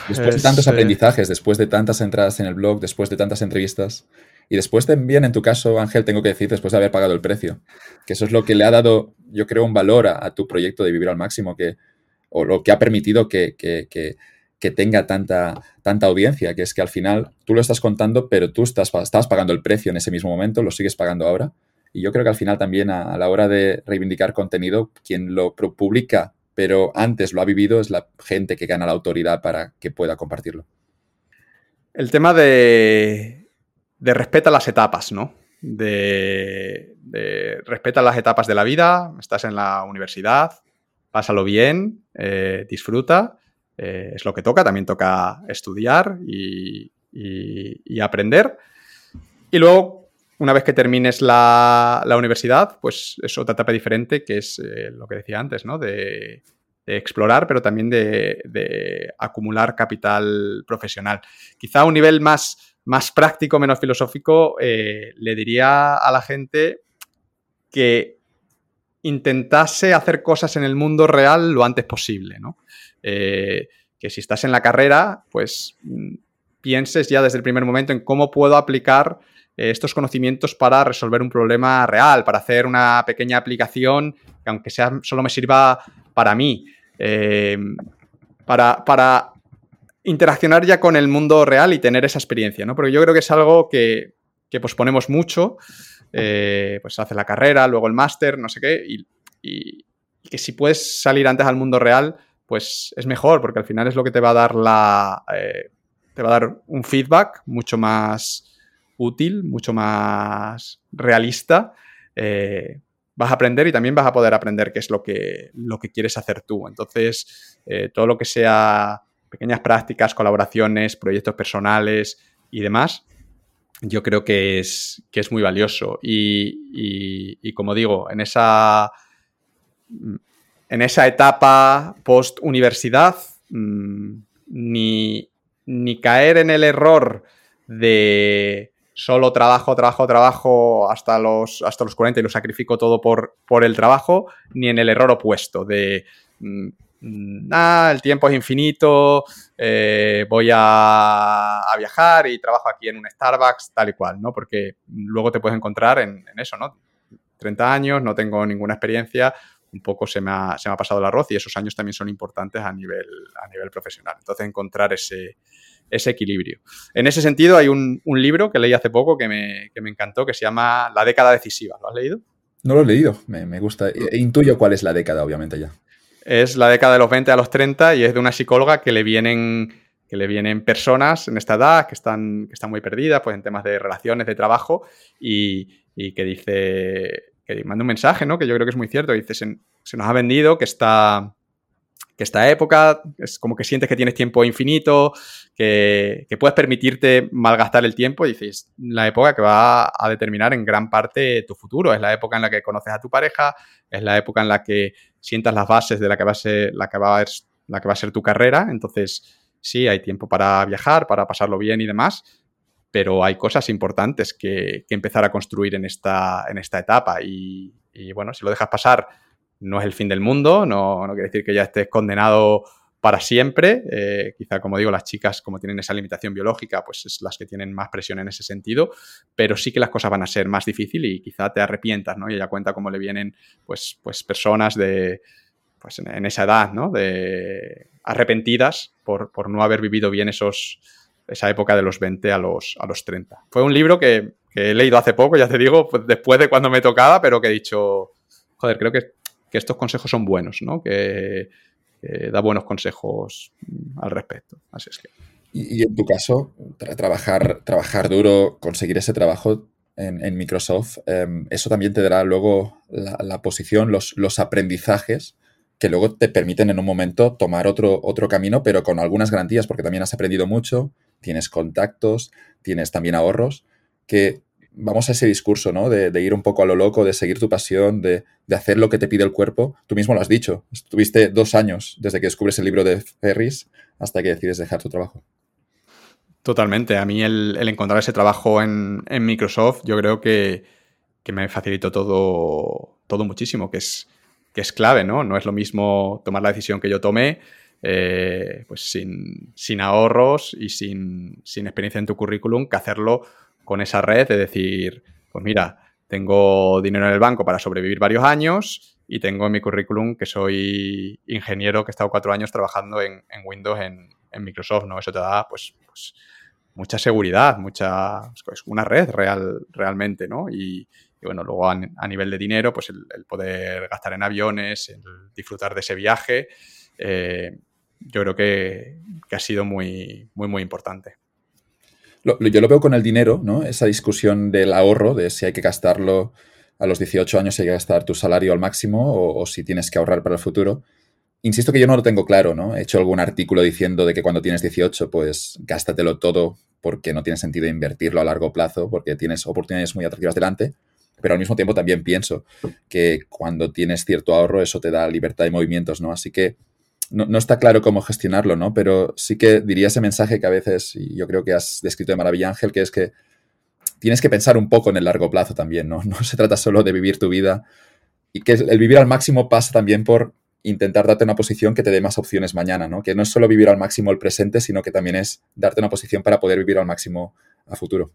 después de tantos eh, aprendizajes, después de tantas entradas en el blog, después de tantas entrevistas, y después también, en tu caso, Ángel, tengo que decir, después de haber pagado el precio, que eso es lo que le ha dado, yo creo, un valor a, tu proyecto de vivir al máximo, que, o lo que ha permitido que, que tenga tanta, tanta audiencia, que es que al final tú lo estás contando, pero tú estás, estás pagando el precio en ese mismo momento, lo sigues pagando ahora. Y yo creo que al final también a, la hora de reivindicar contenido, quien lo publica, pero antes lo ha vivido, es la gente que gana la autoridad para que pueda compartirlo. El tema de, respeta las etapas, ¿no? De, de, respeta las etapas de la vida, estás en la universidad, pásalo bien, eh, disfruta eh, es lo que toca, también toca estudiar y, aprender. Y luego, una vez que termines la, universidad, pues es otra etapa diferente, que es eh, lo que decía antes, ¿no? De, explorar, pero también de, acumular capital profesional. Quizá a un nivel más, más práctico, menos filosófico, eh, le diría a la gente que intentase hacer cosas en el mundo real lo antes posible, ¿no? Eh, que si estás en la carrera, pues mm, pienses ya desde el primer momento en cómo puedo aplicar eh, estos conocimientos para resolver un problema real, para hacer una pequeña aplicación que aunque sea solo me sirva para mí, eh, para, para, interaccionar ya con el mundo real y tener esa experiencia, ¿no? Porque yo creo que es algo que, que posponemos mucho, eh, pues hace la carrera, luego el máster, no sé qué, y, y, que si puedes salir antes al mundo real, pues es mejor, porque al final es lo que te va a dar la... te va a dar un feedback mucho más útil, mucho más realista, eh, vas a aprender y también vas a poder aprender qué es lo que, lo que quieres hacer tú. Entonces, eh, todo lo que sea pequeñas prácticas, colaboraciones, proyectos personales y demás, yo creo que es, que es muy valioso. Y, como digo, en esa, en esa etapa post-universidad, mm, ni, ni caer en el error de solo trabajo, trabajo, trabajo hasta los, hasta los 40 y lo sacrifico todo por, por el trabajo, ni en el error opuesto de, mm, ah, el tiempo es infinito, eh, voy a, viajar y trabajo aquí en un Starbucks, tal y cual, ¿no? Porque luego te puedes encontrar en, eso, ¿no? 30 años, no tengo ninguna experiencia, un poco se me, ha, se me ha pasado el arroz y esos años también son importantes a nivel, a nivel profesional. Entonces, encontrar ese, ese equilibrio. En ese sentido, hay un, libro que leí hace poco que me, encantó, que se llama La década decisiva. ¿Lo has leído? No lo he leído, me, gusta. E, intuyo cuál es la década, obviamente, ya. Es la década de los 20 a los 30 y es de una psicóloga que le vienen que le vienen personas en esta edad que están, que están muy perdidas pues, en temas de relaciones, de trabajo, y, que dice, que manda un mensaje, ¿no? Que yo creo que es muy cierto. Dice, se, nos ha vendido que está que esta época es como que sientes que tienes tiempo infinito, que, puedes permitirte malgastar el tiempo y dices, la época que va a determinar en gran parte tu futuro, es la época en la que conoces a tu pareja, es la época en la que sientas las bases de la que va a ser, la que va a, la que va a ser tu carrera, entonces sí, hay tiempo para viajar, para pasarlo bien y demás, pero hay cosas importantes que, empezar a construir en esta, en esta etapa y, bueno, si lo dejas pasar no es el fin del mundo, no, quiere decir que ya estés condenado para siempre. Eh, quizá, como digo, las chicas, como tienen esa limitación biológica, pues es las que tienen más presión en ese sentido, pero sí que las cosas van a ser más difíciles y quizá te arrepientas, ¿no? Y ella cuenta cómo le vienen, pues, pues personas de, pues en, esa edad, ¿no? De arrepentidas por, no haber vivido bien esos, esa época de los 20 a los, a los 30. Fue un libro que, he leído hace poco, ya te digo, pues después de cuando me tocaba, pero que he dicho, joder, creo que que estos consejos son buenos, ¿no? Que, da buenos consejos al respecto. Así es que. Y, en tu caso, trabajar, trabajar duro, conseguir ese trabajo en, Microsoft, em, eso también te dará luego la, posición, los, los, aprendizajes que luego te permiten en un momento tomar otro, otro camino, pero con algunas garantías, porque también has aprendido mucho, tienes contactos, tienes también ahorros, que vamos a ese discurso, ¿no? De, ir un poco a lo loco, de seguir tu pasión, de, hacer lo que te pide el cuerpo. Tú mismo lo has dicho. Estuviste dos años desde que descubres el libro de Ferris hasta que decides dejar tu trabajo. Totalmente. A mí el, encontrar ese trabajo en, Microsoft, yo creo que, me facilitó todo, todo muchísimo, que es, que es clave, ¿no? No es lo mismo tomar la decisión que yo tomé, eh, pues sin, sin, ahorros y sin, sin experiencia en tu currículum, que hacerlo con esa red de decir, pues mira, tengo dinero en el banco para sobrevivir varios años y tengo en mi currículum que soy ingeniero que he estado cuatro años trabajando en, Windows en, Microsoft, ¿no? Eso te da, pues, pues mucha seguridad, mucha, una red real, realmente, ¿no? Y, bueno, luego a, nivel de dinero, pues el, poder gastar en aviones, el disfrutar de ese viaje, eh, yo creo que, ha sido muy, muy, muy importante yo lo veo con el dinero, ¿no? Esa discusión del ahorro, de si hay que gastarlo a los 18 años, si hay que gastar tu salario al máximo o, si tienes que ahorrar para el futuro. Insisto que yo no lo tengo claro, ¿no? He hecho algún artículo diciendo de que cuando tienes 18, pues gástatelo todo porque no tiene sentido invertirlo a largo plazo, porque tienes oportunidades muy atractivas delante. Pero al mismo tiempo también pienso que cuando tienes cierto ahorro, eso te da libertad de movimientos, ¿no? Así que no, está claro cómo gestionarlo, ¿no? Pero sí que diría ese mensaje que a veces, y yo creo que has descrito de maravilla, Ángel, que es que tienes que pensar un poco en el largo plazo también, ¿no? *laughs* No se trata solo de vivir tu vida y que el vivir al máximo pasa también por intentar darte una posición que te dé más opciones mañana, ¿no? Que no es solo vivir al máximo el presente, sino que también es darte una posición para poder vivir al máximo a futuro.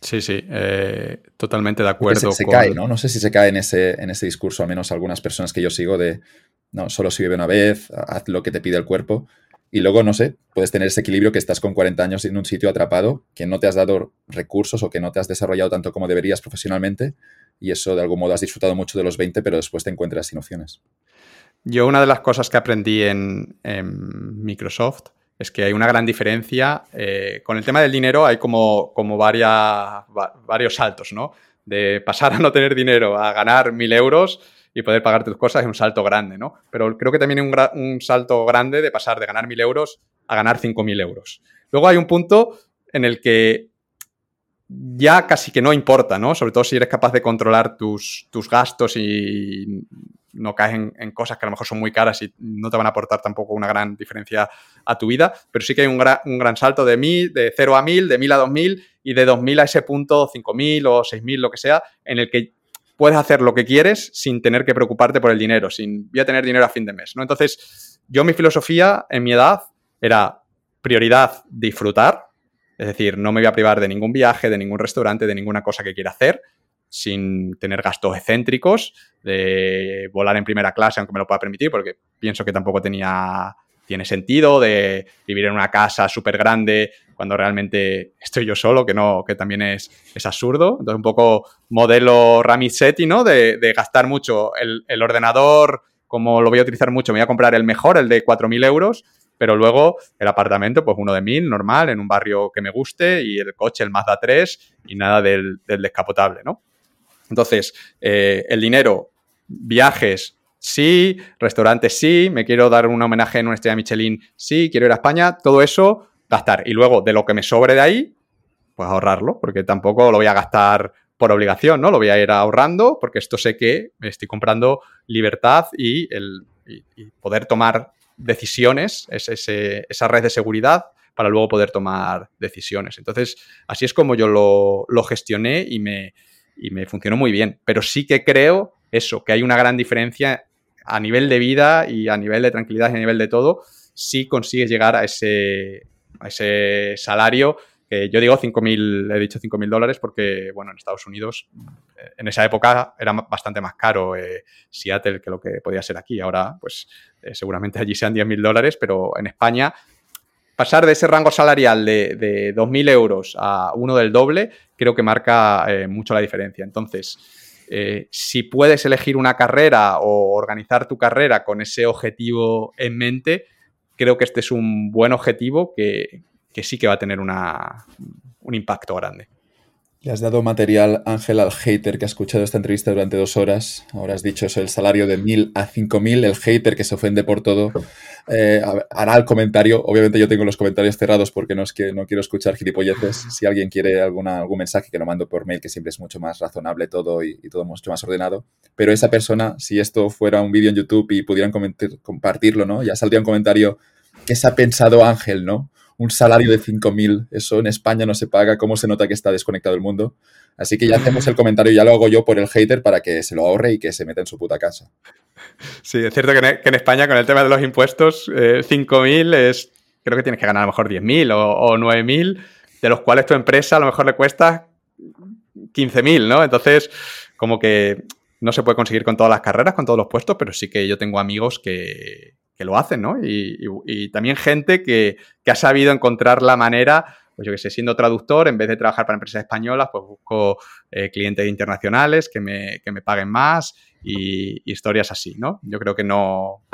Sí, sí, eh, totalmente de acuerdo. Se, cae, ¿no? No sé si se cae en ese, en ese discurso, al menos algunas personas que yo sigo, de no, solo se vive una vez, haz lo que te pide el cuerpo. Y luego, no sé, puedes tener ese equilibrio que estás con 40 años en un sitio atrapado, que no te has dado recursos o que no te has desarrollado tanto como deberías profesionalmente, y eso de algún modo has disfrutado mucho de los 20, pero después te encuentras sin opciones. Yo una de las cosas que aprendí en, Microsoft es que hay una gran diferencia. Eh, con el tema del dinero hay como, como varias, varios saltos, ¿no? De pasar a no tener dinero a ganar mil euros y poder pagar tus cosas es un salto grande, ¿no? Pero creo que también hay un, salto grande de pasar de ganar mil euros a ganar cinco mil euros. Luego hay un punto en el que ya casi que no importa, ¿no? Sobre todo si eres capaz de controlar tus, tus gastos y no caes en, cosas que a lo mejor son muy caras y no te van a aportar tampoco una gran diferencia a tu vida, pero sí que hay un, un gran salto de, mil, de 0 a 1000, de 1000 a 2000 y de 2000 a ese punto 5000 o 6000, lo que sea, en el que puedes hacer lo que quieres sin tener que preocuparte por el dinero, sin voy a tener dinero a fin de mes, ¿no? Entonces, yo mi filosofía en mi edad era prioridad disfrutar, es decir, no me voy a privar de ningún viaje, de ningún restaurante, de ninguna cosa que quiera hacer, sin tener gastos excéntricos, de volar en primera clase, aunque me lo pueda permitir, porque pienso que tampoco tenía, tiene sentido, de vivir en una casa súper grande cuando realmente estoy yo solo, que no, que también es, es absurdo. Entonces, un poco modelo Ramisetti, ¿no? De, gastar mucho el, el, ordenador, como lo voy a utilizar mucho, me voy a comprar el mejor, el de 4.000 euros, pero luego el apartamento, pues uno de mil, normal, en un barrio que me guste, y el coche, el Mazda 3, y nada del, descapotable, ¿no? Entonces, eh, el dinero, viajes, sí, restaurantes, sí, me quiero dar un homenaje en una estrella Michelin, sí, quiero ir a España, todo eso, gastar. Y luego, de lo que me sobre de ahí, pues ahorrarlo, porque tampoco lo voy a gastar por obligación, ¿no? Lo voy a ir ahorrando, porque esto sé que me estoy comprando libertad y el y poder tomar decisiones, es esa red de seguridad para luego poder tomar decisiones. Entonces, así es como yo lo, gestioné y me, me funcionó muy bien. Pero sí que creo eso, que hay una gran diferencia a nivel de vida y a nivel de tranquilidad y a nivel de todo, si consigues llegar a ese, a ese salario yo digo 5.000, he dicho 5.000 dólares porque, bueno, en Estados Unidos eh, en esa época era bastante más caro eh, Seattle que lo que podía ser aquí. Ahora, pues eh, seguramente allí sean 10.000 dólares, pero en España pasar de ese rango salarial de, de 2.000 euros a uno del doble, creo que marca mucho la diferencia. Entonces, si puedes elegir una carrera o organizar tu carrera con ese objetivo en mente, creo que este es un buen objetivo que, que sí que va a tener una, un impacto grande. Le has dado material, Ángel, al hater que ha escuchado esta entrevista durante dos horas. Ahora has dicho eso, el salario de mil a cinco mil. El hater que se ofende por todo eh, hará el comentario. Obviamente yo tengo los comentarios cerrados porque no es que no quiero escuchar gilipolleces. Si alguien quiere alguna, algún mensaje, que lo mando por mail, que siempre es mucho más razonable todo y, todo mucho más ordenado. Pero esa persona, si esto fuera un vídeo en YouTube y pudieran compartirlo, ¿no? Ya saldría un comentario, ¿qué se ha pensado Ángel, no? Un salario de 5.000. Eso en España no se paga. ¿Cómo se nota que está desconectado el mundo? Así que ya hacemos el comentario, ya lo hago yo por el hater para que se lo ahorre y que se meta en su puta casa. Sí, es cierto que en, España con el tema de los impuestos, 5.000 eh, es, creo que tienes que ganar a lo mejor 10.000 o, o 9.000, de los cuales tu empresa a lo mejor le cuesta 15.000, ¿no? Entonces, como que no se puede conseguir con todas las carreras, con todos los puestos, pero sí que yo tengo amigos que, que lo hacen, ¿no? Y, también gente que, ha sabido encontrar la manera, pues yo que sé, siendo traductor, en vez de trabajar para empresas españolas, pues busco eh, clientes internacionales que me, que me, paguen más y, historias así, ¿no? Yo creo que no,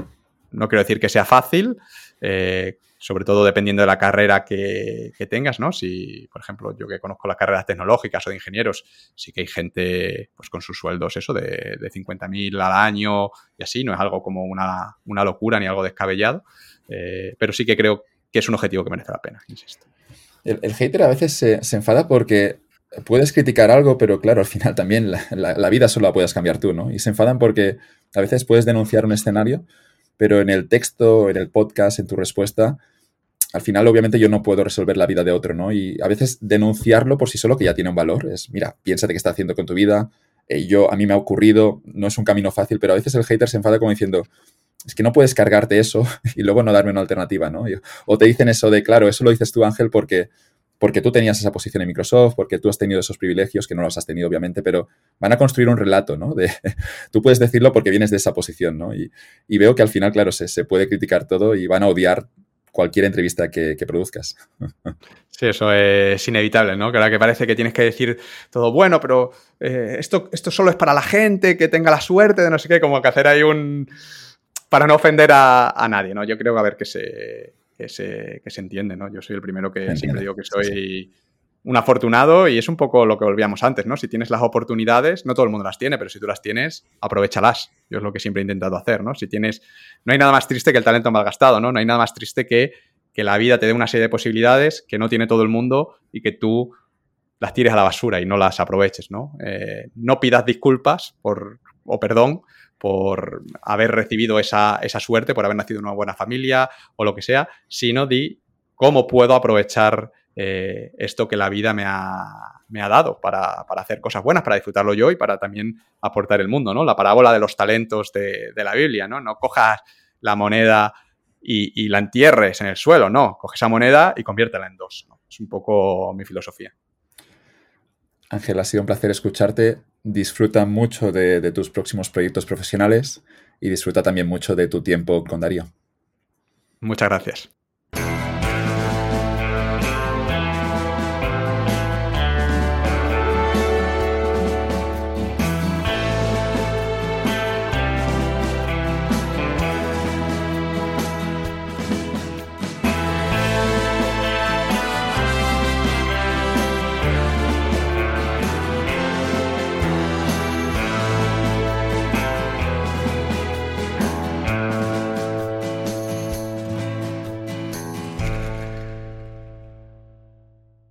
no quiero decir que sea fácil, eh, sobre todo dependiendo de la carrera que, tengas, ¿no? Si, por ejemplo, yo que conozco las carreras tecnológicas o de ingenieros, sí que hay gente pues con sus sueldos, eso, de, de 50.000 al año y así, no es algo como una, locura ni algo descabellado, eh, pero sí que creo que es un objetivo que merece la pena, insisto. El, hater a veces se, enfada porque puedes criticar algo, pero claro, al final también la, la, vida solo la puedes cambiar tú, ¿no? Y se enfadan porque a veces puedes denunciar un escenario, pero en el texto, en el podcast, en tu respuesta, al final, obviamente, yo no puedo resolver la vida de otro, ¿no? Y a veces denunciarlo por sí solo, que ya tiene un valor, es, mira, piénsate qué está haciendo con tu vida. Eh, yo, a mí me ha ocurrido, no es un camino fácil, pero a veces el hater se enfada como diciendo, es que no puedes cargarte eso *laughs* y luego no darme una alternativa, ¿no? O te dicen eso de, claro, eso lo dices tú, Ángel, porque, porque tú tenías esa posición en Microsoft, porque tú has tenido esos privilegios, que no los has tenido, obviamente, pero van a construir un relato, ¿no? De, *laughs* tú puedes decirlo porque vienes de esa posición, ¿no? Y, veo que al final, claro, se, se puede criticar todo y van a odiar cualquier entrevista que, produzcas. *laughs* Sí, eso es inevitable, ¿no? Que ahora que parece que tienes que decir todo bueno, pero eh, esto, esto solo es para la gente que tenga la suerte de no sé qué, como que hacer ahí un... para no ofender a, nadie, ¿no? Yo creo que a ver que se, que se, que se entiende, ¿no? Yo soy el primero que siempre digo que soy un afortunado y es un poco lo que volvíamos antes, ¿no? Si tienes las oportunidades, no todo el mundo las tiene, pero si tú las tienes, aprovechalas. Yo es lo que siempre he intentado hacer, ¿no? Si tienes, no hay nada más triste que el talento malgastado, ¿no? No hay nada más triste que que la vida te dé una serie de posibilidades que no tiene todo el mundo y que tú las tires a la basura y no las aproveches, ¿no? Eh, no pidas disculpas por, o perdón por haber recibido esa, esa, suerte, por haber nacido en una buena familia o lo que sea, sino di cómo puedo aprovechar eh, esto que la vida me ha, me ha dado para, para, hacer cosas buenas, para disfrutarlo yo y para también aportar el mundo, ¿no? La parábola de los talentos de, de la Biblia, ¿no? No cojas la moneda y, la entierres en el suelo, no. Coge esa moneda y conviértela en dos. Es un poco mi filosofía. Ángel, ha sido un placer escucharte. Disfruta mucho de tus próximos proyectos profesionales y disfruta también mucho de tu tiempo con Darío. Muchas gracias.